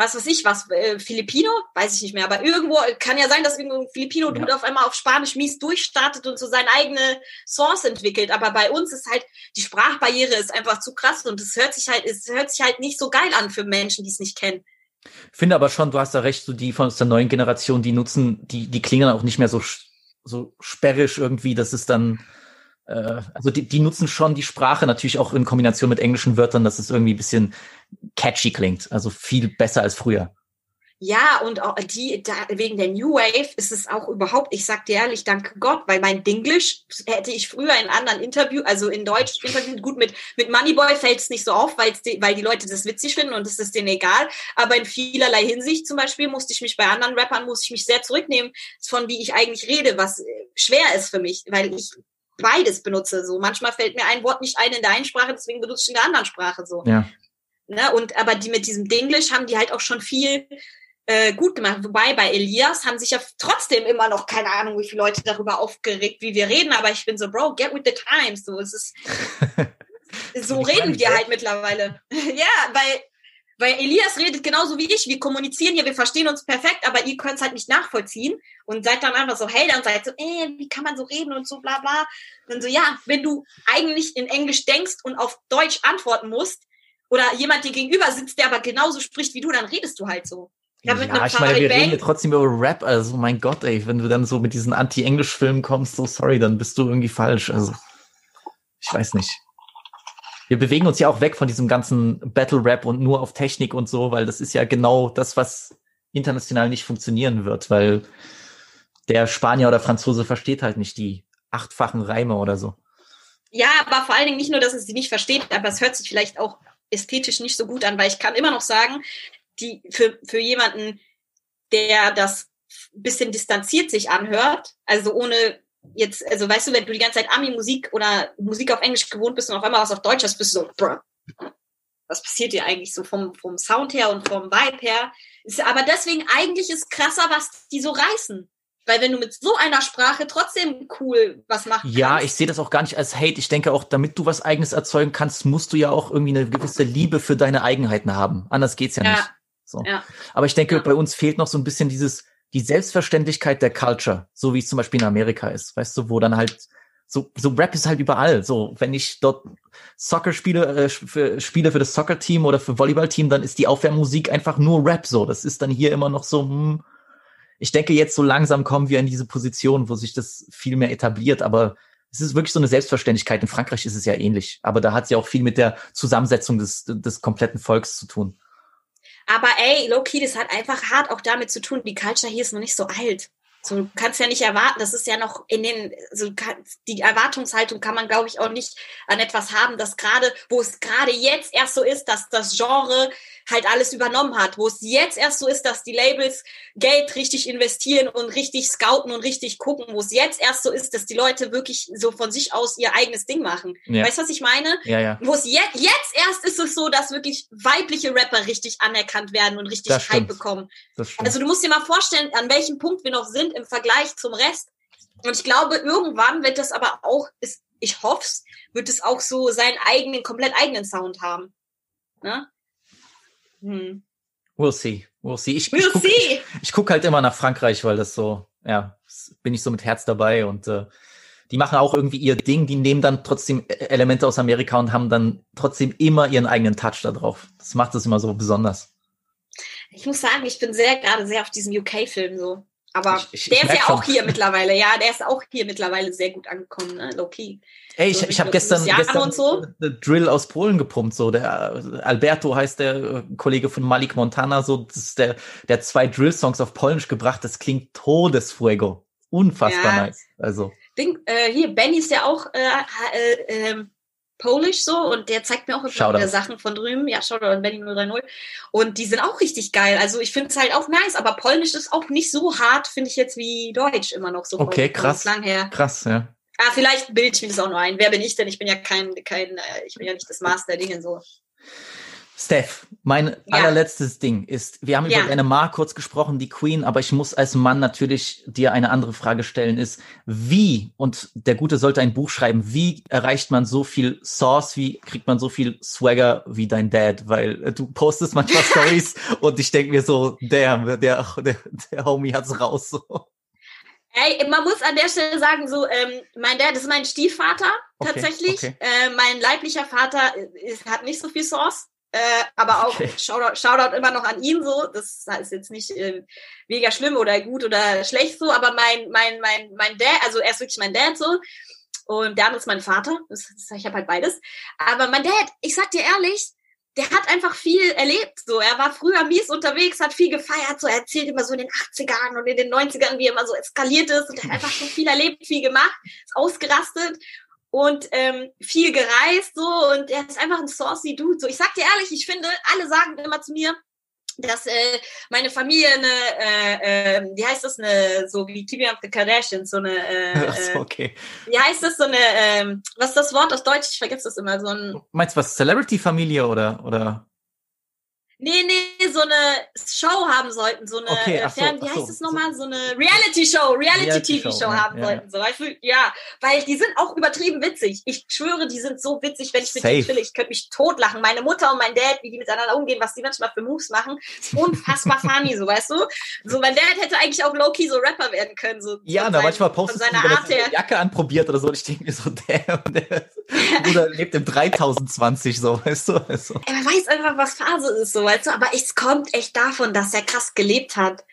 Was weiß ich, was, äh, Filipino? Weiß ich nicht mehr, aber irgendwo, kann ja sein, dass irgendwo ein Filipino-Dude Ja. auf einmal auf Spanisch mies durchstartet und so seine eigene Source entwickelt. Aber bei uns ist halt, die Sprachbarriere ist einfach zu krass und es hört sich halt, es hört sich halt nicht so geil an für Menschen, die es nicht kennen. finde aber schon, du hast da recht, so die von der neuen Generation, die nutzen, die, die klingen auch nicht mehr so, so sperrisch irgendwie, dass es dann, also die, die nutzen schon die Sprache natürlich auch in Kombination mit englischen Wörtern, dass es irgendwie ein bisschen catchy klingt, also viel besser als früher. Ja, und auch die, da, wegen der New Wave ist es auch überhaupt, ich sag dir ehrlich, danke Gott, weil mein Dinglish hätte ich früher in anderen Interview, also in Deutsch gut, mit, mit Moneyboy fällt es nicht so auf, weil's die, weil die Leute das witzig finden und es ist denen egal. Aber in vielerlei Hinsicht zum Beispiel musste ich mich bei anderen Rappern, musste ich mich sehr zurücknehmen, von wie ich eigentlich rede, was äh, schwer ist für mich, weil ich beides benutze. So manchmal fällt mir ein Wort nicht ein in der einen Sprache, deswegen benutze ich in der anderen Sprache so. Ja. Ne? Und aber die mit diesem Dinglish haben die halt auch schon viel äh, gut gemacht. Wobei bei Elias haben sich ja trotzdem immer noch keine Ahnung, wie viele Leute darüber aufgeregt, wie wir reden. Aber ich bin so, Bro, get with the times. So, es ist, *laughs* so reden wir halt mittlerweile. *laughs* ja, weil weil Elias redet genauso wie ich. Wir kommunizieren hier, wir verstehen uns perfekt, aber ihr könnt es halt nicht nachvollziehen und seid dann einfach so Hater und seid so, äh, wie kann man so reden und so bla bla. Und so, ja, wenn du eigentlich in Englisch denkst und auf Deutsch antworten musst, oder jemand dir gegenüber sitzt, der aber genauso spricht wie du, dann redest du halt so. Ja, einem ich meine, wir reden ja Bang- trotzdem über Rap, also mein Gott, ey, wenn du dann so mit diesen Anti-Englisch-Filmen kommst, so sorry, dann bist du irgendwie falsch. Also, ich weiß nicht. Wir bewegen uns ja auch weg von diesem ganzen Battle-Rap und nur auf Technik und so, weil das ist ja genau das, was international nicht funktionieren wird, weil der Spanier oder Franzose versteht halt nicht die achtfachen Reime oder so. Ja, aber vor allen Dingen nicht nur, dass es sie nicht versteht, aber es hört sich vielleicht auch ästhetisch nicht so gut an, weil ich kann immer noch sagen, die für, für jemanden, der das bisschen distanziert sich anhört, also ohne jetzt, also weißt du, wenn du die ganze Zeit Ami-Musik oder Musik auf Englisch gewohnt bist und auf einmal was auf Deutsch hast, bist du so, bruh, was passiert dir eigentlich so vom, vom Sound her und vom Vibe her? Ist, aber deswegen eigentlich ist krasser, was die so reißen. Weil wenn du mit so einer Sprache trotzdem cool was machen Ja, kannst. ich sehe das auch gar nicht als Hate. Ich denke auch, damit du was Eigenes erzeugen kannst, musst du ja auch irgendwie eine gewisse Liebe für deine Eigenheiten haben. Anders geht's ja, Ja. nicht. So. Ja. Aber ich denke, Ja. bei uns fehlt noch so ein bisschen dieses, die Selbstverständlichkeit der Culture, so wie es zum Beispiel in Amerika ist, weißt du, wo dann halt so, so Rap ist halt überall. So, wenn ich dort Soccer spiele, äh, für, spiele für das Soccer-Team oder für Volleyball-Team, dann ist die Aufwärmmusik einfach nur Rap. So, das ist dann hier immer noch so. Hm, ich denke, jetzt so langsam kommen wir in diese Position, wo sich das viel mehr etabliert. Aber es ist wirklich so eine Selbstverständlichkeit. In Frankreich ist es ja ähnlich. Aber da hat es ja auch viel mit der Zusammensetzung des, des kompletten Volks zu tun. Aber ey, Low-Key, das hat einfach hart auch damit zu tun, die Culture hier ist noch nicht so alt. So, du kannst ja nicht erwarten, das ist ja noch in den, so die Erwartungshaltung kann man, glaube ich, auch nicht an etwas haben, das gerade, wo es gerade jetzt erst so ist, dass das Genre halt alles übernommen hat, wo es jetzt erst so ist, dass die Labels Geld richtig investieren und richtig scouten und richtig gucken, wo es jetzt erst so ist, dass die Leute wirklich so von sich aus ihr eigenes Ding machen. Ja. Weißt du, was ich meine? Ja, ja. Wo es je jetzt erst ist es so, dass wirklich weibliche Rapper richtig anerkannt werden und richtig Das Hype stimmt. bekommen. Also du musst dir mal vorstellen, an welchem Punkt wir noch sind im Vergleich zum Rest. Und ich glaube, irgendwann wird das aber auch, ist, ich hoff's, wird es auch so seinen eigenen, komplett eigenen Sound haben. Ne? Hm. We'll see. We'll see. Ich, ich We'll guck, see. ich guck halt immer nach Frankreich, weil das so, ja, bin ich so mit Herz dabei und äh, die machen auch irgendwie ihr Ding, die nehmen dann trotzdem E- Elemente aus Amerika und haben dann trotzdem immer ihren eigenen Touch da drauf. Das macht es immer so besonders. Ich muss sagen, ich bin sehr gerade sehr auf diesem UK-Film so. Aber Ich- ich- ich der ist merk ja schon. auch hier mittlerweile. Ja, der ist auch hier mittlerweile sehr gut angekommen, ne? Low-key. Ey, ich, So ich habe gestern, gestern so. äh, Drill aus Polen gepumpt, so der äh, Alberto heißt der äh, Kollege von Malik Montana, so das ist der der hat zwei Drill-Songs auf Polnisch gebracht. Das klingt Todesfuego, unfassbar Ja. nice. Also Ding, äh, hier, Benny ist ja auch äh, äh, ähm, Polish so und der zeigt mir auch immer wieder Sachen von drüben. Ja, Shoutout an Benny 030. Und die sind auch richtig geil. Also ich finde es halt auch nice, aber Polnisch ist auch nicht so hart, finde ich jetzt wie Deutsch immer noch so. Okay, vom krass. Klang her. krass, ja. Ah, vielleicht bilde ich mir das auch nur ein. Wer bin ich denn? Ich bin ja kein, kein, äh, ich bin ja nicht das Master der Dinge so. Steph, mein Ja. allerletztes Ding ist, wir haben Ja. über deine Ma kurz gesprochen, die Queen, aber ich muss als Mann natürlich dir eine andere Frage stellen, ist, wie, und der Gute sollte ein Buch schreiben, wie erreicht man so viel Sauce, wie kriegt man so viel Swagger wie dein Dad? Weil äh, du postest manchmal *laughs* Stories und ich denke mir so, damn, der, der, der Homie hat's raus. So. Ey, man muss an der Stelle sagen, so, ähm, mein Dad ist mein Stiefvater, Okay, tatsächlich. okay. Äh, mein leiblicher Vater ist, hat nicht so viel Sauce. Äh, aber auch Okay. Shoutout, Shoutout immer noch an ihn so. Das ist jetzt nicht äh, mega schlimm oder gut oder schlecht so, aber mein, mein, mein, mein Dad, also er ist wirklich mein Dad so. Und der andere ist mein Vater. Das, das, ich habe halt beides. Aber mein Dad, ich sag dir ehrlich, der hat einfach viel erlebt. So, er war früher mies unterwegs, hat viel gefeiert. So, er erzählt immer so in den 80ern und in den 90ern, wie er immer so eskaliert ist und er hat einfach schon viel erlebt, viel gemacht, ist ausgerastet und ähm, viel gereist so und er ist einfach ein saucy Dude. So, ich sag dir ehrlich, ich finde, alle sagen immer zu mir, dass äh, meine Familie eine, äh, äh, wie heißt das, eine, so wie Keeping Up the Kardashians, so eine, äh, *laughs* Ach so, äh, okay. wie heißt das, so eine, ähm, was ist das Wort auf Deutsch? Ich vergesse das immer, so ein, Meinst du was, Celebrity-Familie oder, oder? Nee, nee, so eine Show haben sollten, so eine, Okay, äh, so, Fern, wie so, heißt es nochmal, so eine Reality-Show, Reality-TV-Show Reality-Show, ja, haben ja, sollten, so, weißt du, ja, weil die sind auch übertrieben witzig. Ich schwöre, die sind so witzig, wenn ich mit Safe. denen chill, ich könnte mich totlachen. Meine Mutter und mein Dad, wie die miteinander umgehen, was die manchmal für Moves machen, ist unfassbar *laughs* funny, so, weißt du? So, mein Dad hätte eigentlich auch low-key so Rapper werden können, so. Ja, von da seinem- manchmal wenn er Art seine her. Jacke anprobiert oder so und ich denke mir so, *laughs* damn, der Bruder lebt im *laughs* 3020 so, weißt du? Also, Er weiß einfach, was Phase ist, so, weißt du, aber es kommt echt davon, dass er krass gelebt hat.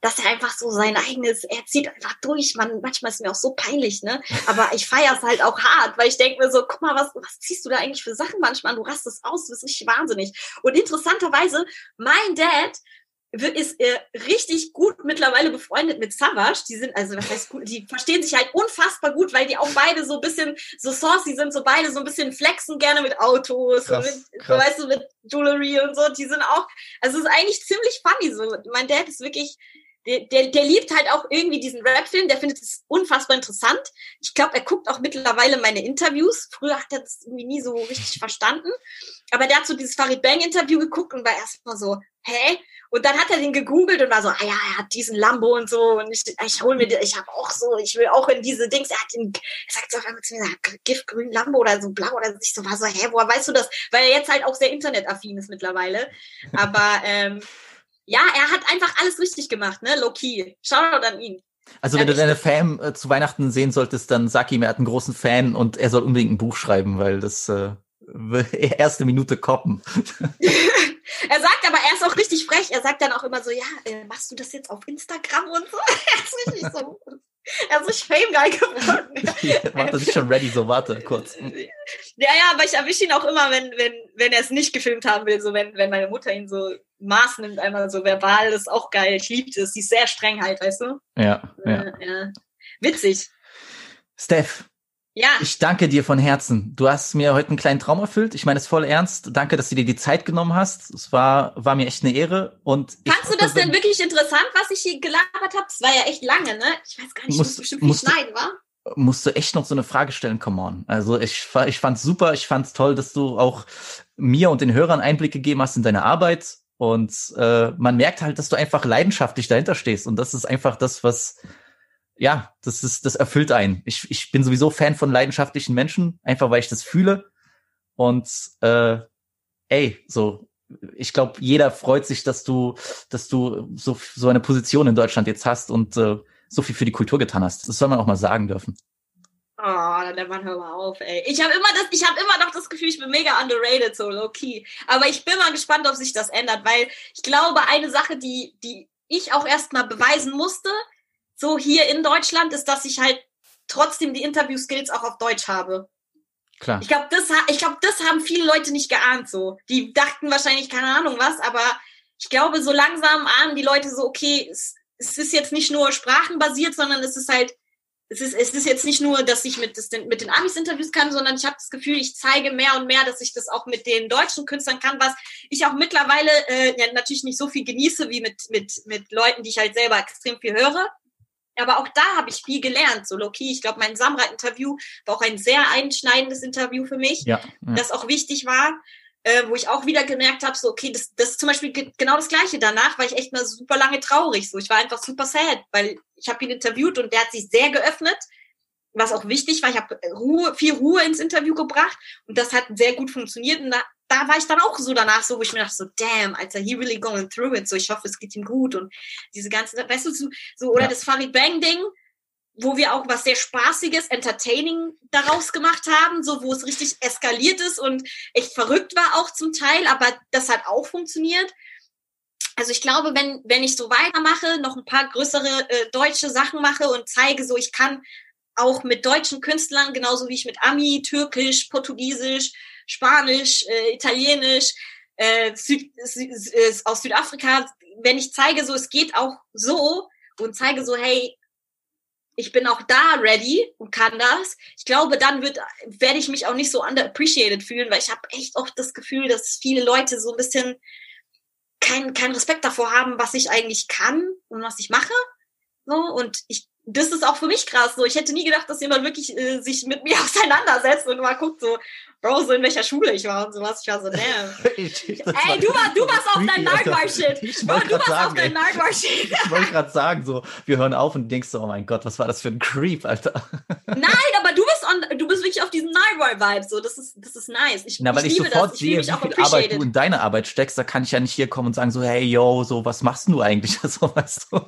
Dass er einfach so sein eigenes, er zieht einfach durch. Man, manchmal ist mir auch so peinlich, ne? Aber ich feiere es halt auch hart, weil ich denke mir so, guck mal, was, was ziehst du da eigentlich für Sachen manchmal? Du rastest aus, du bist richtig wahnsinnig. Und interessanterweise, mein Dad ist äh, richtig gut mittlerweile befreundet mit Savage. Die sind, also was heißt gut, die verstehen sich halt unfassbar gut, weil die auch beide so ein bisschen so saucy sind, so beide so ein bisschen flexen gerne mit Autos Krass, und mit, krass. weißt du, mit Jewelry und so. Die sind auch, also es ist eigentlich ziemlich funny so. Mein Dad ist wirklich, der, der, liebt halt auch irgendwie diesen Rap-Film, der findet es unfassbar interessant. Ich glaube, er guckt auch mittlerweile meine Interviews. Früher hat er das irgendwie nie so richtig verstanden. Aber der hat so dieses Farid Bang-Interview geguckt und war erstmal so, hä? Und dann hat er den gegoogelt und war so, ah ja, er hat diesen Lambo und so und ich, ich hol mir, ich habe auch so, ich will auch in diese Dings. Er hat den, er sagt so auf einmal zu mir, giftgrün Lambo oder so blau oder so. Ich so war so, hä, woher weißt du das? Weil er jetzt halt auch sehr internetaffin ist mittlerweile. Aber ähm, ja, er hat einfach alles richtig gemacht, ne? Low key. Shoutout an ihn. Also wenn Ja, du deine Fan äh, zu Weihnachten sehen solltest, dann sag ihm, er hat einen großen Fan und er soll unbedingt ein Buch schreiben, weil das äh, *laughs* erste Minute koppen. *laughs* Er sagt aber, er ist auch richtig frech. Er sagt dann auch immer so, ja, äh, machst du das jetzt auf Instagram und so? *laughs* er ist richtig so, er ist so Fame-Guy geworden. warte, ist schon ready, so warte, kurz. Ja, ja, aber ich erwische ihn auch immer, wenn, wenn, wenn er es nicht gefilmt haben will, so wenn, wenn meine Mutter ihn so Maß nimmt, einmal so verbal, das ist auch geil. Ich liebe es. Sie ist sehr streng halt, weißt du? Ja, ja. Äh, ja. Witzig. Steph, Ja, ich danke dir von Herzen. Du hast mir heute einen kleinen Traum erfüllt. Ich meine es voll ernst. Danke, dass du dir die Zeit genommen hast. Es war, war mir echt eine Ehre. Und ich fandst du das denn wirklich interessant, was ich hier gelabert habe? Das war ja echt lange, ne? Ich weiß gar nicht, Musst- muss bestimmt viel musst du- schneiden, wa? musst du echt noch so eine Frage stellen, come on. Also ich, ich fand's super, ich fand's toll, dass du auch mir und den Hörern Einblick gegeben hast in deine Arbeit. Und äh, man merkt halt, dass du einfach leidenschaftlich dahinter stehst. Und das ist einfach das, was, ja, das ist, das erfüllt einen. Ich, ich bin sowieso Fan von leidenschaftlichen Menschen, einfach weil ich das fühle. Und äh, ey, so, ich glaube, jeder freut sich, dass du, dass du so, so eine Position in Deutschland jetzt hast und äh, so viel für die Kultur getan hast. Das soll man auch mal sagen dürfen. Oh, der Mann, hör mal auf, ey. Ich habe immer das, ich habe immer noch das Gefühl, ich bin mega underrated, so low key. Aber ich bin mal gespannt, ob sich das ändert, weil ich glaube, eine Sache, die, die ich auch erstmal beweisen musste, so hier in Deutschland, ist, dass ich halt trotzdem die Interview-Skills auch auf Deutsch habe. Klar. Ich glaube, das, ich glaube, das haben viele Leute nicht geahnt, so. Die dachten wahrscheinlich keine Ahnung was, aber ich glaube, so langsam ahnen die Leute so, okay, es, es ist jetzt nicht nur sprachenbasiert, sondern es ist halt, es ist, es ist jetzt nicht nur, dass ich mit, das, mit den Amis Interviews kann, sondern ich habe das Gefühl, ich zeige mehr und mehr, dass ich das auch mit den deutschen Künstlern kann, was ich auch mittlerweile äh, ja, natürlich nicht so viel genieße wie mit, mit, mit Leuten, die ich halt selber extrem viel höre. Aber auch da habe ich viel gelernt, so Loki. Ich glaube, mein Samra-Interview war auch ein sehr einschneidendes Interview für mich Ja. ja. das auch wichtig war, äh, wo ich auch wieder gemerkt habe, so okay, das, das ist zum Beispiel ge- genau das Gleiche. Danach war ich echt mal super lange traurig. So, ich war einfach super sad, weil ich habe ihn interviewt und der hat sich sehr geöffnet, was auch wichtig war. Ich habe Ruhe, viel Ruhe ins Interview gebracht und das hat sehr gut funktioniert. Und da, da war ich dann auch so danach, so wo ich mir dachte, so damn, Alter, he really going through it. So, ich hoffe, es geht ihm gut und diese ganzen, weißt du, so, so oder Ja. das Farid Bang Ding wo wir auch was sehr Spaßiges, Entertaining daraus gemacht haben, so wo es richtig eskaliert ist und echt verrückt war auch zum Teil, aber das hat auch funktioniert. Also ich glaube, wenn, wenn ich so weitermache, noch ein paar größere äh, deutsche Sachen mache und zeige, so ich kann auch mit deutschen Künstlern, genauso wie ich mit Ami, Türkisch, Portugiesisch, Spanisch, äh, Italienisch, äh, Süd, Sü- äh, aus Südafrika, wenn ich zeige, so es geht auch so und zeige so, hey, ich bin auch da ready und kann das. Ich glaube, dann wird, werde ich mich auch nicht so underappreciated fühlen, weil ich habe echt oft das Gefühl, dass viele Leute so ein bisschen keinen keinen Respekt davor haben, was ich eigentlich kann und was ich mache. So, und ich, das ist auch für mich krass. So, ich hätte nie gedacht, dass jemand wirklich äh, sich mit mir *laughs* auseinandersetzt und mal guckt, so, Bro, so in welcher Schule ich war und sowas. Ich war so, damn. *laughs* Ich- ich- das Ey, du, war, du warst auf dein. Nightmare-Shit. Ich du warst auf sagen, dein ey. Nightmare-Shit. Ich wollte gerade sagen, so, wir hören auf und denkst so, oh mein Gott, was war das für ein Creep, Alter. *laughs* Nein, aber du bist on, du bist wirklich auf diesem Nightmare-Vibe. So, das ist, das ist nice. Ich, Na, weil ich, ich sofort das. Ich sehe, mich wie viel Arbeit du in deine Arbeit steckst, da kann ich ja nicht hier kommen und sagen so, hey, yo, so, was machst du eigentlich? So, weißt du?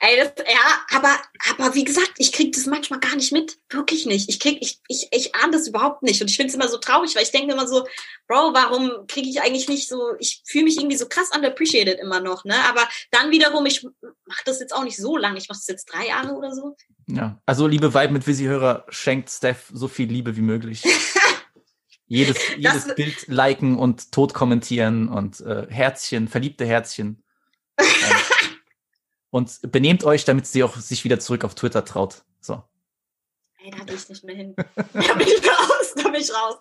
Ey, das, ja, aber, aber wie gesagt, ich krieg das manchmal gar nicht mit. Wirklich nicht. Ich krieg, ich, ich, ich ahne das überhaupt nicht. Und ich finde es immer so traurig, weil ich denke immer so, Bro, warum kriege ich eigentlich nicht so, ich fühle mich irgendwie so krass underappreciated immer noch, ne? Aber dann wiederum, ich mache das jetzt auch nicht so lange. Ich mache das jetzt drei Jahre oder so. Ja. Also, liebe Vibe mit Visi-Hörer, schenkt Steph so viel Liebe wie möglich. jedes *laughs* jedes Das- Bild liken und tot kommentieren und äh, Herzchen, verliebte Herzchen. *laughs* Und benehmt euch, damit sie auch sich wieder zurück auf Twitter traut. So. Ey, da will ich nicht mehr hin. Da bin ich raus, da bin ich raus.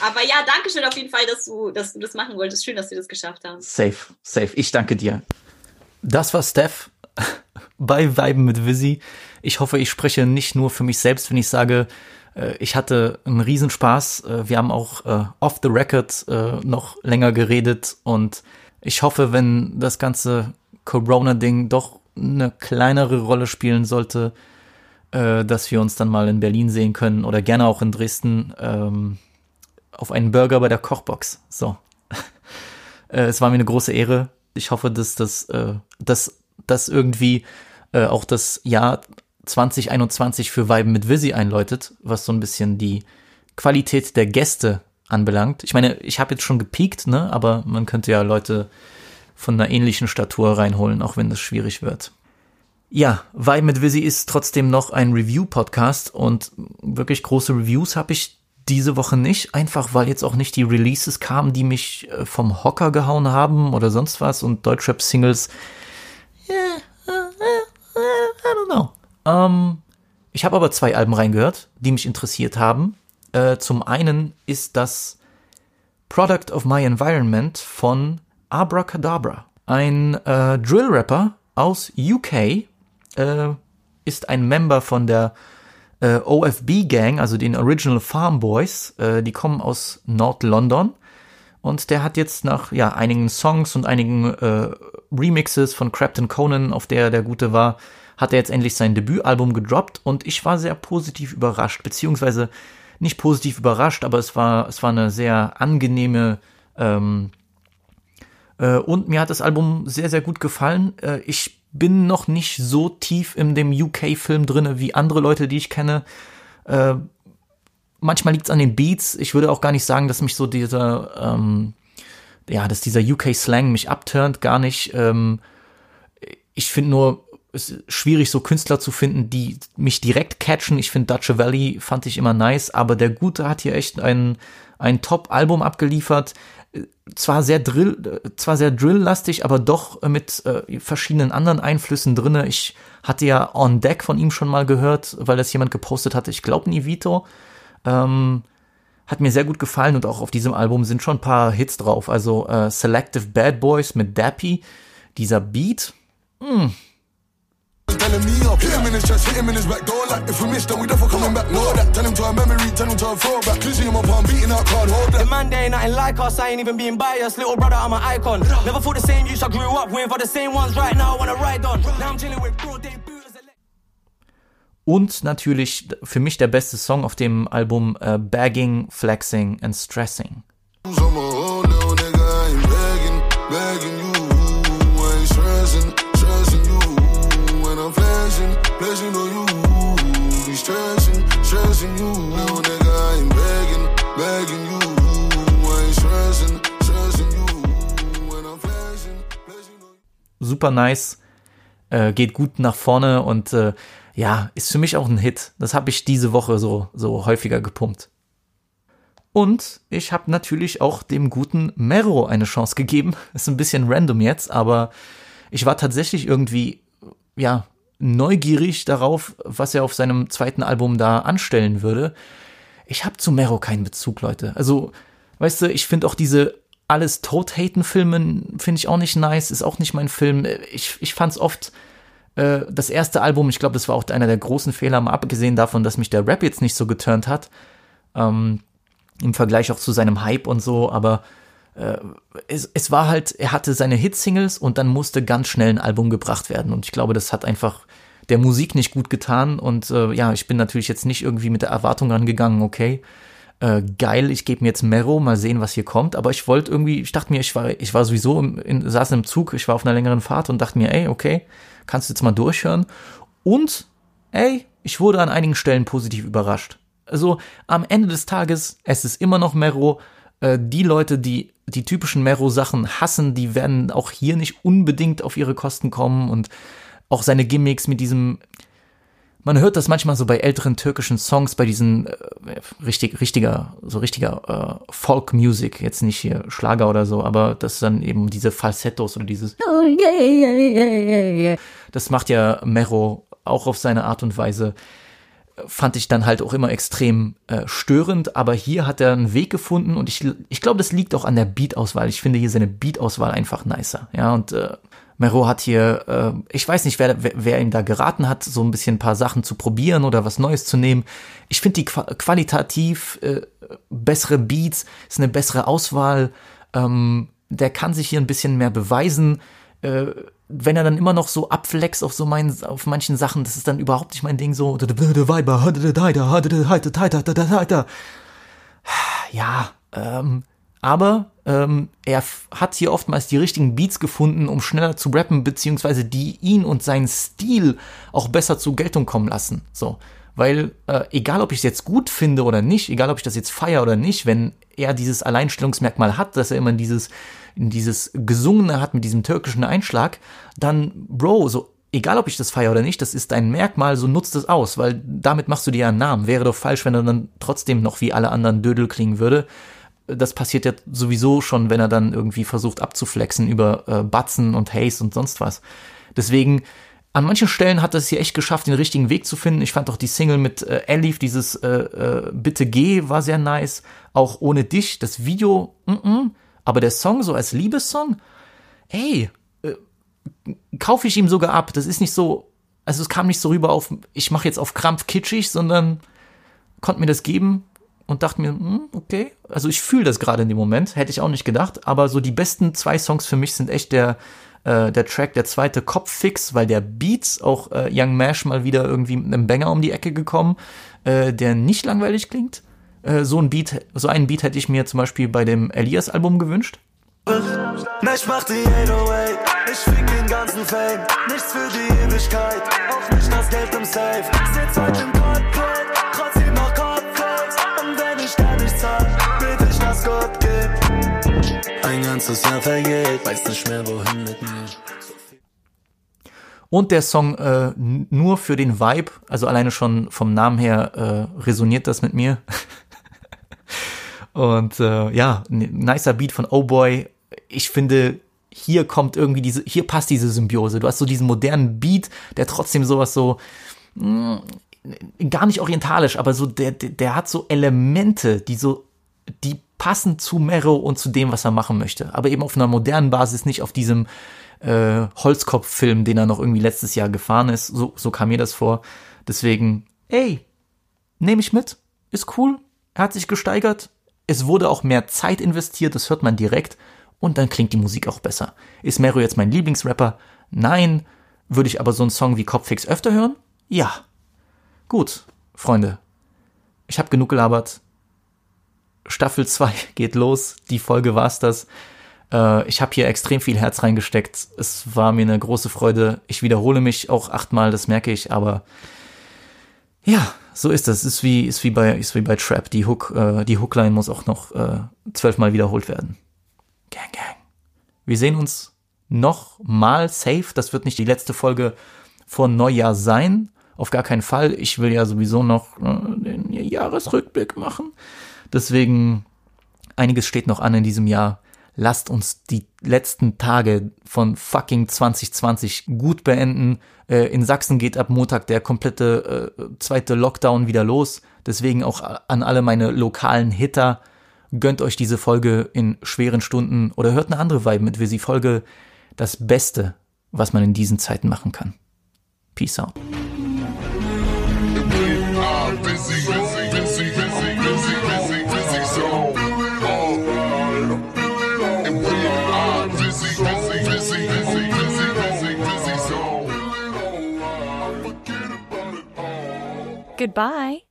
Aber ja, danke schön auf jeden Fall, dass du, dass du das machen wolltest. Schön, dass du das geschafft hast. Safe, safe. Ich danke dir. Das war Steph *laughs* bei Weiben mit Visi. Ich hoffe, ich spreche nicht nur für mich selbst, wenn ich sage, äh, ich hatte einen Riesenspaß. Äh, wir haben auch äh, off the record noch länger geredet und ich hoffe, wenn das ganze Corona-Ding doch eine kleinere Rolle spielen sollte, dass wir uns dann mal in Berlin sehen können oder gerne auch in Dresden ähm, auf einen Burger bei der Kochbox. So. *laughs* es war mir eine große Ehre. Ich hoffe, dass das, dass das irgendwie auch das Jahr 2021 für Weiben mit Visi einläutet, was so ein bisschen die Qualität der Gäste anbelangt. Ich meine, ich habe jetzt schon gepiekt, ne, aber man könnte ja Leute von einer ähnlichen Statur reinholen, auch wenn das schwierig wird. Ja, Weiben mit Visi ist trotzdem noch ein Review-Podcast und wirklich große Reviews habe ich diese Woche nicht, einfach weil jetzt auch nicht die Releases kamen, die mich äh, vom Hocker gehauen haben oder sonst was und Deutschrap-Singles. Yeah, uh, uh, I don't know. Ähm, ich habe aber zwei Alben reingehört, die mich interessiert haben. Äh, zum einen ist das Product of My Environment von Abracadabra. Ein äh, Drill-Rapper aus UK äh, ist ein Member von der äh, OFB-Gang, also den Original Farm Boys. Äh, die kommen aus Nord-London. Und der hat jetzt nach ja, einigen Songs und einigen äh, Remixes von Crapton Conan, auf der der Gute war, hat er jetzt endlich sein Debütalbum gedroppt und ich war sehr positiv überrascht, beziehungsweise nicht positiv überrascht, aber es war, es war eine sehr angenehme ähm, äh, und mir hat das Album sehr, sehr gut gefallen. Äh, ich bin noch nicht so tief in dem UK-Film drinne wie andere Leute, die ich kenne. Äh, manchmal liegt es an den Beats. Ich würde auch gar nicht sagen, dass mich so dieser, ähm, ja, dass dieser UK-Slang mich abturnt, gar nicht. Ähm, ich finde nur, es ist schwierig, so Künstler zu finden, die mich direkt catchen. Ich finde Dutch Valley fand ich immer nice, aber der Gute hat hier echt ein, ein Top-Album abgeliefert. Zwar sehr Drill, zwar sehr Drill-lastig, aber doch mit äh, verschiedenen anderen Einflüssen drinne. Ich hatte ja On Deck von ihm schon mal gehört, weil das jemand gepostet hatte. Ich glaube Nivito. Ähm, hat mir sehr gut gefallen und auch auf diesem Album sind schon ein paar Hits drauf. Also äh, Selective Bad Boys mit Dappy. Dieser Beat, mh, hm, telling me up. Hit him in his chest, hit him in his back door. Like if we miss, then we definitely coming back. Know that. Tell him to a memory, tell him to a throwback. Clearly, my palm beating out, can't hold that. The man, they ain't nothing like us. I ain't even being biased. Little brother, I'm an icon. Never thought the same use I grew up with are the same ones right now I wanna ride on. Now I'm chilling with bro, they und natürlich für mich der beste Song auf dem Album uh, Bagging, Flexing and Stressing. Super nice, äh, geht gut nach vorne und äh, ja, ist für mich auch ein Hit. Das habe ich diese Woche so, so häufiger gepumpt. Und ich habe natürlich auch dem guten Mero eine Chance gegeben. *laughs* Ist ein bisschen random jetzt, aber ich war tatsächlich irgendwie, ja, neugierig darauf, was er auf seinem zweiten Album da anstellen würde. Ich habe zu Mero keinen Bezug, Leute. Also, weißt du, ich finde auch diese alles Tod-Haten-Filmen finde ich auch nicht nice, ist auch nicht mein Film. Ich, ich fand es oft, äh, das erste Album, ich glaube, das war auch einer der großen Fehler, mal abgesehen davon, dass mich der Rap jetzt nicht so geturnt hat, ähm, im Vergleich auch zu seinem Hype und so, aber äh, es, es war halt, er hatte seine Hit-Singles und dann musste ganz schnell ein Album gebracht werden und ich glaube, das hat einfach der Musik nicht gut getan und äh, ja, ich bin natürlich jetzt nicht irgendwie mit der Erwartung rangegangen, okay, äh, geil, ich gebe mir jetzt Mero, mal sehen, was hier kommt. Aber ich wollte irgendwie, ich dachte mir, ich war, ich war sowieso im, in, saß im Zug, ich war auf einer längeren Fahrt und dachte mir, ey, okay, kannst du jetzt mal durchhören. Und, ey, ich wurde an einigen Stellen positiv überrascht. Also am Ende des Tages, es ist immer noch Mero. Äh, die Leute, die die typischen Mero-Sachen hassen, die werden auch hier nicht unbedingt auf ihre Kosten kommen und auch seine Gimmicks mit diesem man hört das manchmal so bei älteren türkischen Songs, bei diesen äh, richtig, richtiger, so richtiger äh, Folk-Music, jetzt nicht hier Schlager oder so, aber das dann eben diese Falsettos oder dieses Das macht ja Mero auch auf seine Art und Weise fand ich dann halt auch immer extrem äh, störend, aber hier hat er einen Weg gefunden und ich, ich glaube, das liegt auch an der Beat-Auswahl. Ich finde hier seine Beat-Auswahl einfach nicer. Ja, und äh, Mero hat hier, äh, ich weiß nicht, wer, wer, wer ihm da geraten hat, so ein bisschen ein paar Sachen zu probieren oder was Neues zu nehmen. Ich finde die qualitativ äh, bessere Beats, ist eine bessere Auswahl. Ähm, der kann sich hier ein bisschen mehr beweisen. Äh, wenn er dann immer noch so abflext auf so meinen, auf manchen Sachen, das ist dann überhaupt nicht mein Ding so. Ja, ähm, aber ähm, er hat hier oftmals die richtigen Beats gefunden, um schneller zu rappen, beziehungsweise die ihn und seinen Stil auch besser zur Geltung kommen lassen. So, weil äh, egal, ob ich es jetzt gut finde oder nicht, egal, ob ich das jetzt feier oder nicht, wenn er dieses Alleinstellungsmerkmal hat, dass er immer dieses dieses Gesungene hat mit diesem türkischen Einschlag, dann, Bro, so egal ob ich das feiere oder nicht, das ist ein Merkmal, so nutzt es aus, weil damit machst du dir einen Namen. Wäre doch falsch, wenn er dann trotzdem noch wie alle anderen Dödel klingen würde. Das passiert ja sowieso schon, wenn er dann irgendwie versucht abzuflexen über äh, Batzen und Haze und sonst was. Deswegen, an manchen Stellen hat er es hier echt geschafft, den richtigen Weg zu finden. Ich fand auch die Single mit äh, Elif, dieses äh, äh, Bitte geh, war sehr nice. Auch ohne dich, das Video, mm -mm. Aber der Song so als Liebessong, ey, äh, kaufe ich ihm sogar ab. Das ist nicht so, also es kam nicht so rüber auf, ich mache jetzt auf Krampf kitschig, sondern konnte mir das geben und dachte mir, hm, okay, also ich fühle das gerade in dem Moment, hätte ich auch nicht gedacht, aber so die besten zwei Songs für mich sind echt der äh, der Track, der zweite Kopffix, weil der Beats, auch äh, Young Mash mal wieder irgendwie mit einem Banger um die Ecke gekommen, äh, der nicht langweilig klingt. Äh, so ein Beat, so einen Beat hätte ich mir zum Beispiel bei dem Elias-Album gewünscht. Ich mach die 808, ich fick den ganzen Fame, nichts für die Ewigkeit, auch nicht das Geld im Safe. Sitz heute im Cockpit, gibt. Ein ganzes Jahr vergeht, weiß nicht mehr wohin mit mir. Und der Song äh, nur für den Vibe, also alleine schon vom Namen her äh, resoniert das mit mir. *laughs* Und äh, ja, nicer Beat von Oh Boy. Ich finde, hier kommt irgendwie diese, hier passt diese Symbiose. Du hast so diesen modernen Beat, der trotzdem sowas so mh, hm, gar nicht orientalisch, aber so der, der hat so Elemente, die so, die passen zu Mero und zu dem, was er machen möchte. Aber eben auf einer modernen Basis, nicht auf diesem äh, Holzkopf-Film, den er noch irgendwie letztes Jahr gefahren ist. So, so kam mir das vor. Deswegen, ey, nehme ich mit. Ist cool. Er hat sich gesteigert. Es wurde auch mehr Zeit investiert, das hört man direkt und dann klingt die Musik auch besser. Ist Mero jetzt mein Lieblingsrapper? Nein. Würde ich aber so einen Song wie Kopfix öfter hören? Ja. Gut, Freunde. Ich habe genug gelabert. Staffel 2 *laughs* geht los. Die Folge war's das. Äh, ich habe hier extrem viel Herz reingesteckt. Es war mir eine große Freude. Ich wiederhole mich auch achtmal, das merke ich, aber ja, so ist das. Ist wie, ist wie bei, ist wie bei Trap. Die Hook, äh, die Hookline muss auch noch äh, zwölfmal wiederholt werden. Gang, gang. Wir sehen uns noch mal safe. Das wird nicht die letzte Folge vor Neujahr sein. Auf gar keinen Fall. Ich will ja sowieso noch äh, den Jahresrückblick machen. Deswegen, einiges steht noch an in diesem Jahr lasst uns die letzten Tage von fucking 2020 gut beenden. Äh, in Sachsen geht ab Montag der komplette äh, zweite Lockdown wieder los. Deswegen auch an alle meine lokalen Hitter. Gönnt euch diese Folge in schweren Stunden oder hört eine andere Vibe mit Visi Folge. Das Beste, was man in diesen Zeiten machen kann. Peace out. Goodbye.